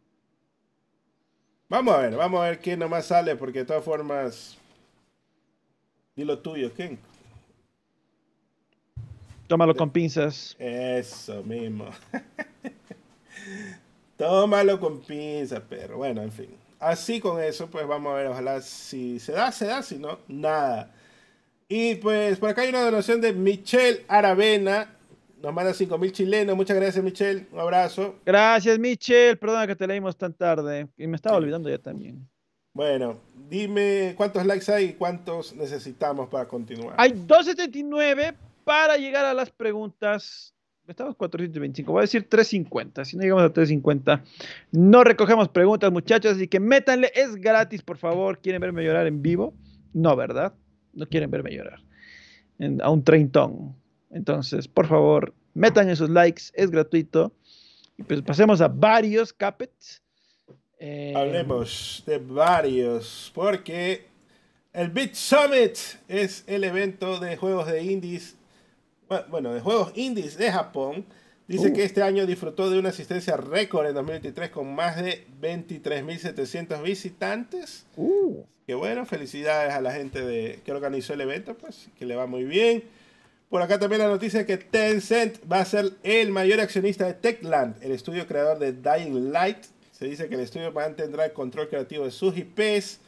Vamos a ver, vamos a ver quién nomás sale, porque de todas formas. Dilo tuyo, ¿quién? Tómalo con pinzas. Eso mismo. Tómalo con pinzas, pero bueno, en fin así con eso, pues vamos a ver, ojalá si se da, se da, si no, nada. Y pues por acá hay una donación de Michelle Aravena. Nos manda 5 mil chilenos. Muchas gracias, Michelle. Un abrazo. Gracias, Michelle. Perdona que te leímos tan tarde. Y me estaba olvidando ya también. Bueno, dime cuántos likes hay y cuántos necesitamos para continuar. Hay 279 para llegar a las preguntas. Estamos 425, voy a decir 350. Si no llegamos a 350, no recogemos preguntas, muchachos. Así que métanle, es gratis, por favor. ¿Quieren verme llorar en vivo? No, ¿verdad? No quieren verme llorar. a un treintón. Entonces, por favor, metan esos likes, es gratuito. Y pues pasemos a varios capets. Eh, Hablemos de varios, porque el Bit Summit es el evento de juegos de indies, bueno, de juegos indies de Japón. Dice que uh. este año disfrutó de una asistencia récord en 2023 con más de 23.700 visitantes. Uh. Que bueno, felicidades a la gente de, que organizó el evento, pues que le va muy bien. Por acá también la noticia de que Tencent va a ser el mayor accionista de Techland, el estudio creador de Dying Light. Se dice que el estudio mantendrá el control creativo de sus IPs.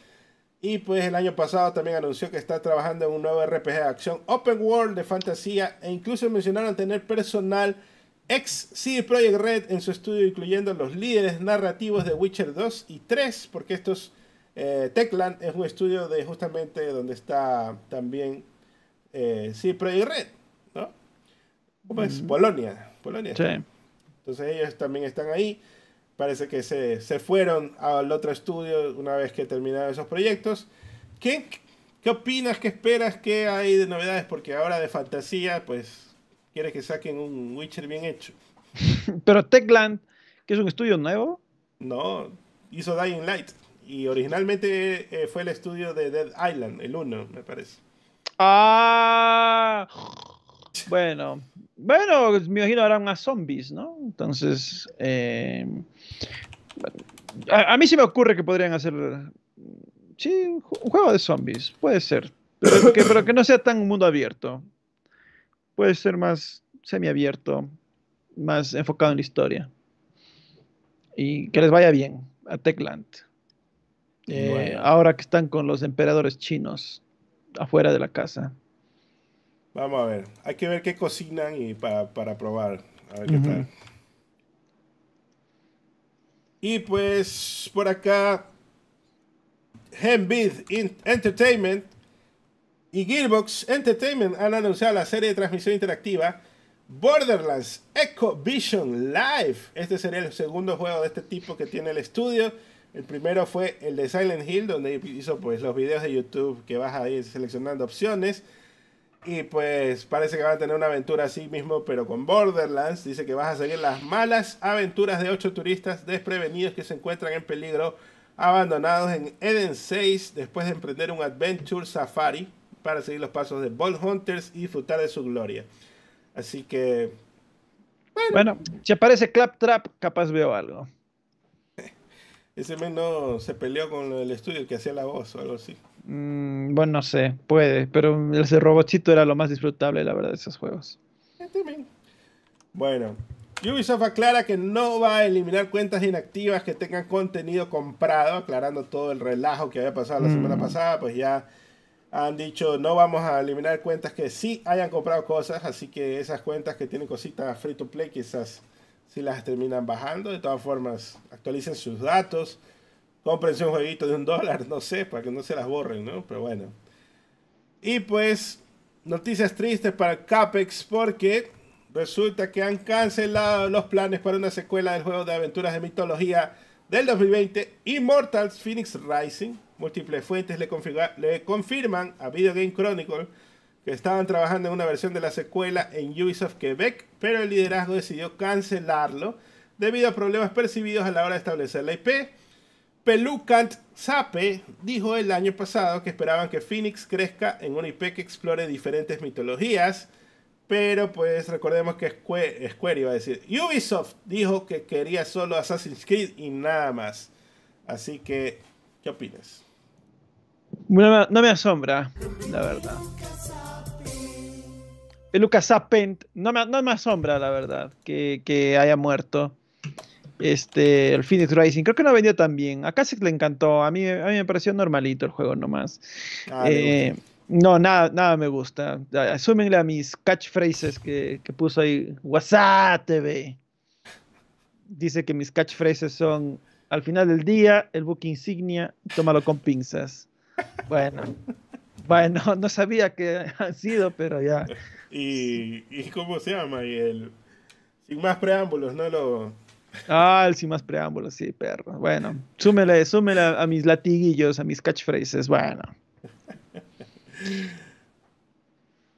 Y pues el año pasado también anunció que está trabajando en un nuevo RPG de acción Open World de fantasía. E incluso mencionaron tener personal ex CD Projekt Red en su estudio, incluyendo los líderes narrativos de Witcher 2 y 3, porque estos eh, Techland es un estudio de justamente donde está también eh, sí, Project Red, ¿no? Pues Polonia, Polonia. Sí. Entonces ellos también están ahí. Parece que se, fueron al otro estudio una vez que terminaron esos proyectos. ¿Qué, ¿Qué opinas? ¿Qué esperas? ¿Qué hay de novedades? Porque ahora de fantasía, pues, quieres que saquen un Witcher bien hecho. Pero Techland, que es un estudio nuevo. No, hizo Dying Light. Y originalmente eh, fue el estudio de Dead Island, el 1, me parece. Ah, bueno, bueno, me imagino ahora más zombies, ¿no? Entonces, eh, a, mí sí me ocurre que podrían hacer, sí, un juego de zombies, puede ser, pero que, pero que no sea tan un mundo abierto. Puede ser más semiabierto, más enfocado en la historia. Y que les vaya bien a Techland. Eh, ahora que están con los emperadores chinos afuera de la casa. Vamos a ver. Hay que ver qué cocinan y para, probar. A ver qué tal. Y pues por acá, Hembid Entertainment y Gearbox Entertainment han anunciado la serie de transmisión interactiva Borderlands Echo Vision Live. Este sería el segundo juego de este tipo que tiene el estudio. El primero fue el de Silent Hill, donde hizo pues los videos de YouTube que vas a ir seleccionando opciones. Y pues parece que van a tener una aventura así mismo, pero con Borderlands. Dice que vas a seguir las malas aventuras de ocho turistas desprevenidos que se encuentran en peligro, abandonados en Eden 6, después de emprender un adventure safari para seguir los pasos de Bolt Hunters y disfrutar de su gloria. Así que. Bueno, bueno si aparece Claptrap, capaz veo algo. Ese men no se peleó con el estudio que hacía la voz o algo así. Mm, bueno, no sé, puede, pero ese robotcito era lo más disfrutable, la verdad, de esos juegos. Bueno, Ubisoft aclara que no va a eliminar cuentas inactivas que tengan contenido comprado, aclarando todo el relajo que había pasado la semana mm. pasada, pues ya han dicho no vamos a eliminar cuentas que sí hayan comprado cosas, así que esas cuentas que tienen cositas free to play quizás si las terminan bajando. De todas formas, actualicen sus datos. Cómprense un jueguito de un dólar, no sé, para que no se las borren, ¿no? Pero bueno. Y pues, noticias tristes para Capex porque resulta que han cancelado los planes para una secuela del juego de aventuras de mitología del 2020, Immortals Phoenix Rising. Múltiples fuentes le, le confirman a Video Game Chronicle que estaban trabajando en una versión de la secuela en Ubisoft Quebec, pero el liderazgo decidió cancelarlo debido a problemas percibidos a la hora de establecer la IP. Pelucant Sape dijo el año pasado que esperaban que Phoenix crezca en una IP que explore diferentes mitologías, pero pues recordemos que Square, Square iba a decir. Ubisoft dijo que quería solo Assassin's Creed y nada más. Así que, ¿qué opinas? No, me asombra, la verdad. Lucas Zapent, no me, no me asombra, la verdad, que, haya muerto. Este, el Phoenix Rising, creo que no vendió tan bien. A Kasek le encantó, a mí, a mí me pareció normalito el juego nomás. Ah, eh, no, nada, nada me gusta. Asúmenle a mis catchphrases que, que puso ahí. WhatsApp TV. Dice que mis catchphrases son al final del día, el buque insignia, tómalo con pinzas. Bueno, bueno, no sabía que han sido, pero ya. ¿Y, y cómo se llama? Y el, sin más preámbulos, ¿no? Lo... Ah, el sin más preámbulos, sí, perro. Bueno, súmele, súmele a, mis latiguillos, a mis catchphrases, bueno.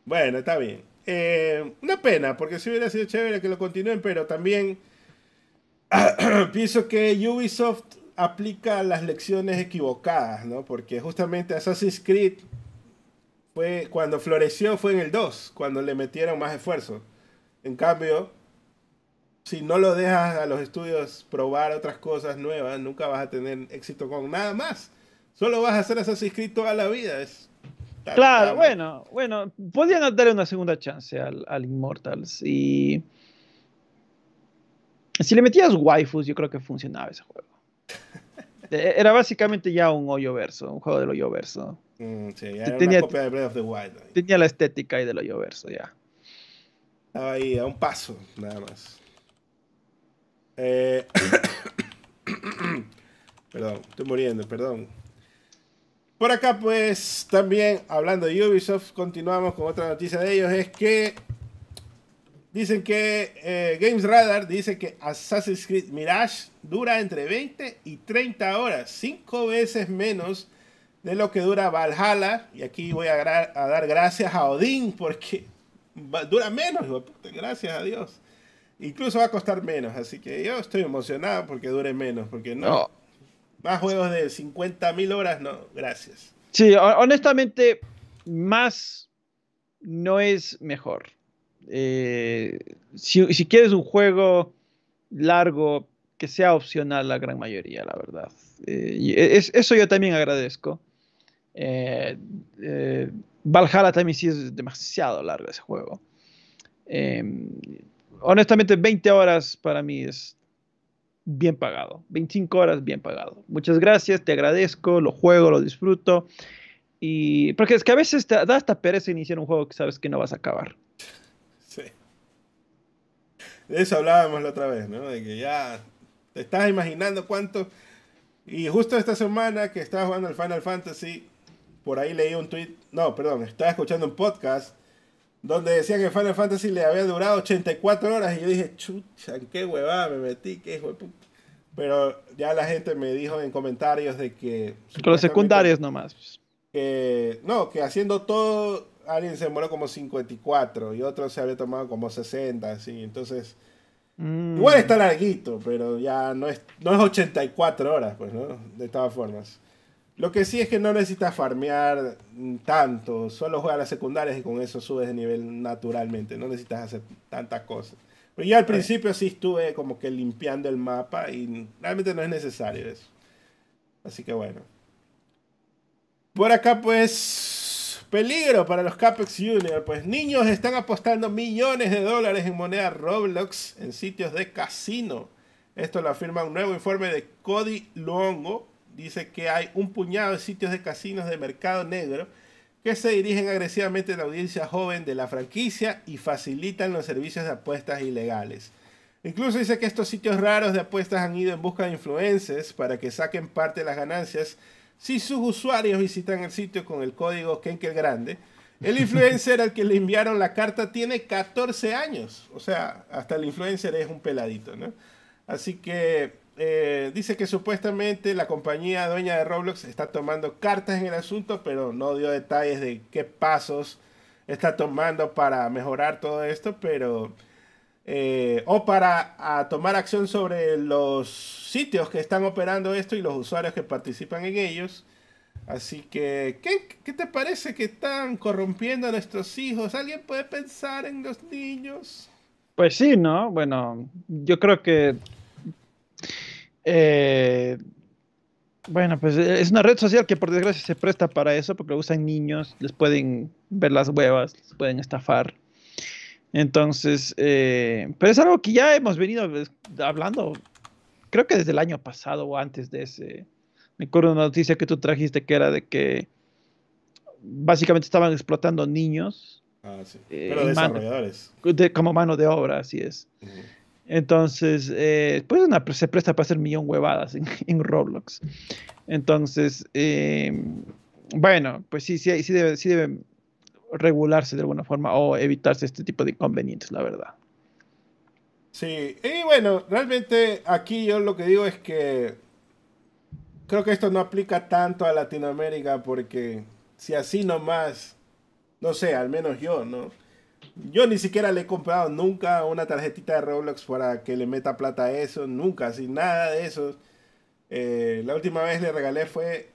bueno, está bien. Eh, una pena, porque si hubiera sido chévere que lo continúen, pero también pienso que Ubisoft aplica las lecciones equivocadas, ¿no? Porque justamente Assassin's Creed fue cuando floreció fue en el 2, cuando le metieron más esfuerzo. En cambio, si no lo dejas a los estudios probar otras cosas nuevas, nunca vas a tener éxito con nada más. Solo vas a hacer Assassin's Creed toda la vida. Es, claro, bueno, bueno, podrían darle una segunda chance al, al Immortals y si le metías waifus, yo creo que funcionaba ese juego. E, era básicamente ya un hoyo verso, un juego del hoyo verso. Mm, sí, era tenía, una copia de Breath of the Wild. Tenía la estética ahí del hoyo verso, ya. Estaba ahí a un paso, nada más. Eh, perdón, estoy muriendo, perdón. Por acá, pues, también hablando de Ubisoft, continuamos con otra noticia de ellos, es que Dicen que eh, Games Radar dice que Assassin's Creed Mirage dura entre 20 y 30 horas, 5 veces menos de lo que dura Valhalla. Y aquí voy a, dar gracias a Odín porque dura menos, gracias a Dios. Incluso va a costar menos, así que yo estoy emocionado porque dure menos, porque no. Más juegos de 50 mil horas, no, gracias. Sí, honestamente, más no es mejor. Eh, si, quieres un juego largo, que sea opcional la gran mayoría, la verdad. Eh, es, eso yo también agradezco. Eh, Valhalla también sí es demasiado largo ese juego. Honestamente, 20 horas para mí es bien pagado. 25 horas bien pagado. Muchas gracias, te agradezco, lo juego, lo disfruto. Y porque es que a veces da hasta pereza iniciar un juego que sabes que no vas a acabar. De eso hablábamos la otra vez, ¿no? De que ya te estás imaginando cuánto. Y justo esta semana que estaba jugando el Final Fantasy, por ahí leí un tweet, no, perdón, estaba escuchando un podcast donde decía que Final Fantasy le había durado 84 horas y yo dije, chucha, ¿en qué huevada me metí? ¿Qué hijo Pero ya la gente me dijo en comentarios de que... Con los secundarios nomás. Que, no, que haciendo todo alguien se demoró como 54 y otro se había tomado como 60, así. Entonces, mm. igual está larguito, pero ya no es, no es 84 horas, pues, ¿no? De todas formas. Lo que sí es que no necesitas farmear tanto, solo juega las secundarias y con eso subes de nivel naturalmente, no necesitas hacer tantas cosas. Pero ya al principio sí estuve como que limpiando el mapa y realmente no es necesario eso. Así que bueno. Por acá pues Peligro para los Capex Junior, pues niños están apostando millones de dólares en moneda Roblox en sitios de casino. Esto lo afirma un nuevo informe de Cody Luongo. Dice que hay un puñado de sitios de casinos de mercado negro que se dirigen agresivamente a la audiencia joven de la franquicia y facilitan los servicios de apuestas ilegales. Incluso dice que estos sitios raros de apuestas han ido en busca de influencers para que saquen parte de las ganancias si sus usuarios visitan el sitio con el código Kenkel Grande, el influencer al que le enviaron la carta tiene 14 años. O sea, hasta el influencer es un peladito, ¿no? Así que eh, dice que supuestamente la compañía dueña de Roblox está tomando cartas en el asunto, pero no dio detalles de qué pasos está tomando para mejorar todo esto, pero eh, o para tomar acción sobre los sitios que están operando esto y los usuarios que participan en ellos. Así que, ¿qué, te parece que están corrompiendo a nuestros hijos? ¿Alguien puede pensar en los niños? Pues sí, ¿no? Bueno, yo creo que... Eh, bueno, pues es una red social que por desgracia se presta para eso porque usan niños, les pueden ver las huevas, les pueden estafar. Entonces, eh, pero es algo que ya hemos venido hablando, creo que desde el año pasado o antes de ese. Me acuerdo una noticia que tú trajiste que era de que básicamente estaban explotando niños. Ah, sí. Eh, pero desarrolladores. como mano de obra, así es. Entonces, eh, pues se presta para hacer millón huevadas en, Roblox. Entonces, em, bueno, pues sí, sí, sí debe, sí debe regularse de alguna forma o evitarse este tipo de inconvenientes, la verdad. Sí, y bueno, realmente aquí yo lo que digo es que creo que esto no aplica tanto a Latinoamérica porque si así nomás, no sé, al menos yo, ¿no? Yo ni siquiera le he comprado nunca una tarjetita de Roblox para que le meta plata a eso, nunca, sin nada de eso. Eh, la última vez le regalé fue,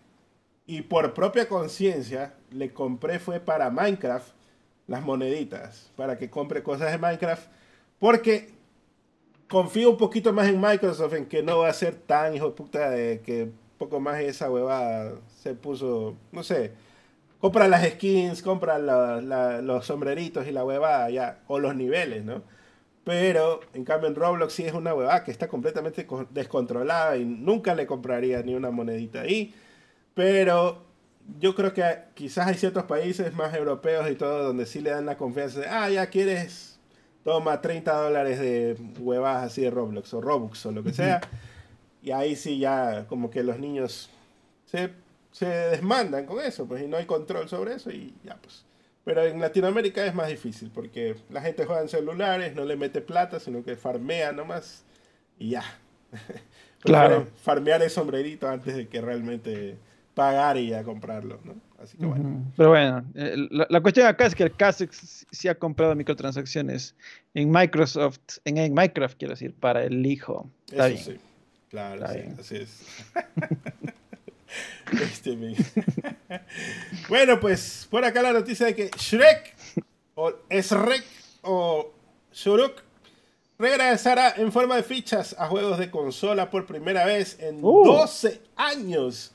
y por propia conciencia, le compré fue para Minecraft las moneditas, para que compre cosas de Minecraft, porque confío un poquito más en Microsoft, en que no va a ser tan hijo de puta de que poco más esa huevada se puso, no sé, compra las skins, compra los sombreritos y la huevada ya, o los niveles, ¿no? Pero en cambio en Roblox sí es una huevada que está completamente descontrolada y nunca le compraría ni una monedita ahí. Pero yo creo que quizás hay ciertos países más europeos y todo donde sí le dan la confianza de, ah, ya quieres, toma 30 dólares de huevadas así de Roblox o Robux o lo que sea. Y ahí sí ya como que los niños se, se desmandan con eso, pues y no hay control sobre eso y ya pues. Pero en Latinoamérica es más difícil porque la gente juega en celulares, no le mete plata, sino que farmea nomás y ya. claro. Farmear el sombrerito antes de que realmente pagar y ya comprarlo, ¿no? Así que bueno. Pero bueno, eh, la, cuestión acá es que el Casex sí ha comprado microtransacciones en Microsoft, en, en Minecraft, quiero decir, para el hijo. Está bien. Sí. Claro, sí, así es. este, bueno, pues por acá la noticia de que Shrek, o Shrek, o Shuruk, regresará en forma de fichas a juegos de consola por primera vez en 12 uh. años.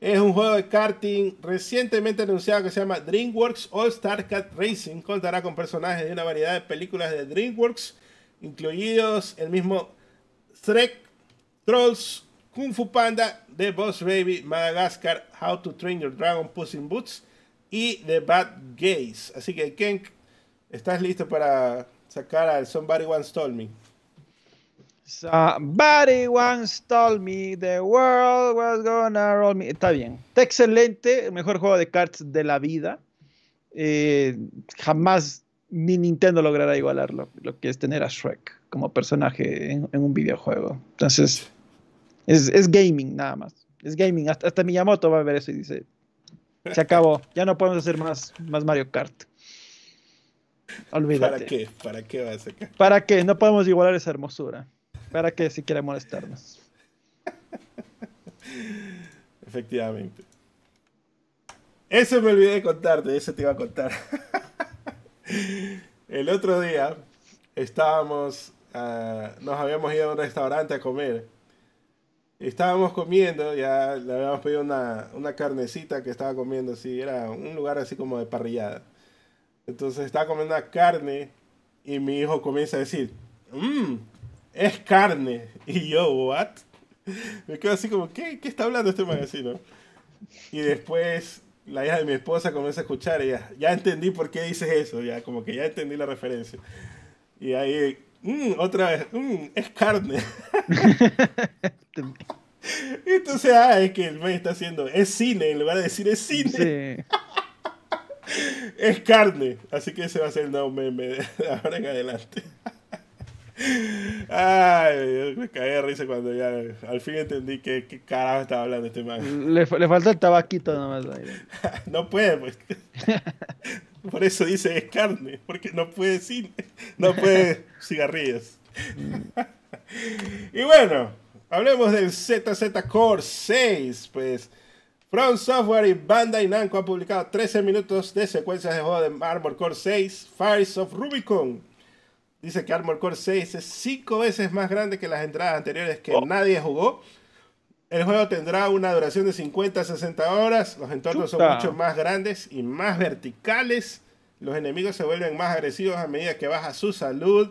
Es un juego de karting recientemente anunciado que se llama DreamWorks All Star Cat Racing. Contará con personajes de una variedad de películas de DreamWorks, incluidos el mismo Shrek, Trolls, Kung Fu Panda, The Boss Baby, Madagascar, How to Train Your Dragon, Puss in Boots y The Bad Gays. Así que, Ken, ¿estás listo para sacar al Somebody Once Told Me? Somebody once told me the world was gonna roll me. Está bien. Está excelente. El mejor juego de cards de la vida. Eh, jamás ni Nintendo logrará igualarlo. Lo que es tener a Shrek como personaje en, un videojuego. Entonces, es, gaming nada más. Es gaming. Hasta, hasta, Miyamoto va a ver eso y dice: Se acabó. Ya no podemos hacer más, más Mario Kart. Olvídate. ¿Para qué? ¿Para qué va a sacar? ¿Para qué? No podemos igualar esa hermosura. ¿Para qué si quiere molestarnos? Efectivamente. Eso me olvidé de contarte, eso te iba a contar. El otro día estábamos, ah, nos habíamos ido a un restaurante a comer. Estábamos comiendo, ya le habíamos pedido una, una carnecita que estaba comiendo así, era un lugar así como de parrillada. Entonces estaba comiendo una carne y mi hijo comienza a decir, mmm, es carne. Y yo, ¿what? Me quedo así como, ¿qué, qué está hablando este magazine? Y después la hija de mi esposa comienza a escuchar y ya, ya entendí por qué dices eso, ya como que ya entendí la referencia. Y ahí, mm, otra vez, mm, es carne. entonces, ah, es que el me está haciendo, es cine, en lugar de decir es cine. es carne. Así que ese va a ser el nuevo meme de ahora en adelante. Ay, me caí de risa cuando ya al fin entendí que qué carajo estaba hablando este man. Le, le falta el tabaquito nomás. no puede, pues. Por eso dice es carne, porque no puede cine, no puede cigarrillos. y bueno, hablemos del ZZ Core 6, pues. From Software y Bandai Namco han publicado 13 minutos de secuencias de juego de Armor Core 6, Fires of Rubicon Dice que Armor Core 6 es 5 veces más grande que las entradas anteriores que oh. nadie jugó. El juego tendrá una duración de 50 a 60 horas. Los entornos son mucho más grandes y más verticales. Los enemigos se vuelven más agresivos a medida que baja su salud.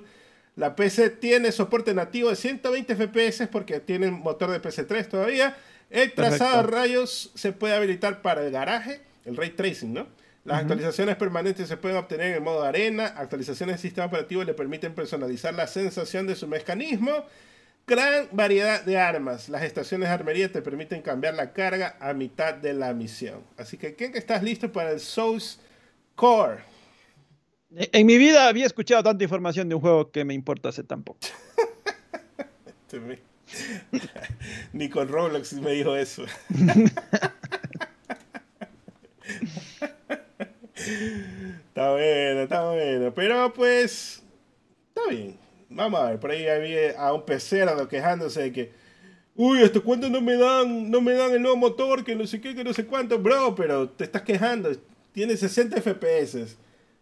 La PC tiene soporte nativo de 120 FPS porque tiene motor de PC3 todavía. El trazado de rayos se puede habilitar para el garaje, el ray tracing, ¿no? Las actualizaciones permanentes se pueden obtener en modo arena. Actualizaciones del sistema operativo le permiten personalizar la sensación de su mecanismo. Gran variedad de armas. Las estaciones de armería te permiten cambiar la carga a mitad de la misión. Así que, ¿quién estás listo para el Souls Core? En mi vida había escuchado tanta información de un juego que me importa hace tan poco. Ni con Roblox me dijo eso. está bueno, está bueno. Pero pues, está bien. Vamos a ver, por ahí había a un pecero quejándose de que, uy, ¿hasta cuándo no me dan, no me dan el nuevo motor? Que no sé qué, que no sé cuánto, bro, pero te estás quejando. Tiene 60 FPS.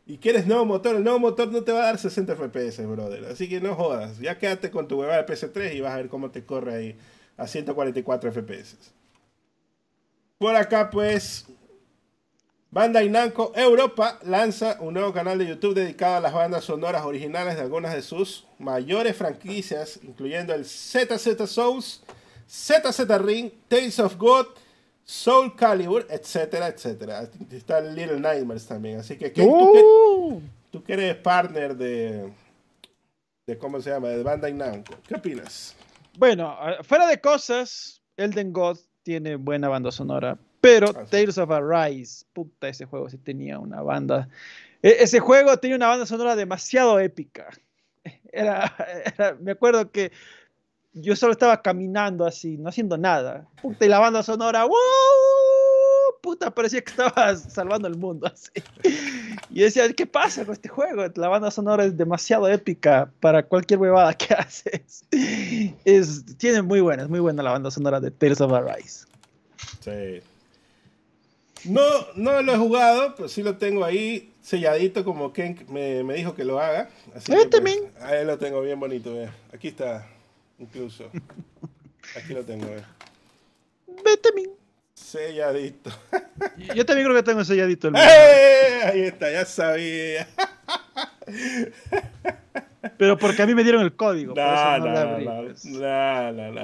Y quieres nuevo motor, el nuevo motor no te va a dar 60 FPS, brother. Así que no jodas. Ya quédate con tu hueva de PS3 y vas a ver cómo te corre ahí a 144 FPS. Por acá, pues, Bandai Namco Europa lanza un nuevo canal de YouTube dedicado a las bandas sonoras originales de algunas de sus mayores franquicias, incluyendo el ZZ Souls, ZZ Ring, Tales of God, Soul Calibur, etcétera, etcétera. Está Little Nightmares también. Así que, uh. tú, que, eres partner de, de, ¿cómo se llama? De Bandai Namco. ¿Qué opinas? Bueno, fuera de cosas, Elden God tiene buena banda sonora, pero Tales of Arise, puta, ese juego sí tenía una banda. E, ese juego tenía una banda sonora demasiado épica. Era, me acuerdo que yo solo estaba caminando así, no haciendo nada. Puta, y la banda sonora, ¡wow! Puta, parecía que estaba salvando el mundo así. Y decía, ¿qué pasa con este juego? La banda sonora es demasiado épica para cualquier huevada que haces. Es, tiene muy buena, es muy buena la banda sonora de Tales of Arise. Sí. No, no lo he jugado, pero sí lo tengo ahí selladito como Ken me, me dijo que lo haga. Así que, pues, ahí lo tengo bien bonito. Aquí está, incluso. Aquí lo tengo. Vete, Selladito. Yo también creo que tengo selladito el ¡Eh! Ahí está, ya sabía. Pero porque a mí me dieron el código. No, no, no, pues. no, no, no.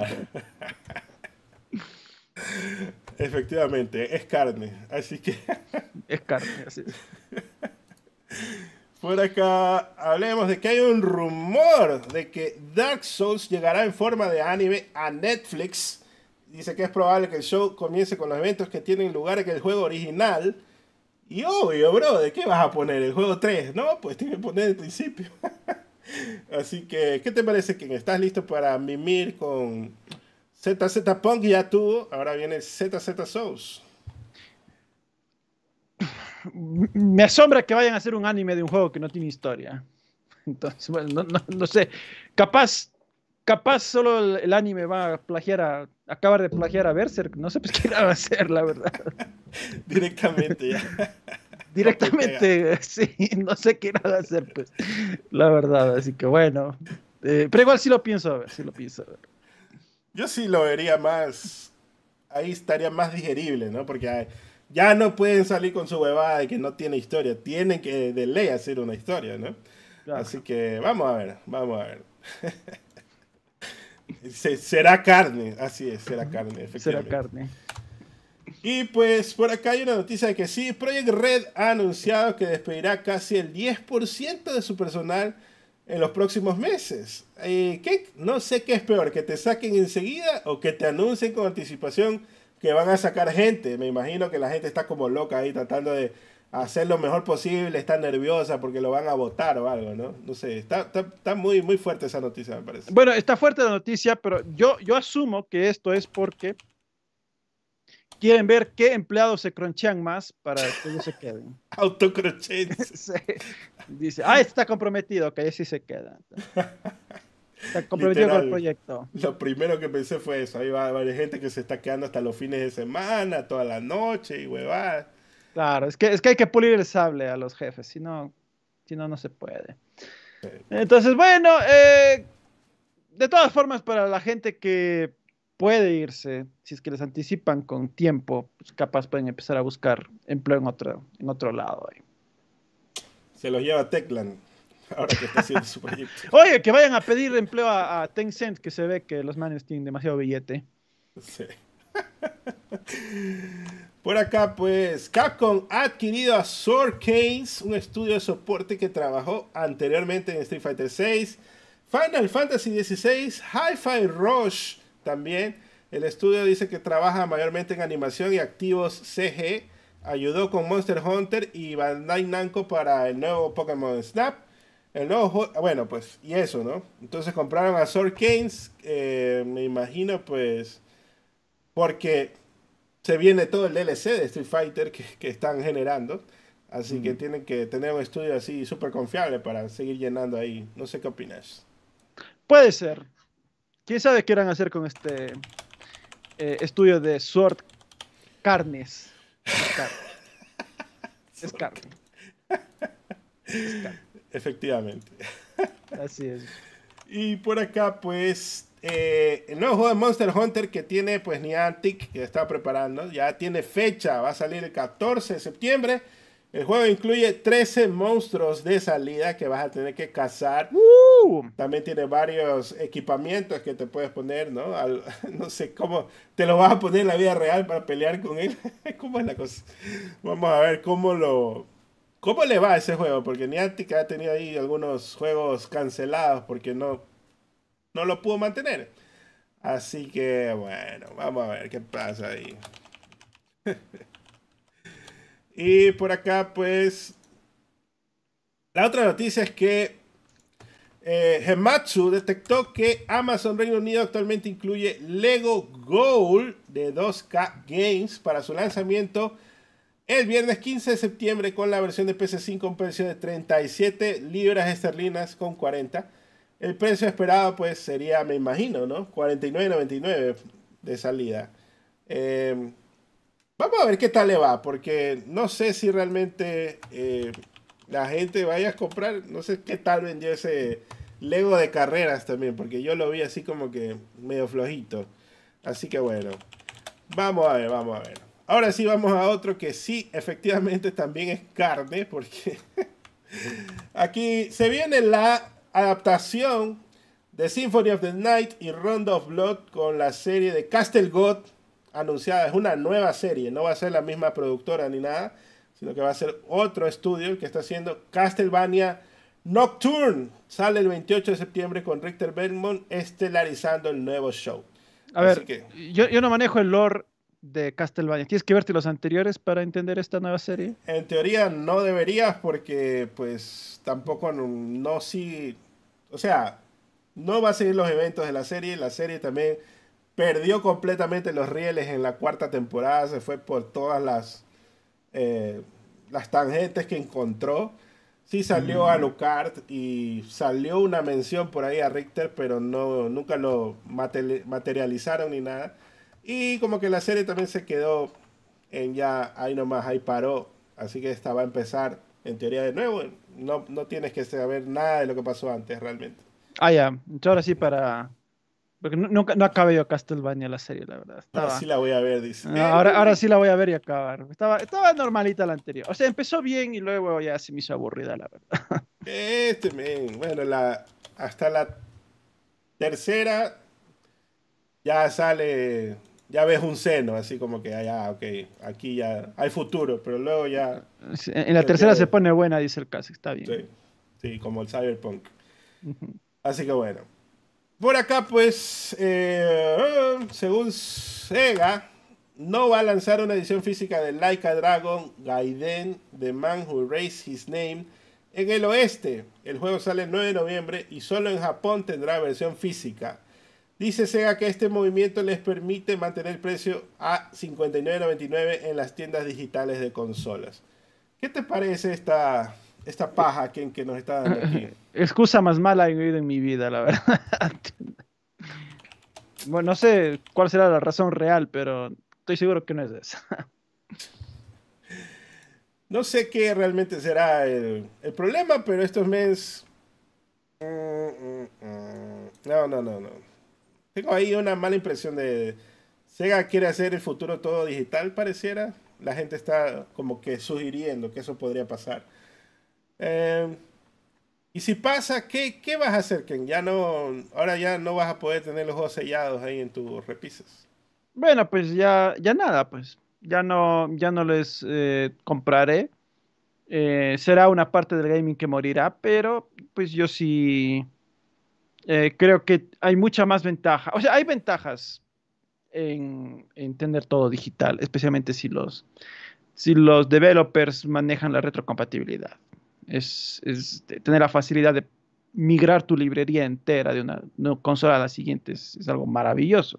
Efectivamente, es carne, así que... es carne, así Por acá hablemos de que hay un rumor de que Dark Souls llegará en forma de anime a Netflix. Dice que es probable que el show comience con los eventos que tienen lugar en el juego original. Y obvio, bro, ¿de qué vas a poner? ¿El juego 3? No, pues tiene que poner el principio. Así que, ¿qué te parece, que ¿Estás listo para mimir con ZZ Punk ya tuvo, ahora viene ZZ Souls. Me asombra que vayan a hacer un anime de un juego que no tiene historia. Entonces, bueno, no, sé. Capaz, capaz solo el, anime va a plagiar a, acabar de plagiar a Berserk. No sé pues qué van a hacer, la verdad. Directamente ya. Directamente, sí, no sé qué van a hacer, pues, la verdad. Así que bueno. Eh, pero igual sí lo pienso a ver, sí lo pienso a ver. Yo sí lo vería más. Ahí estaría más digerible, ¿no? Porque ya no pueden salir con su huevada de que no tiene historia. Tienen que de ley hacer una historia, ¿no? Así que vamos a ver, vamos a ver. será carne, así es, será carne, efectivamente. Será carne. Y pues por acá hay una noticia de que sí, Project Red ha anunciado que despedirá casi el 10% de su personal en los próximos meses. Eh. No sé qué es peor, que te saquen enseguida o que te anuncien con anticipación que van a sacar gente. Me imagino que la gente está como loca ahí tratando de hacer lo mejor posible, está nerviosa porque lo van a votar o algo, ¿no? No sé, está, está, muy, muy fuerte esa noticia, me parece. Bueno, está fuerte la noticia, pero yo, yo asumo que esto es porque quieren ver qué empleados se cronchean más para que ellos se queden. Autocrochen. sí. Dice, ah, está comprometido, que sí se queda. Está comprometido con el proyecto. Lo primero que pensé fue eso. Ahí va a haber gente que se está quedando hasta los fines de semana, toda la noche y huevadas. Claro, es que, es que hay que pulir el sable a los jefes, si no, si no, no se puede. Entonces, bueno, eh, de todas formas, para la gente que puede irse, si es que les anticipan con tiempo, pues capaz pueden empezar a buscar empleo en otro, en otro lado. Se los lleva Teclan, ahora que está haciendo su proyecto. Oye, que vayan a pedir empleo a, Tencent, que se ve que los manes tienen demasiado billete. Sí. Por acá, pues, Capcom ha adquirido a Sword Canes, un estudio de soporte que trabajó anteriormente en Street Fighter VI, Final Fantasy XVI, Hi-Fi Rush también. El estudio dice que trabaja mayormente en animación y activos CG. Ayudó con Monster Hunter y Bandai Namco para el nuevo Pokémon Snap. El nuevo bueno, pues, y eso, ¿no? Entonces compraron a Sword Canes, eh, me imagino, pues, porque se viene todo el DLC de Street Fighter que, están generando. Así que tienen que tener un estudio así súper confiable para seguir llenando ahí. No sé qué opinas. Puede ser. ¿Quién sabe qué irán a hacer con este eh, estudio de Sword Carnes? Es carne. Es carne. Efectivamente. Así es. Y por acá, pues, eh, el nuevo juego de Monster Hunter que tiene pues Niantic, que está preparando, ya tiene fecha, va a salir el 14 de septiembre. El juego incluye 13 monstruos de salida que vas a tener que cazar. ¡Uh! También tiene varios equipamientos que te puedes poner, ¿no? no sé cómo te lo vas a poner en la vida real para pelear con él. ¿Cómo es la cosa? Vamos a ver cómo lo... ¿Cómo le va a ese juego? Porque Niantic ha tenido ahí algunos juegos cancelados porque no no lo pudo mantener. Así que bueno, vamos a ver qué pasa ahí. y por acá pues la otra noticia es que eh, detectó que Amazon Reino Unido actualmente incluye Lego Gold de 2K Games para su lanzamiento el viernes 15 de septiembre con la versión de PC5 con precio de 37 libras esterlinas con 40 el precio esperado pues sería, me imagino, ¿no? 49.99 de salida. Em, vamos a ver qué tal le va, porque no sé si realmente eh, la gente vaya a comprar, no sé qué tal vendió ese Lego de carreras también, porque yo lo vi así como que medio flojito. Así que bueno, vamos a ver, vamos a ver. Ahora sí vamos a otro que sí, efectivamente también es carne, porque aquí se viene la adaptación de Symphony of the Night y Round of Blood con la serie de Castle God anunciada. Es una nueva serie, no va a ser la misma productora ni nada, sino que va a ser otro estudio el que está haciendo Castlevania Nocturne. Sale el 28 de septiembre con Richter Bergman estelarizando el nuevo show. A ver, yo, yo no manejo el lore de Castlevania. ¿Tienes que verte los anteriores para entender esta nueva serie? En teoría no deberías porque pues tampoco no, no sí o sea, no va a seguir los eventos de la serie. La serie también perdió completamente los rieles en la cuarta temporada. Se fue por todas las, eh, las tangentes que encontró. Sí salió a Lucard y salió una mención por ahí a Richter, pero no, nunca lo materializaron ni nada. Y como que la serie también se quedó en ya ahí nomás, ahí paró. Así que esta va a empezar en teoría de nuevo. No, no tienes que saber nada de lo que pasó antes realmente. Ah, ya. Entonces ahora sí para... Porque nunca, no acabé yo Castlevania la serie, la verdad. Ahora sí la voy a ver, dice. ahora, ahora sí la voy a ver y acabar. Estaba, estaba normalita la anterior. O sea, empezó bien y luego ya se me hizo aburrida, la verdad. Este, men. Bueno, la, hasta la tercera ya sale ya ves un seno, así como que, ya, ok, aquí ya hay futuro, pero luego ya... En la tercera se pone buena, dice el caso, está bien. Sí, como el cyberpunk. Así que bueno. Por acá, pues, eh, según Sega, no va a lanzar una edición física de Laika Dragon Gaiden, The Man Who Raised His Name, en el oeste. El juego sale el 9 de noviembre y solo en Japón tendrá versión física. Dice Sega que este movimiento les permite mantener el precio a 59.99 en las tiendas digitales de consolas. ¿Qué te parece esta, esta paja que, que nos está dando aquí? Excusa más mala he oído en mi vida, la verdad. bueno, no sé cuál será la razón real, pero estoy seguro que no es esa. no sé qué realmente será el, el problema, pero estos meses... Mm, mm, mm. No, no, no, no. Tengo ahí una mala impresión de Sega quiere hacer el futuro todo digital, pareciera. La gente está como que sugiriendo que eso podría pasar. Em, y si pasa, ¿qué, ¿qué, vas a hacer, Ken? Ya no, ahora ya no vas a poder tener los juegos sellados ahí en tus repisas. Bueno, pues ya, ya nada, pues. ya no, ya no les eh, compraré. Eh, será una parte del gaming que morirá, pero pues yo sí eh, creo que hay mucha más ventaja. O sea, hay ventajas en, tener todo digital, especialmente si los, si los developers manejan la retrocompatibilidad. Es, tener la facilidad de migrar tu librería entera de una, consola a la siguiente es, algo maravilloso.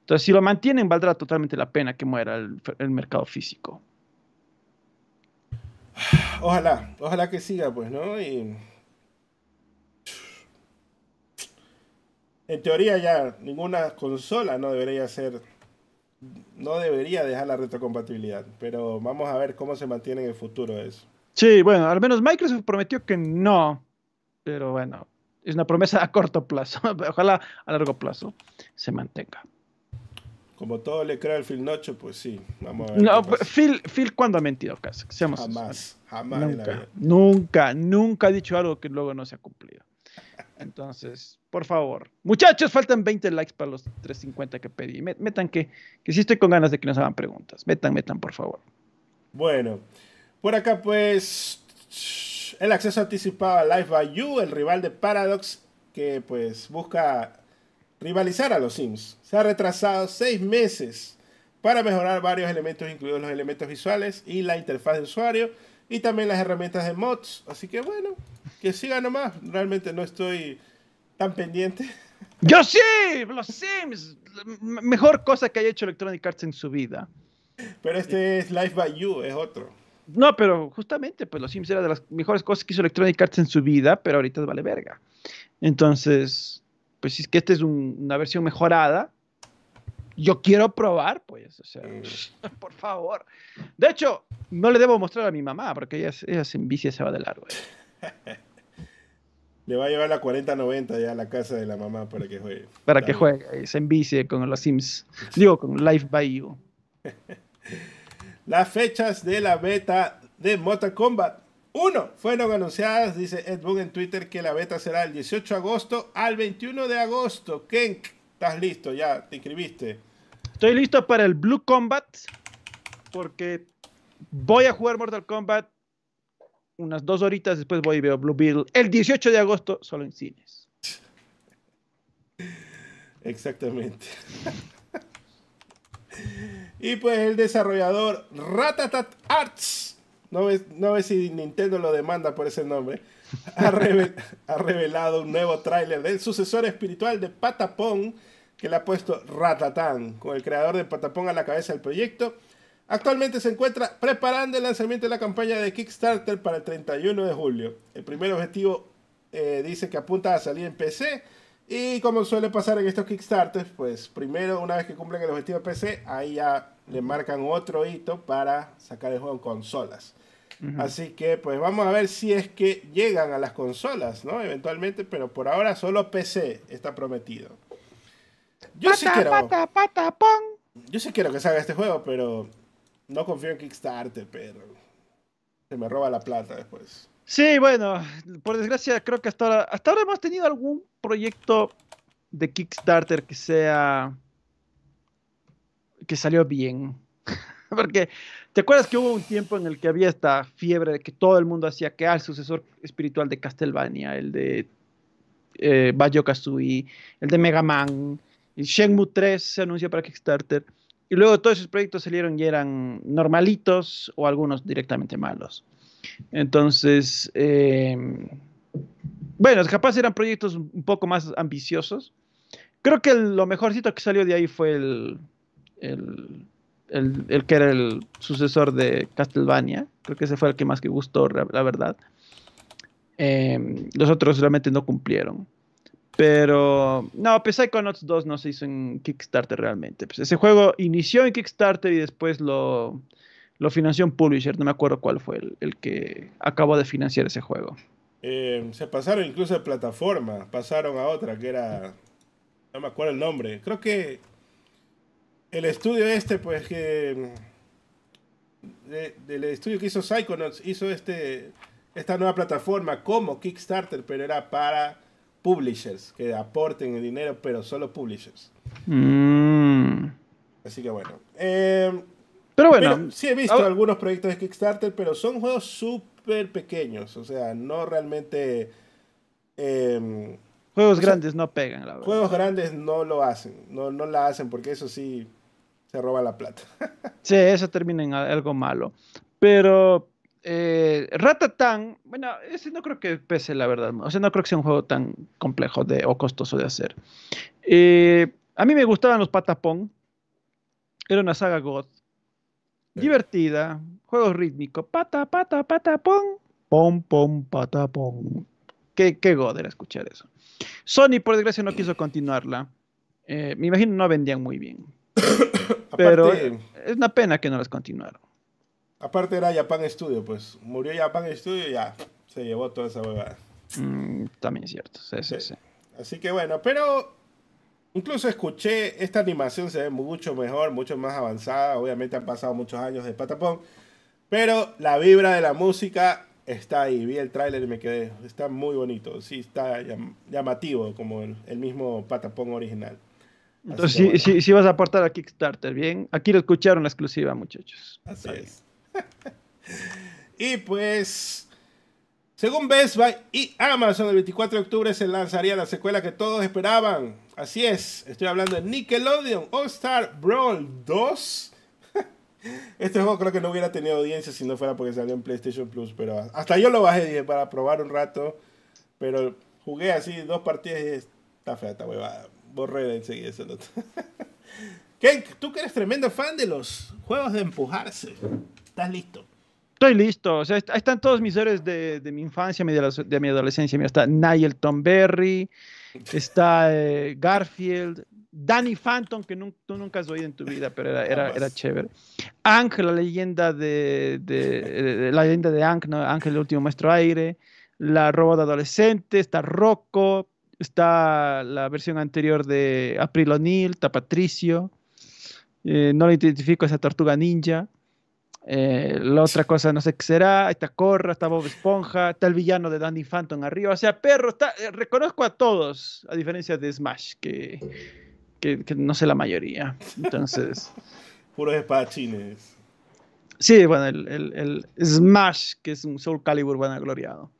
Entonces, si lo mantienen, valdrá totalmente la pena que muera el mercado físico. Ojalá, ojalá que siga, pues, ¿no? Y... En teoría ya ninguna consola no debería ser, no debería dejar la retrocompatibilidad, pero vamos a ver cómo se mantiene en el futuro eso. Sí, bueno, al menos Microsoft prometió que no, pero bueno, es una promesa a corto plazo, ojalá a largo plazo se mantenga. Como todo le creo al Phil Noche, pues sí. Vamos a ver no, Phil, Phil, ¿cuándo ha mentido, casi? jamás, jamás nunca, en la vida. Nunca, nunca ha dicho algo que luego no se ha cumplido. Entonces, por favor. Muchachos, faltan 20 likes para los 350 que pedí. Metan que, que sí estoy con ganas de que nos hagan preguntas. Metan, metan, por favor. Bueno, por acá pues el acceso anticipado a Live by You, el rival de Paradox, que pues busca rivalizar a los Sims. Se ha retrasado seis meses para mejorar varios elementos, incluidos los elementos visuales y la interfaz de usuario y también las herramientas de mods. Así que bueno, que siga nomás. Realmente no estoy tan pendiente. Yo sí, los Sims, mejor cosa que haya hecho Electronic Arts en su vida. Pero este es Life by You, es otro. No, pero justamente, pues los Sims era de las mejores cosas que hizo Electronic Arts en su vida, pero ahorita vale verga. Entonces, pues si es que esta es una versión mejorada, yo quiero probar, pues, o sea, por favor. De hecho, no le debo mostrar a mi mamá, porque ella, ella se envicia se va de largo. Le va a llevar la 4090 ya a la casa de la mamá para que juegue. Para que juegue, se envicie con los Sims. Digo, con Life by You. Las fechas de la beta de Mortal Kombat uno, fueron anunciadas, dice Ed Boon en Twitter, que la beta será el 18 de agosto al 21 de agosto. Kenk, ¿estás listo? ¿Ya te inscribiste? Estoy listo para el Blue Combat, porque voy a jugar Mortal Kombat unas dos horitas, después voy y veo Blue Beetle el 18 de agosto, solo en cines. Exactamente. y pues el desarrollador Ratatat Arts no ves, no si Nintendo lo demanda por ese nombre, ha, revelado un nuevo tráiler del sucesor espiritual de Patapón, que le ha puesto Ratatán, con el creador de Patapón a la cabeza del proyecto. Actualmente se encuentra preparando el lanzamiento de la campaña de Kickstarter para el 31 de julio. El primer objetivo eh, dice que apunta a salir en PC. Y como suele pasar en estos Kickstarters, pues primero, una vez que cumplen el objetivo de PC, ahí ya le marcan otro hito para sacar el juego en consolas. Así que pues vamos a ver si es que llegan a las consolas, ¿no? Eventualmente, pero por ahora solo PC está prometido. Yo sí quiero. Yo sí quiero que salga este juego, pero no confío en Kickstarter, pero se me roba la plata después. Sí, bueno, por desgracia creo que hasta ahora, hasta ahora hemos tenido algún proyecto de Kickstarter que sea que salió bien. Porque, ¿te acuerdas que hubo un tiempo en el que había esta fiebre de que todo el mundo hacía que al sucesor espiritual de Castlevania, el de eh, Kazooie, el de Mega Man, y Shenmue 3 se anunció para Kickstarter, y luego todos esos proyectos salieron y eran normalitos o algunos directamente malos. Entonces, em, bueno, capaz eran proyectos un poco más ambiciosos. Creo que lo mejorcito que salió de ahí fue el, el, que era el sucesor de Castlevania. Creo que ese fue el que más que gustó, la verdad. Em, los otros realmente no cumplieron. Pero no, pues Psychonauts 2 no se hizo en Kickstarter realmente. Pues ese juego inició en Kickstarter y después lo, lo financió un publisher. No me acuerdo cuál fue el, que acabó de financiar ese juego. Em, se pasaron incluso de plataforma. Pasaron a otra que era. No me acuerdo el nombre. Creo que el estudio este, pues que. del estudio que hizo Psychonauts, hizo este, esta nueva plataforma como Kickstarter, pero era para publishers, que aporten el dinero, pero solo publishers. Mm. Así que bueno. Em, Pero bueno. sí he visto algunos proyectos de Kickstarter, pero son juegos súper pequeños. O sea, no realmente. Em, juegos grandes no pegan, la verdad. Juegos grandes no lo hacen. No, no la hacen porque eso sí se roba la plata. sí, eso termina en algo malo. Pero eh, Ratatan, bueno, ese no creo que pese, la verdad. O sea, no creo que sea un juego tan complejo de, o costoso de hacer. Eh, a mí me gustaban los Patapón. Era una saga God. Divertida, juego rítmico. Pata, pata, patapón. Pom, pom, patapón. Qué, qué God era escuchar eso. Sony, por desgracia, no quiso continuarla. Eh, me imagino no vendían muy bien. Pero es una pena que no las continuaron. Aparte era Japan Studio, pues murió Japan Studio y ya se llevó toda esa huevada. Mm, también es cierto, sí, sí, sí. Así que bueno, pero incluso escuché, esta animación se ve mucho mejor, mucho más avanzada. Obviamente han pasado muchos años de Patapón, pero la vibra de la música está ahí. Vi el tráiler y me quedé, está muy bonito, sí, está llamativo como el, el mismo Patapón original. Entonces, si, si, vas a aportar a Kickstarter, bien, aquí lo escucharon la exclusiva, muchachos. Así es. y pues, según Best Buy y Amazon, el 24 de octubre se lanzaría la secuela que todos esperaban. Así es, estoy hablando de Nickelodeon All Star Brawl 2. Este juego creo que no hubiera tenido audiencia si no fuera porque salió en PlayStation Plus, pero hasta yo lo bajé para probar un rato, pero jugué así dos partidas y está fea esta huevada. Borré enseguida ese ¿Tú que eres tremendo fan de los juegos de empujarse? ¿Estás listo? Estoy listo. O sea, están todos mis héroes de, mi infancia, de, mi adolescencia. Mira, está Nigel Tom Berry, está eh, Garfield, Danny Phantom, que tú nunca has oído en tu vida, pero era, era, era chévere. Ang, la leyenda de, la leyenda de Ang, ¿no? Ángel, el último maestro aire. La robot adolescente, está Rocco, está la versión anterior de April O'Neil, está Patricio. Eh, no le identifico esa tortuga ninja. Eh, la otra cosa no sé qué será, está Corra, está Bob Esponja, está el villano de Danny Phantom arriba, o sea, perro, está, eh, reconozco a todos, a diferencia de Smash, que, que, no sé la mayoría. Entonces... Puros espadachines. Sí, bueno, el, el, Smash, que es un Soul Calibur vanagloriado.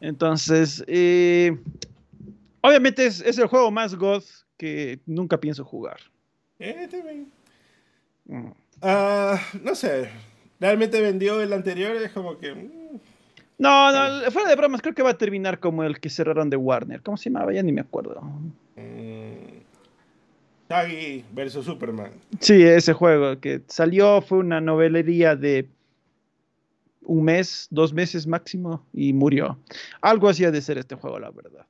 Entonces, eh, obviamente es, es, el juego más God que nunca pienso jugar. Eh, Ah, no sé. Realmente vendió el anterior, es como que. Mm. No, no, fuera de bromas, creo que va a terminar como el que cerraron de Warner. ¿Cómo se llamaba? Ya ni me acuerdo. Mm. Shaggy versus Superman. Sí, ese juego que salió fue una novelería de un mes, dos meses máximo y murió. Algo así de ser este juego, la verdad.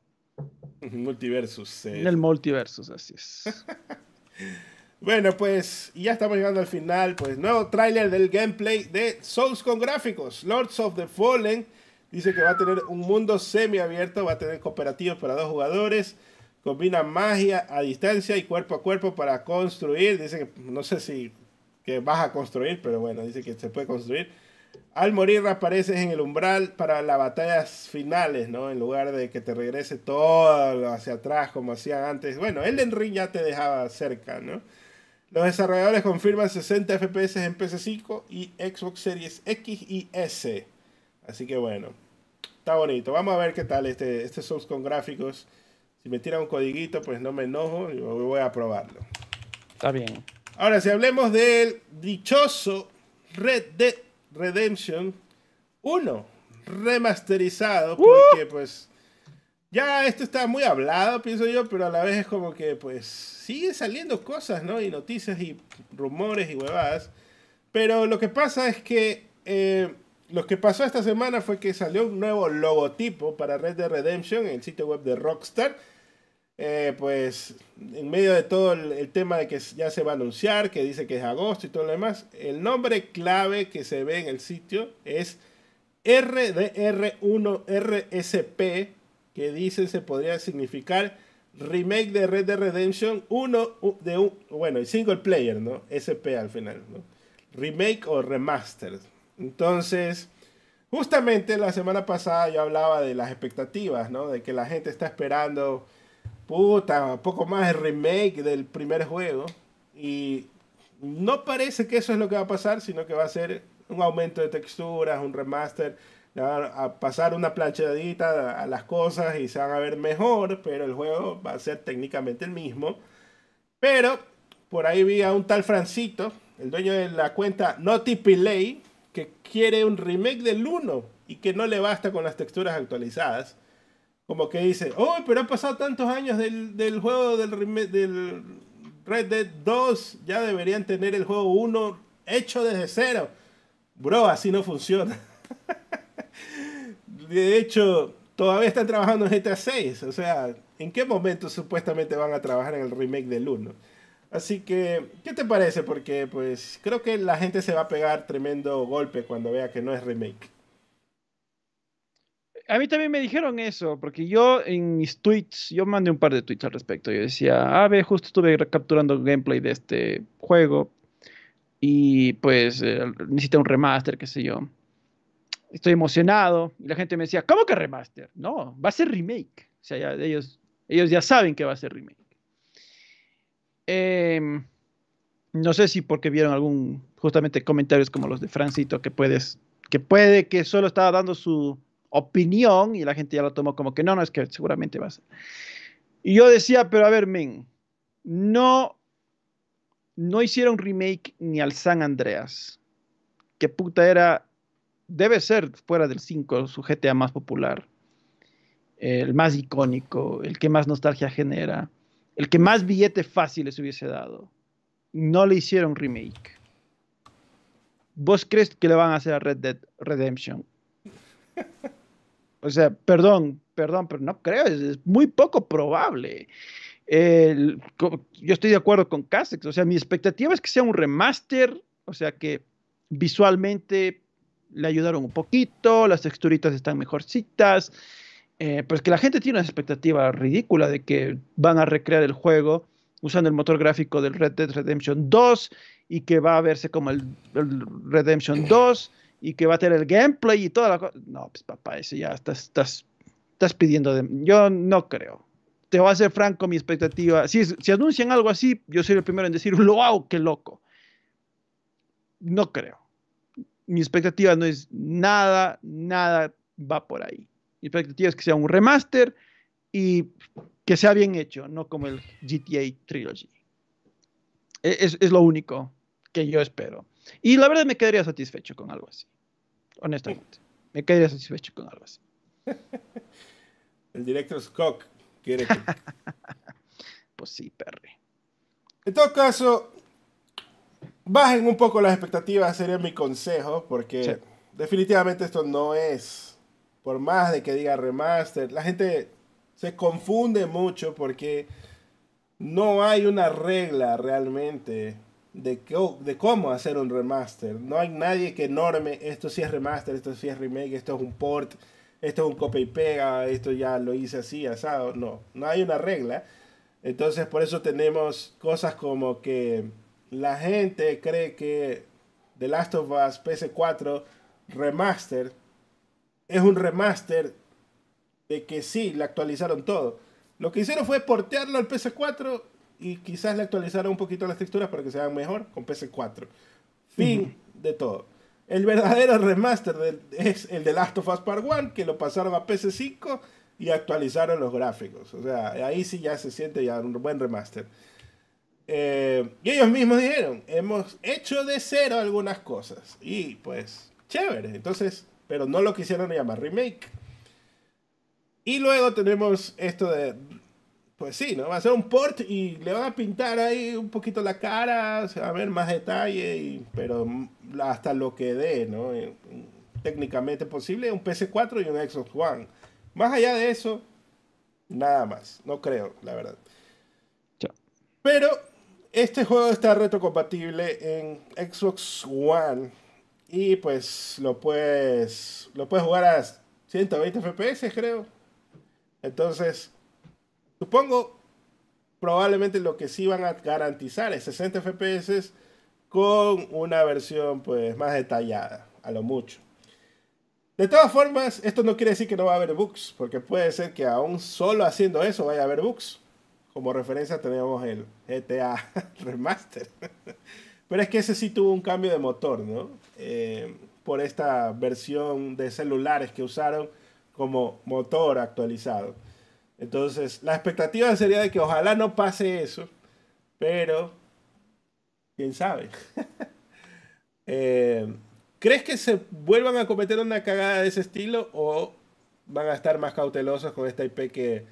Multiversus. En el multiversus, así es. Bueno, pues ya estamos llegando al final. Pues nuevo tráiler del gameplay de Souls con gráficos. Lords of the Fallen dice que va a tener un mundo semiabierto, va a tener cooperativos para dos jugadores. Combina magia a distancia y cuerpo a cuerpo para construir. Dice que no sé si que vas a construir, pero bueno, dice que se puede construir. Al morir apareces en el umbral para las batallas finales, ¿no? En lugar de que te regrese todo hacia atrás como hacían antes. Bueno, Elden Ring ya te dejaba cerca, ¿no? Los desarrolladores confirman 60 FPS en PS5 y Xbox Series X y S. Así que bueno, está bonito. Vamos a ver qué tal este, este Souls con gráficos. Si me tiran un codiguito, pues no me enojo y voy a probarlo. Está bien. Ahora, si hablemos del dichoso Red Dead Redemption 1 remasterizado, porque pues ya esto está muy hablado, pienso yo, pero a la vez es como que pues sigue saliendo cosas, ¿no? Y noticias y rumores y huevadas. Pero lo que pasa es que eh, lo que pasó esta semana fue que salió un nuevo logotipo para Red Dead Redemption en el sitio web de Rockstar. Eh, pues en medio de todo el, tema de que ya se va a anunciar, que dice que es agosto y todo lo demás, el nombre clave que se ve en el sitio es RDR1RSP, que dicen se podría significar remake de Red Dead Redemption 1 de un, bueno, y single player, ¿no? SP al final, ¿no? Remake o remaster. Entonces, justamente la semana pasada yo hablaba de las expectativas, ¿no? De que la gente está esperando, puta, poco más de remake del primer juego. Y no parece que eso es lo que va a pasar, sino que va a ser un aumento de texturas, un remaster, a pasar una planchadita a las cosas y se van a ver mejor, pero el juego va a ser técnicamente el mismo. Pero por ahí vi a un tal Francito, el dueño de la cuenta Play, que quiere un remake del 1 y que no le basta con las texturas actualizadas. Como que dice, oh, pero han pasado tantos años del, del juego del, del Red Dead 2, ya deberían tener el juego 1 hecho desde cero. Bro, así no funciona. de hecho, todavía están trabajando en GTA 6. O sea, ¿en qué momento supuestamente van a trabajar en el remake del 1? Así que, ¿qué te parece? Porque pues creo que la gente se va a pegar tremendo golpe cuando vea que no es remake. A mí también me dijeron eso, porque yo en mis tweets, yo mandé un par de tweets al respecto. Yo decía, ah, ve, justo estuve capturando gameplay de este juego y pues eh, un remaster, qué sé yo estoy emocionado. Y la gente me decía, ¿cómo que remaster? No, va a ser remake. O sea, ya, ellos, ellos ya saben que va a ser remake. Em, no sé si porque vieron algún, justamente comentarios como los de Francito, que puedes, que puede que solo estaba dando su opinión y la gente ya lo tomó como que no, no, es que seguramente va a ser. Y yo decía, pero a ver, men, no, no hicieron remake ni al San Andreas. Que puta era debe ser fuera del 5 su GTA más popular, el más icónico, el que más nostalgia genera, el que más billete fácil les hubiese dado. No le hicieron remake. ¿Vos crees que le van a hacer a Red Dead Redemption? O sea, perdón, perdón, pero no creo, es, muy poco probable. yo estoy de acuerdo con Casex, o sea, mi expectativa es que sea un remaster, o sea, que visualmente le ayudaron un poquito, las texturitas están mejorcitas, eh, pues que la gente tiene una expectativa ridícula de que van a recrear el juego usando el motor gráfico del Red Dead Redemption 2 y que va a verse como el, Redemption 2 y que va a tener el gameplay y toda la cosa. No, pues papá, eso ya estás, estás, estás pidiendo de... Yo no creo. Te voy a ser franco, mi expectativa. Si, si anuncian algo así, yo soy el primero en decir, wow, qué loco. No creo mi expectativa no es nada, nada va por ahí. Mi expectativa es que sea un remaster y que sea bien hecho, no como el GTA Trilogy. E, es, es, lo único que yo espero. Y la verdad me quedaría satisfecho con algo así. Honestamente. Me quedaría satisfecho con algo así. el director Scott quiere que... pues sí, Perry. En todo caso, bajen un poco las expectativas, sería mi consejo, porque definitivamente esto no es, por más de que diga remaster, la gente se confunde mucho porque no hay una regla realmente de, de cómo hacer un remaster. No hay nadie que norme esto sí es remaster, esto sí es remake, esto es un port, esto es un copia y pega, esto ya lo hice así, asado. No, no hay una regla. Entonces por eso tenemos cosas como que la gente cree que The Last of Us PS4 Remaster es un remaster de que sí, le actualizaron todo. Lo que hicieron fue portearlo al PS4 y quizás le actualizaron un poquito las texturas para que se vean mejor con PS4. Fin de todo. El verdadero remaster es el de Last of Us Part 1, que lo pasaron a PS5 y actualizaron los gráficos. O sea, ahí sí ya se siente ya un buen remaster. Eh, y ellos mismos dijeron, hemos hecho de cero algunas cosas. Y pues, chévere. Entonces, pero no lo quisieron llamar remake. Y luego tenemos esto de, pues sí, ¿no? Va a ser un port y le van a pintar ahí un poquito la cara, se va a ver más detalle, pero hasta lo que dé, ¿no? Eh, técnicamente posible, un PC4 y un Xbox One. Más allá de eso, nada más. No creo, la verdad. Pero este juego está retrocompatible en Xbox One y pues lo puedes lo puedes jugar a 120 FPS, creo. Entonces, supongo probablemente lo que sí van a garantizar es 60 FPS con una versión pues más detallada, a lo mucho. De todas formas, esto no quiere decir que no va a haber bugs, porque puede ser que aún solo haciendo eso vaya a haber bugs como referencia tenemos el GTA Remaster. Pero es que ese sí tuvo un cambio de motor, ¿no? Eh, por esta versión de celulares que usaron como motor actualizado. Entonces, la expectativa sería de que ojalá no pase eso, pero quién sabe. Eh, ¿Crees que se vuelvan a cometer una cagada de ese estilo o van a estar más cautelosos con esta IP que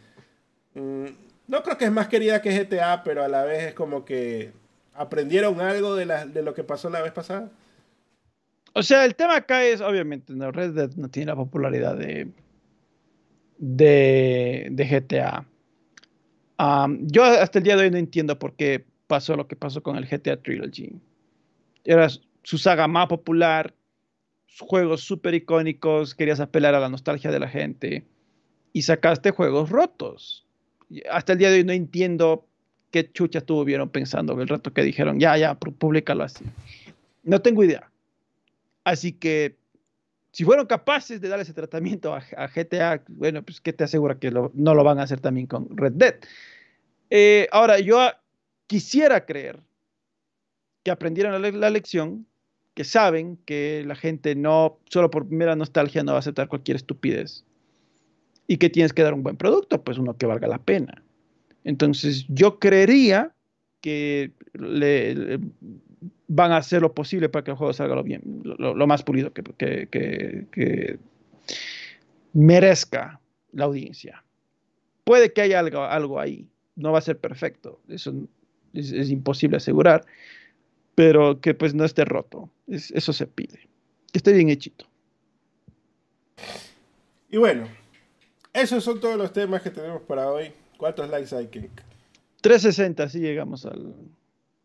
mm, no creo que es más querida que GTA, pero a la vez es como que aprendieron algo de, lo que pasó la vez pasada? O sea, el tema acá es, obviamente, no, Red Dead no tiene la popularidad de, de, GTA. yo hasta el día de hoy no entiendo por qué pasó lo que pasó con el GTA Trilogy. Era su saga más popular, juegos súper icónicos, querías apelar a la nostalgia de la gente y sacaste juegos rotos. Hasta el día de hoy no entiendo qué chucha estuvieron pensando el rato que dijeron, ya, ya, públicalo así. No tengo idea. Así que si fueron capaces de darle ese tratamiento a, GTA, bueno, pues ¿qué te asegura que no lo van a hacer también con Red Dead? Eh, ahora, yo quisiera creer que aprendieron la, lección, que saben que la gente no, solo por mera nostalgia, no va a aceptar cualquier estupidez y que tienes que dar un buen producto, pues uno que valga la pena. Entonces, yo creería que le, van a hacer lo posible para que el juego salga lo, bien, lo, más pulido que, que, merezca la audiencia. Puede que haya algo, algo ahí, no va a ser perfecto, eso es, imposible asegurar, pero que pues no esté roto, eso se pide, que esté bien hechito. Y bueno, esos son todos los temas que tenemos para hoy. ¿Cuántos likes hay, Kink? 360, si llegamos al,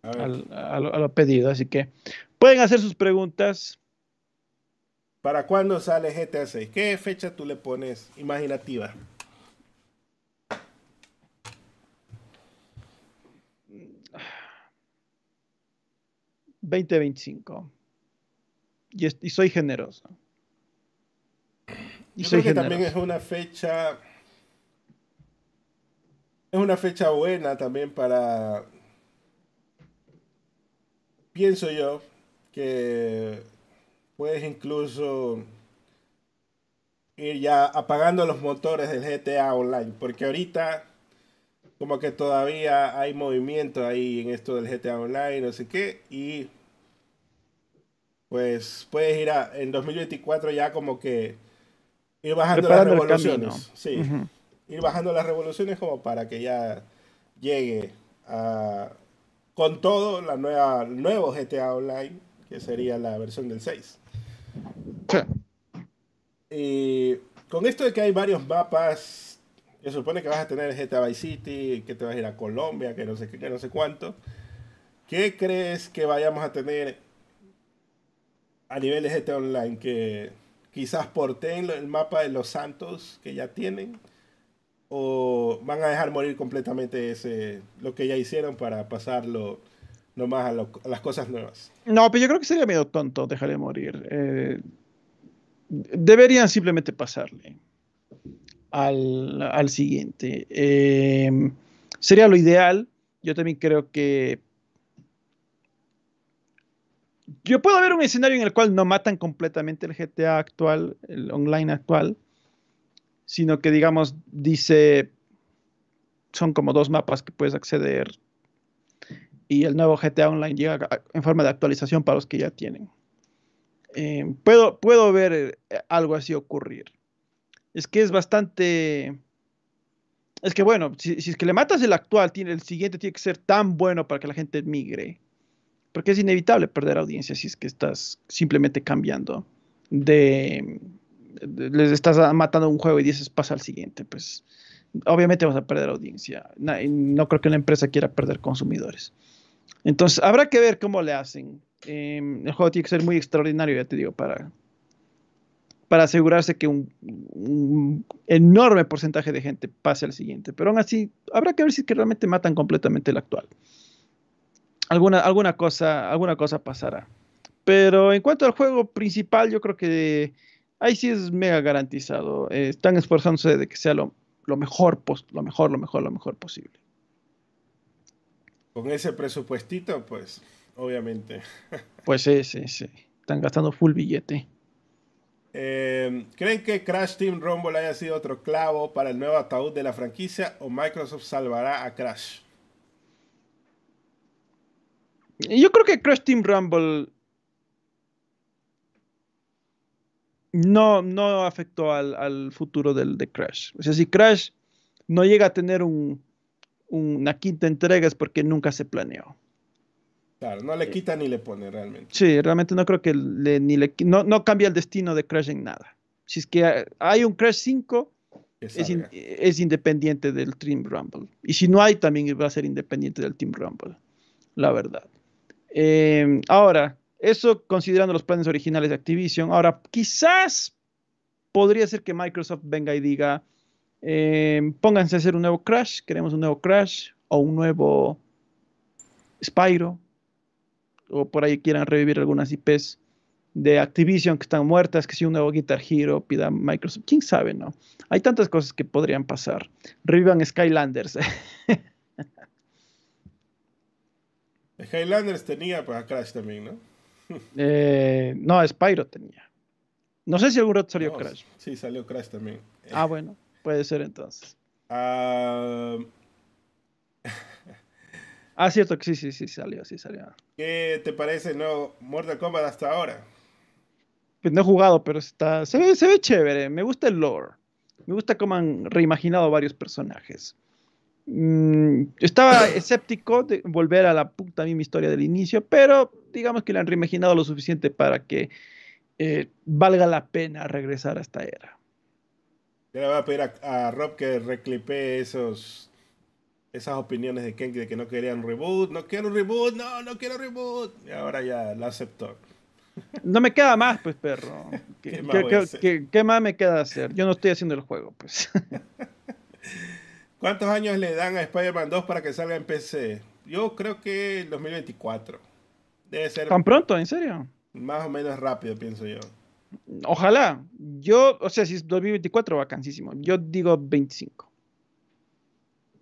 a, lo, pedido. Así que pueden hacer sus preguntas. ¿Para cuándo sale GTA 6? ¿Qué fecha tú le pones imaginativa? ...2025... Y, y soy generoso. Yo creo que también es una fecha... Es una fecha buena también para pienso yo que puedes incluso ir ya apagando los motores del GTA Online, porque ahorita como que todavía hay movimiento ahí en esto del GTA Online, no sé qué, y pues puedes ir a, en 2024 ya como que ir bajando las revoluciones, sí, ir bajando las revoluciones como para que ya llegue a con todo la nueva, el nuevo GTA Online, que sería la versión del 6. Y con esto de que hay varios mapas, se supone que vas a tener GTA Vice City, que te vas a ir a Colombia, que no sé qué, que no sé cuánto. ¿Qué crees que vayamos a tener a nivel de GTA Online? Que quizás porten el mapa de los Santos que ya tienen o van a dejar morir completamente ese lo que ya hicieron para pasarlo nomás a, a las cosas nuevas? No, pero yo creo que sería medio tonto dejarle morir. Eh, deberían simplemente pasarle al, siguiente. Eh, sería lo ideal. Yo también creo que yo puedo ver un escenario en el cual no matan completamente el GTA actual, el online actual, sino que digamos dice, son como dos mapas que puedes acceder y el nuevo GTA Online llega en forma de actualización para los que ya tienen. Eh, puedo, puedo ver eh, algo así ocurrir. Es que es bastante... Es que bueno, si, es que le matas el actual, tiene, el siguiente tiene que ser tan bueno para que la gente migre. Porque es inevitable perder audiencia si es que estás simplemente cambiando de, les estás matando un juego y dices pasa al siguiente, pues obviamente vas a perder audiencia. No, creo que una empresa quiera perder consumidores. Entonces, habrá que ver cómo le hacen. Em, el juego tiene que ser muy extraordinario, ya te digo, para, para asegurarse que un, enorme porcentaje de gente pase al siguiente. Pero aún así, habrá que ver si que realmente matan completamente el actual. Alguna, alguna, cosa, alguna cosa pasará. Pero en cuanto al juego principal, yo creo que ahí sí es mega garantizado. Eh, están esforzándose de que sea lo, mejor, lo mejor, lo mejor, lo mejor posible. Con ese presupuestito, pues obviamente. Pues sí, sí, sí. Están gastando full billete. Eh, ¿Creen que Crash Team Rumble haya sido otro clavo para el nuevo ataúd de la franquicia o Microsoft salvará a Crash? Yo creo que Crash Team Rumble no, no afectó al, futuro del, de Crash. O sea, si Crash no llega a tener una quinta entrega es porque nunca se planeó. Claro, no le quita ni le pone realmente. Sí, realmente no creo que le, ni le, no, no cambia el destino de Crash en nada. Si es que hay un Crash 5, es, independiente del Team Rumble. Y si no hay, también va a ser independiente del Team Rumble. La verdad. Eh, ahora, eso considerando los planes originales de Activision. Ahora, quizás podría ser que Microsoft venga y diga, eh, pónganse a hacer un nuevo Crash, queremos un nuevo Crash o un nuevo Spyro, o por ahí quieran revivir algunas IPs de Activision que están muertas, que si un nuevo Guitar Hero pida Microsoft, quién sabe, ¿no? Hay tantas cosas que podrían pasar. Revivan Skylanders. Skylanders tenía para Crash también, ¿no? Eh, no, Spyro tenía. No sé si algún rato salió Crash. Sí, salió Crash también. Ah, bueno, puede ser entonces. Ah, ah, cierto que sí, sí, sí, salió, sí salió. ¿Qué te parece no Mortal Kombat hasta ahora? Pues no he jugado, pero está, se ve, se ve chévere. Me gusta el lore. Me gusta cómo han reimaginado varios personajes. Mm, estaba escéptico de volver a la puta misma historia del inicio, pero digamos que le han reimaginado lo suficiente para que eh, valga la pena regresar a esta era. le voy a pedir a, Rob que reclipe esos esas opiniones de Ken de que no querían reboot, no quiero reboot, no, no quiero reboot. Y ahora ya la aceptó. No me queda más, pues, perro. ¿Qué, ¿Qué, más me queda hacer? Yo no estoy haciendo el juego, pues. ¿Cuántos años le dan a Spider-Man 2 para que salga en PC? Yo creo que el 2024. Debe ser. ¿Tan pronto? ¿En serio? Más o menos rápido, pienso yo. Ojalá. Yo, o sea, si es 2024, vacancísimo. Yo digo 25.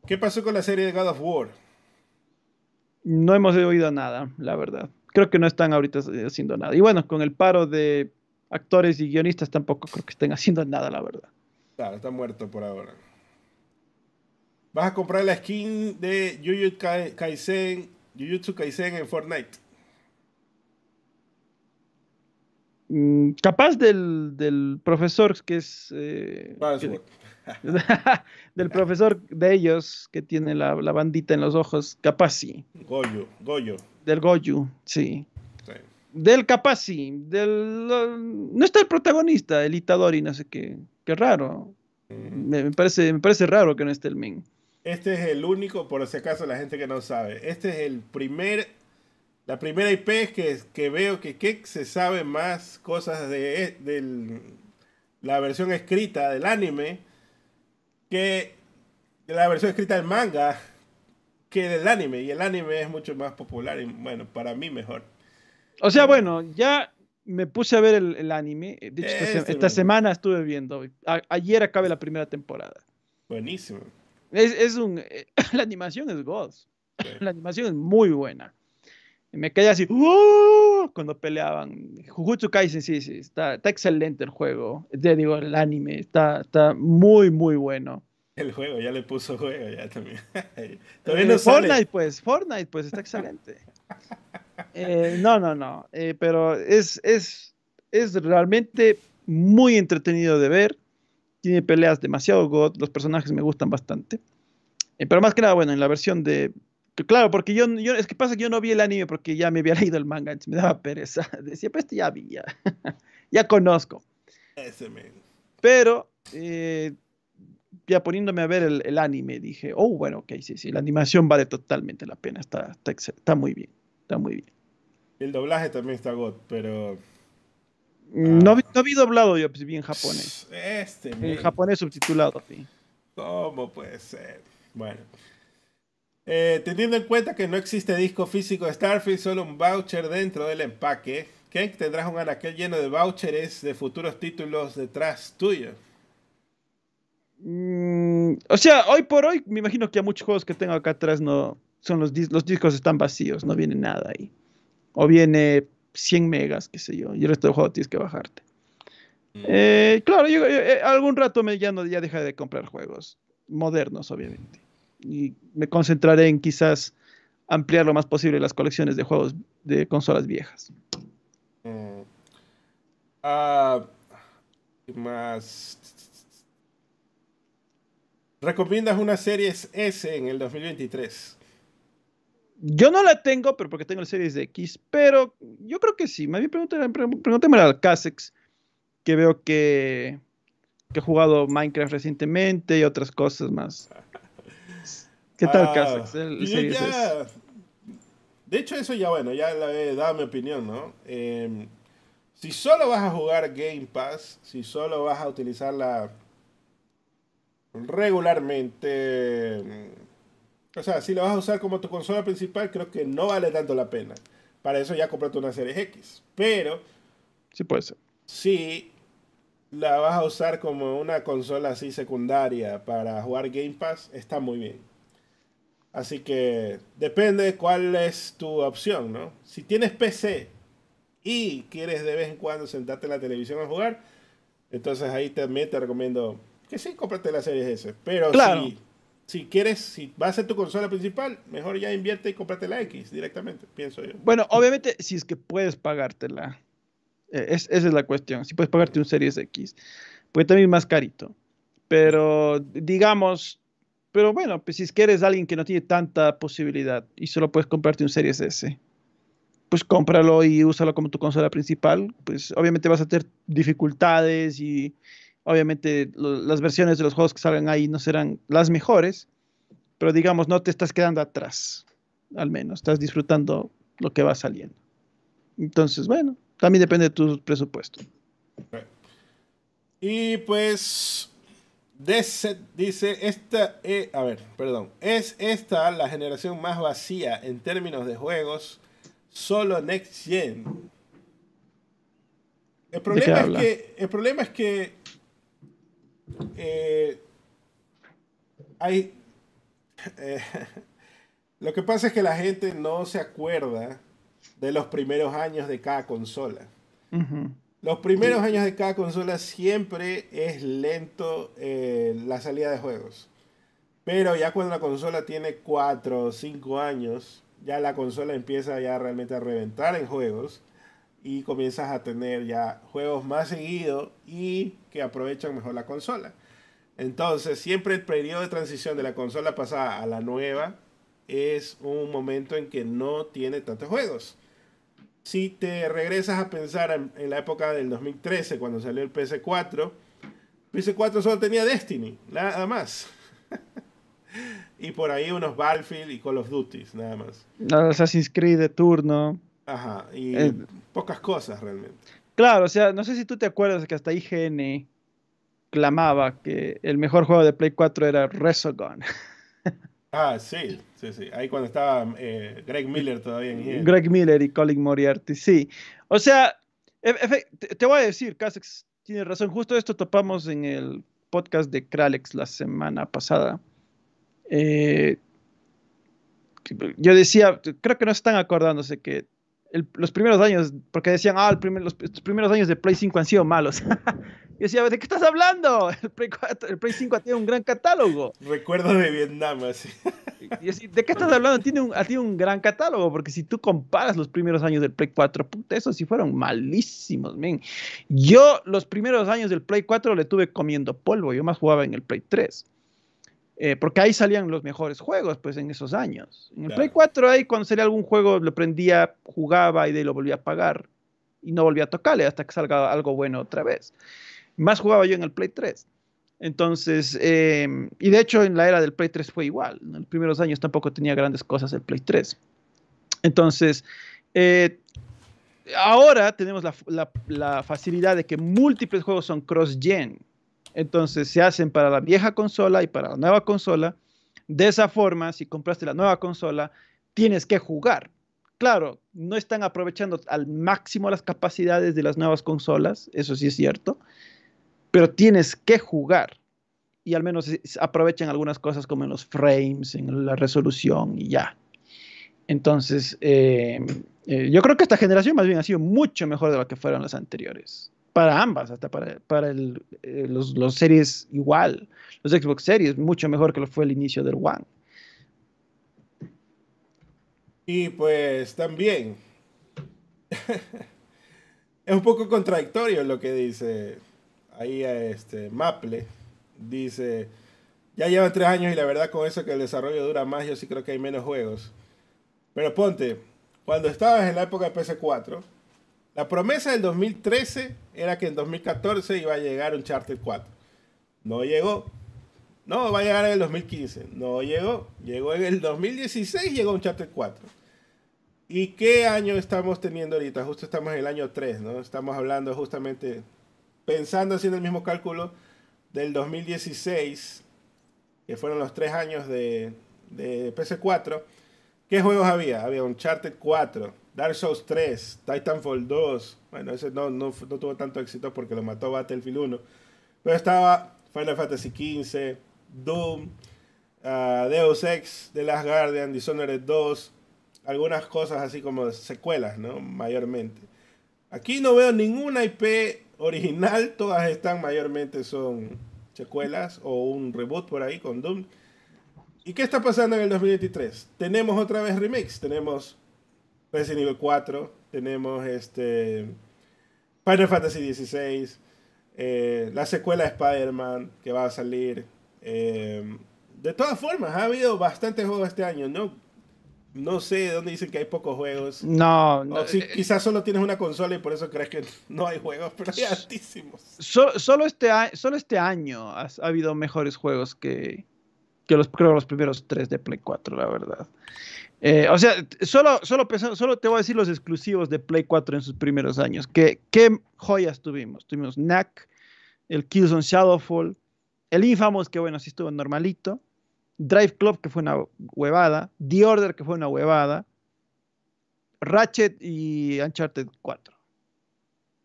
¿Qué pasó con la serie de God of War? No hemos oído nada, la verdad. Creo que no están ahorita haciendo nada. Y bueno, con el paro de actores y guionistas tampoco creo que estén haciendo nada, la verdad. Claro, está muerto por ahora. Vas a comprar la skin de Jujutsu Kaisen, Jujutsu Kaisen en Fortnite. Mm, capaz del, profesor que es... Eh, del profesor de ellos que tiene la, bandita en los ojos, capaz sí. Goyo, Goyo. Del Goyu, sí. Del capaz sí. Del, no está el protagonista, el Itadori, no sé qué. Qué raro. me, parece, me parece raro que no esté el Min. Este es el único, por si acaso la gente que no sabe, este es el primer, la primera IP que, que veo que, que se sabe más cosas de, la versión escrita del anime que de la versión escrita del manga que del anime. Y el anime es mucho más popular y bueno, para mí mejor. O sea, bueno, ya me puse a ver el, anime. De hecho, esta, este semana estuve viendo. ayer acabe la primera temporada. Buenísimo. Es, un. Eh, la animación es God. La animación es muy buena. me quedé así. Cuando peleaban. Jujutsu Kaisen, sí, sí. Está, está excelente el juego. Te digo, el anime. Está, está muy, muy bueno. El juego, ya le puso juego, ya también. Eh, Fortnite, pues. Fortnite, pues está excelente. Eh, no, no, no. pero es, es, es realmente muy entretenido de ver tiene peleas demasiado god, los personajes me gustan bastante. Eh, pero más que nada, bueno, en la versión de... Claro, porque yo, yo, es que pasa que yo no vi el anime porque ya me había leído el manga, entonces me daba pereza. Decía, pues este ya vi, ya, conozco. Ese Pero eh, ya poniéndome a ver el, anime, dije, oh, bueno, ok, sí, sí, la animación vale totalmente la pena, está, está, está muy bien, está muy bien. El doblaje también está god, pero no, no vi doblado yo, pues bien japonés. Este, En japonés subtitulado, sí. ¿Cómo puede ser? Bueno. Eh, teniendo en cuenta que no existe disco físico de Starfield, solo un voucher dentro del empaque, ¿qué tendrás un anaquel lleno de vouchers de futuros títulos detrás tuyo. Mm, o sea, hoy por hoy, me imagino que a muchos juegos que tengo acá atrás no son los, los discos están vacíos, no viene nada ahí. O viene 100 megas, qué sé yo, y el resto del juego tienes que bajarte. Mm. Eh, claro, yo, eh, algún rato me ya, no, ya deja de comprar juegos modernos, obviamente. Y me concentraré en quizás ampliar lo más posible las colecciones de juegos de consolas viejas. Mm. Ah, más. ¿Recomiendas una serie S en el 2023? Yo no la tengo, pero porque tengo el Series X, pero yo creo que sí. Me pregúntame al Casex, que veo que, que he jugado Minecraft recientemente y otras cosas más. ¿Qué tal, ah, Casex? De hecho, eso ya, bueno, ya le he dado mi opinión, ¿no? Em, si solo vas a jugar Game Pass, si solo vas a utilizarla regularmente o sea, si la vas a usar como tu consola principal, creo que no vale tanto la pena. Para eso ya comprate una Series X. Pero. Sí, puede ser. Si la vas a usar como una consola así secundaria para jugar Game Pass, está muy bien. Así que depende de cuál es tu opción, ¿no? Si tienes PC y quieres de vez en cuando sentarte en la televisión a jugar, entonces ahí también te recomiendo que sí, cómprate la Series S. Pero claro. si si quieres, si va a ser tu consola principal, mejor ya invierte y cómprate la X directamente, pienso yo. Bueno, obviamente, si es que puedes pagártela, eh, es, esa es la cuestión. Si puedes pagarte un Series X, puede también más carito. Pero, digamos, pero bueno, pues si es que eres alguien que no tiene tanta posibilidad y solo puedes comprarte un Series S, pues cómpralo y úsalo como tu consola principal. Pues obviamente vas a tener dificultades y Obviamente las versiones de los juegos que salgan ahí no serán las mejores, pero digamos, no te estás quedando atrás, al menos, estás disfrutando lo que va saliendo. Entonces, bueno, también depende de tu presupuesto. Y pues, dice, esta, eh, a ver, perdón, es esta la generación más vacía en términos de juegos, solo Next Gen. El problema, es que, el problema es que eh, hay. Eh, lo que pasa es que la gente no se acuerda de los primeros años de cada consola. Los primeros años de cada consola siempre es lento eh, la salida de juegos. Pero ya cuando la consola tiene 4 o 5 años, ya la consola empieza ya realmente a reventar en juegos y comienzas a tener ya juegos más seguidos y que aprovechan mejor la consola. Entonces, siempre el periodo de transición de la consola pasada a la nueva es un momento en que no tiene tantos juegos. Si te regresas a pensar en, la época del 2013, cuando salió el PS4, PS4 solo tenía Destiny, nada más. y por ahí unos Battlefield y Call of Duty, nada más. Assassin's Creed de turno. Ajá, y eh, pocas cosas realmente. Claro, o sea, no sé si tú te acuerdas que hasta IGN clamaba que el mejor juego de Play 4 era Resogun. ah, sí, sí, sí. Ahí cuando estaba eh, Greg Miller todavía en IGN. Greg Miller y Colin Moriarty, sí. O sea, te voy a decir, Casex tiene razón. Justo esto topamos en el podcast de Kralex la semana pasada. Eh, yo decía, creo que no están acordándose que los primeros años, porque decían, ah, los, primeros años de Play 5 han sido malos. y decía, ¿de qué estás hablando? El Play, 4, el Play 5 tiene un gran catálogo. Recuerdo de Vietnam, así. Y ¿De qué estás hablando? Tiene un, tiene un gran catálogo, porque si tú comparas los primeros años del Play 4, puta, esos sí fueron malísimos, men. Yo los primeros años del Play 4 le tuve comiendo polvo, yo más jugaba en el Play 3. Eh, porque ahí salían los mejores juegos, pues en esos años. En el Play 4 ahí cuando salía algún juego lo prendía, jugaba y de ahí lo volvía a pagar y no volvía a tocarle hasta que salga algo bueno otra vez. Más jugaba yo en el Play 3. Entonces, em, y de hecho en la era del Play 3 fue igual. En los primeros años tampoco tenía grandes cosas el Play 3. Entonces, eh, ahora tenemos la, la facilidad de que múltiples juegos son cross-gen. Entonces se hacen para la vieja consola y para la nueva consola. De esa forma, si compraste la nueva consola, tienes que jugar. Claro, no están aprovechando al máximo las capacidades de las nuevas consolas, eso sí es cierto, pero tienes que jugar. Y al menos aprovechan algunas cosas como en los frames, en la resolución y ya. Entonces, eh, eh, yo creo que esta generación más bien ha sido mucho mejor de lo que fueron las anteriores. Para ambas, hasta para, para el, eh, los, los, series igual. Los Xbox Series, mucho mejor que lo fue el inicio del One. Y pues también es un poco contradictorio lo que dice ahí este Maple. Dice, ya llevan tres años y la verdad con eso que el desarrollo dura más, yo sí creo que hay menos juegos. Pero ponte, cuando estabas en la época de PS4, la promesa del 2013 era que en 2014 iba a llegar un Charter 4. No llegó. No, va a llegar en el 2015. No llegó. Llegó en el 2016, llegó un Charter 4. ¿Y qué año estamos teniendo ahorita? Justo estamos en el año 3, ¿no? Estamos hablando justamente, pensando haciendo el mismo cálculo del 2016, que fueron los tres años de, de PS4 ¿Qué juegos había? Había Uncharted 4, Dark Souls 3, Titanfall 2. Bueno, ese no, no, tuvo tanto éxito porque lo mató Battlefield 1. Pero estaba Final Fantasy XV, Doom, uh, Deus Ex, The Last Guardian, Dishonored 2. Algunas cosas así como secuelas, ¿no? Mayormente. Aquí no veo ninguna IP original. Todas están mayormente son secuelas o un reboot por ahí con Doom. ¿Y qué está pasando en el 2023? Tenemos otra vez remakes. Tenemos Resident Evil 4, tenemos este Final Fantasy XVI, eh, la secuela de Spider-Man que va a salir. Eh, de todas formas, ha habido bastantes juegos este año, ¿no? No sé dónde dicen que hay pocos juegos. No, no si, eh, quizás solo tienes una consola y por eso crees que no hay juegos, pero hay altísimos. solo, este, solo este año ha habido mejores juegos que, que los, creo los primeros tres de Play 4, la verdad. Eh, o sea, solo, solo, solo te voy a decir los exclusivos de Play 4 en sus primeros años. ¿Qué, qué joyas tuvimos? Tuvimos Knack, el Killzone Shadowfall, el Infamous, que bueno, sí estuvo normalito, Drive Club, que fue una huevada, The Order, que fue una huevada, Ratchet y Uncharted 4.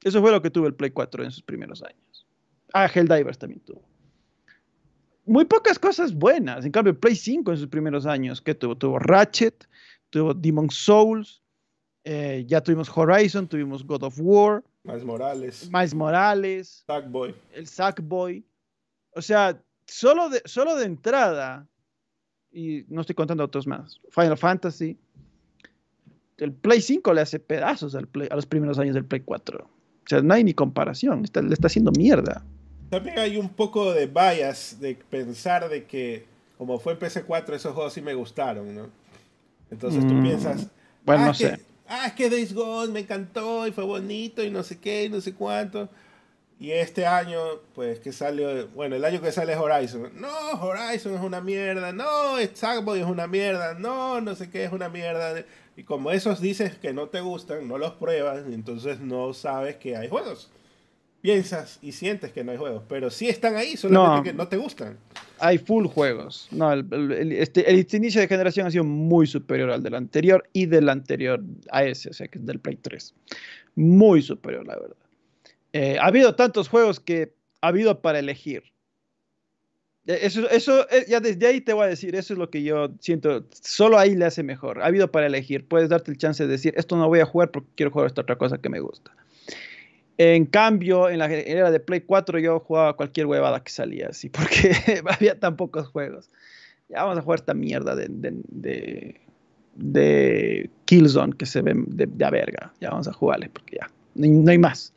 Eso fue lo que tuvo el Play 4 en sus primeros años. Ah, Helldivers también tuvo muy pocas cosas buenas. En cambio, Play 5 en sus primeros años, que tuvo? Tuvo Ratchet, tuvo Demon Souls, eh, ya tuvimos Horizon, tuvimos God of War. Miles Morales. Miles Morales. Sackboy. El Sackboy. O sea, solo de, solo de entrada, y no estoy contando otros más, Final Fantasy, el Play 5 le hace pedazos al Play, a los primeros años del Play 4. O sea, no hay ni comparación, le está haciendo mierda. También hay un poco de bias de pensar de que, como fue en PC4, esos juegos sí me gustaron, ¿no? Entonces tú mm, piensas. Bueno, ah, no sé. Ah, es que Days Gone me encantó y fue bonito y no sé qué y no sé cuánto. Y este año, pues que salió, bueno, el año que sale es Horizon. No, Horizon es una mierda. No, Sackboy es una mierda. No, no sé qué es una mierda. Y como esos dices que no te gustan, no los pruebas, entonces no sabes que hay juegos piensas y sientes que no hay juegos, pero sí están ahí, solamente que no te gustan. Hay full juegos. No, el, este, el, inicio de generación ha sido muy superior al del anterior y del anterior a ese, o sea, que es del Play 3. Muy superior, la verdad. Eh, ha habido tantos juegos que ha habido para elegir. E, eso, eso, eh, ya desde ahí te voy a decir, eso es lo que yo siento, solo ahí le hace mejor. Ha habido para elegir, puedes darte el chance de decir, esto no voy a jugar porque quiero jugar esta otra cosa que me gusta. En cambio, en la era de Play 4 yo jugaba cualquier huevada que salía así, porque había tan pocos juegos. Ya vamos a jugar esta mierda de, de, de, Killzone que se ve de, de, a verga. Ya vamos a jugarle, porque ya, no hay, más.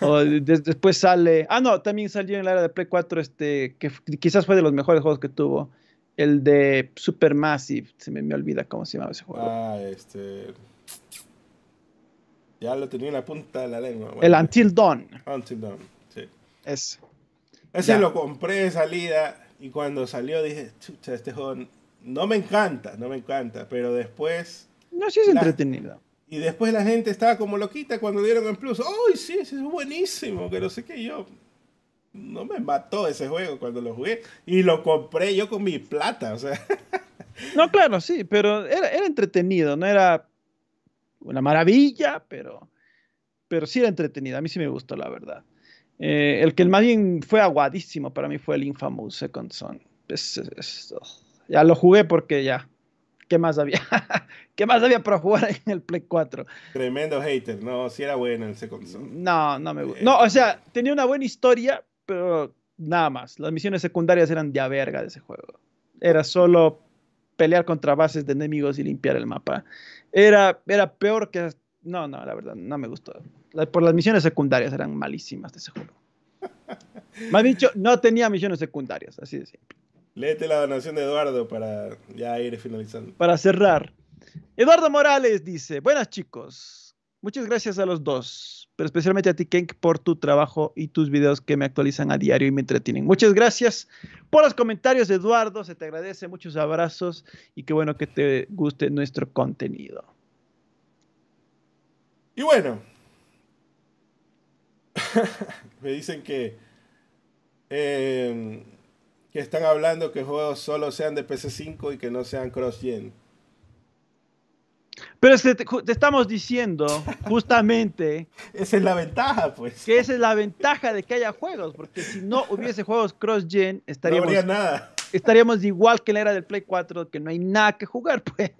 O después sale. Ah, no, también salió en la era de Play 4, este, que quizás fue de los mejores juegos que tuvo. El de Supermassive, se me, me olvida cómo se llamaba ese juego. Ah, este. Ya lo tenía en la punta de la lengua. el Until Dawn. Until Dawn, sí. Ese. Ese lo compré de salida y cuando salió dije, chucha, este juego no me encanta, no me encanta, pero después... No, sí es entretenido. Y después la gente estaba como loquita cuando dieron en plus. ¡Ay, sí, es buenísimo! Que no sé qué yo. No me mató ese juego cuando lo jugué. Y lo compré yo con mi plata, o sea. No, claro, sí, pero era, era entretenido, no era una maravilla, pero, pero sí era entretenida. A mí sí me gustó, la verdad. Eh, el que más bien fue aguadísimo para mí fue el Infamous Second Son. ya lo jugué porque ya ¿Qué más había? ¿Qué más había para jugar en el Play 4? Tremendo hater, no, si era bueno ese console. No, no me gusta. No, o sea, tenía una buena historia, pero nada más. Las misiones secundarias eran de a verga de ese juego. Era solo pelear contra bases de enemigos y limpiar el mapa. Era, era peor que... No, no, la verdad, no me gustó. Por las misiones secundarias eran malísimas de ese juego. Más dicho, no tenía misiones secundarias, así de simple. Léete la donación de Eduardo para ya ir finalizando. Para cerrar. Eduardo Morales dice, buenas chicos, muchas gracias a los dos, pero especialmente a ti, Kenk, por tu trabajo y tus videos que me actualizan a diario y me entretienen. Muchas gracias por los comentarios, Eduardo, se te agradece, muchos abrazos y qué bueno que te guste nuestro contenido. Y bueno, me dicen que... Eh, que están hablando que juegos solo sean de PC5 y que no sean cross-gen. Pero es que te, estamos diciendo justamente... esa es la ventaja, pues. Que esa es la ventaja de que haya juegos, porque si no hubiese juegos cross-gen, estaríamos... No habría nada. Estaríamos igual que en la era del Play 4, que no hay nada que jugar, pues.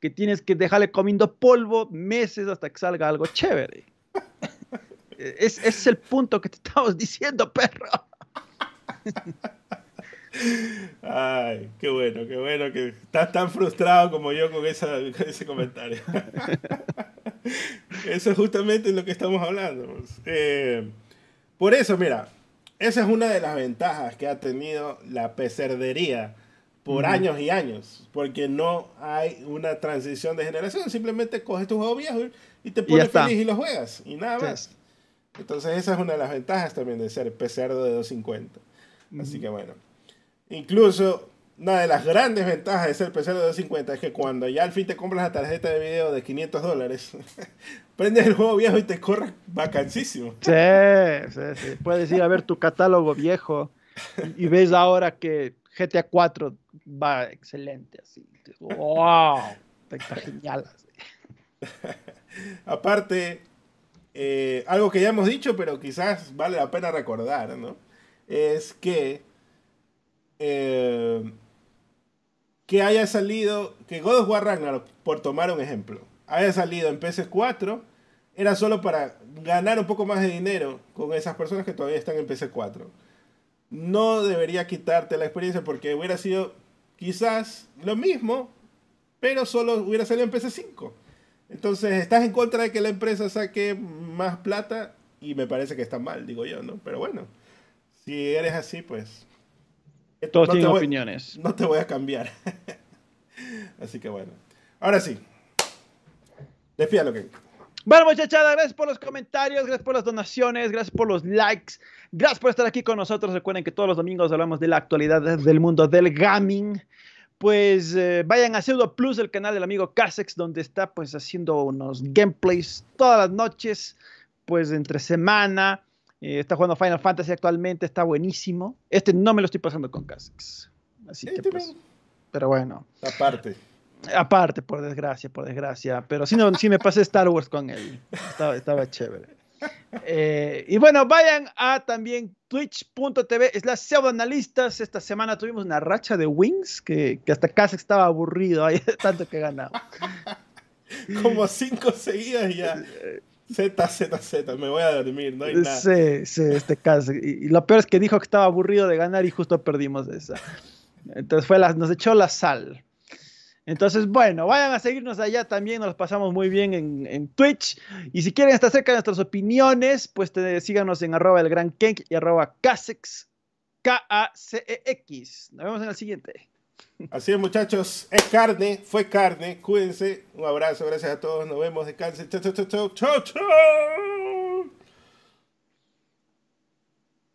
Que tienes que dejarle comiendo polvo meses hasta que salga algo chévere. es, ese es el punto que te estamos diciendo, perro. Ay, qué bueno, qué bueno que estás tan frustrado como yo con, ese comentario. eso es justamente lo que estamos hablando. Eh, por eso, mira, esa es una de las ventajas que ha tenido la pecerdería por años y años, porque no hay una transición de generación, simplemente coges tu juego viejo y te pones feliz y lo juegas, y nada más. Entonces esa es una de las ventajas también de ser pecerdo de 250. Así que bueno. Incluso, una de las grandes ventajas de ser PC de 250 es que cuando ya al fin te compras la tarjeta de video de 500 dólares, prendes el juego viejo y te corre vacancísimo. Sí, sí, sí. Puedes ir a ver tu catálogo viejo y, ves ahora que GTA 4 va excelente, así. ¡Wow! Está genial. Aparte, eh, algo que ya hemos dicho, pero quizás vale la pena recordar, ¿no? Es que eh, que haya salido, que God of War Ragnarok, por tomar un ejemplo, haya salido en PS4, era solo para ganar un poco más de dinero con esas personas que todavía están en PS4. No debería quitarte la experiencia porque hubiera sido quizás lo mismo, pero solo hubiera salido en PS5. Entonces, estás en contra de que la empresa saque más plata y me parece que está mal, digo yo, ¿no? Pero bueno, si eres así, pues todos tienen opiniones. No te voy a cambiar. Así que bueno. Ahora sí. lo que. Bueno, muchachada, gracias por los comentarios, gracias por las donaciones, gracias por los likes, gracias por estar aquí con nosotros. Recuerden que todos los domingos hablamos de la actualidad del mundo del gaming. Pues eh, vayan a Pseudo Plus, el canal del amigo Casex, donde está pues haciendo unos gameplays todas las noches, pues entre semana. Eh, está jugando Final Fantasy actualmente, está buenísimo. Este no me lo estoy pasando con Casex. Así que pues, pero bueno. Aparte. Aparte, por desgracia, por desgracia. Pero sí, no, sí me pasé Star Wars con él. Estaba, estaba chévere. Eh, y bueno, vayan a también twitch.tv es la pseudoanalistas. Esta semana tuvimos una racha de wings que, que hasta Casex estaba aburrido. Hay tanto que ganaba. Como cinco seguidas ya. Z, Z, Z, me voy a dormir, no hay nada. Sí, sí, este caso. Y, lo peor es que dijo que estaba aburrido de ganar y justo perdimos esa. Entonces fue la, nos echó la sal. Entonces, bueno, vayan a seguirnos allá también, nos pasamos muy bien en, Twitch. Y si quieren estar cerca de nuestras opiniones, pues síganos en arroba el gran Kenk y arroba Casex, K-A-C-E-X. Nos vemos en el siguiente. Así es, muchachos. Es carne, fue carne. Cuídense. Un abrazo, gracias a todos. Nos vemos. Descansen. Chao, chao, chao, chao, chao.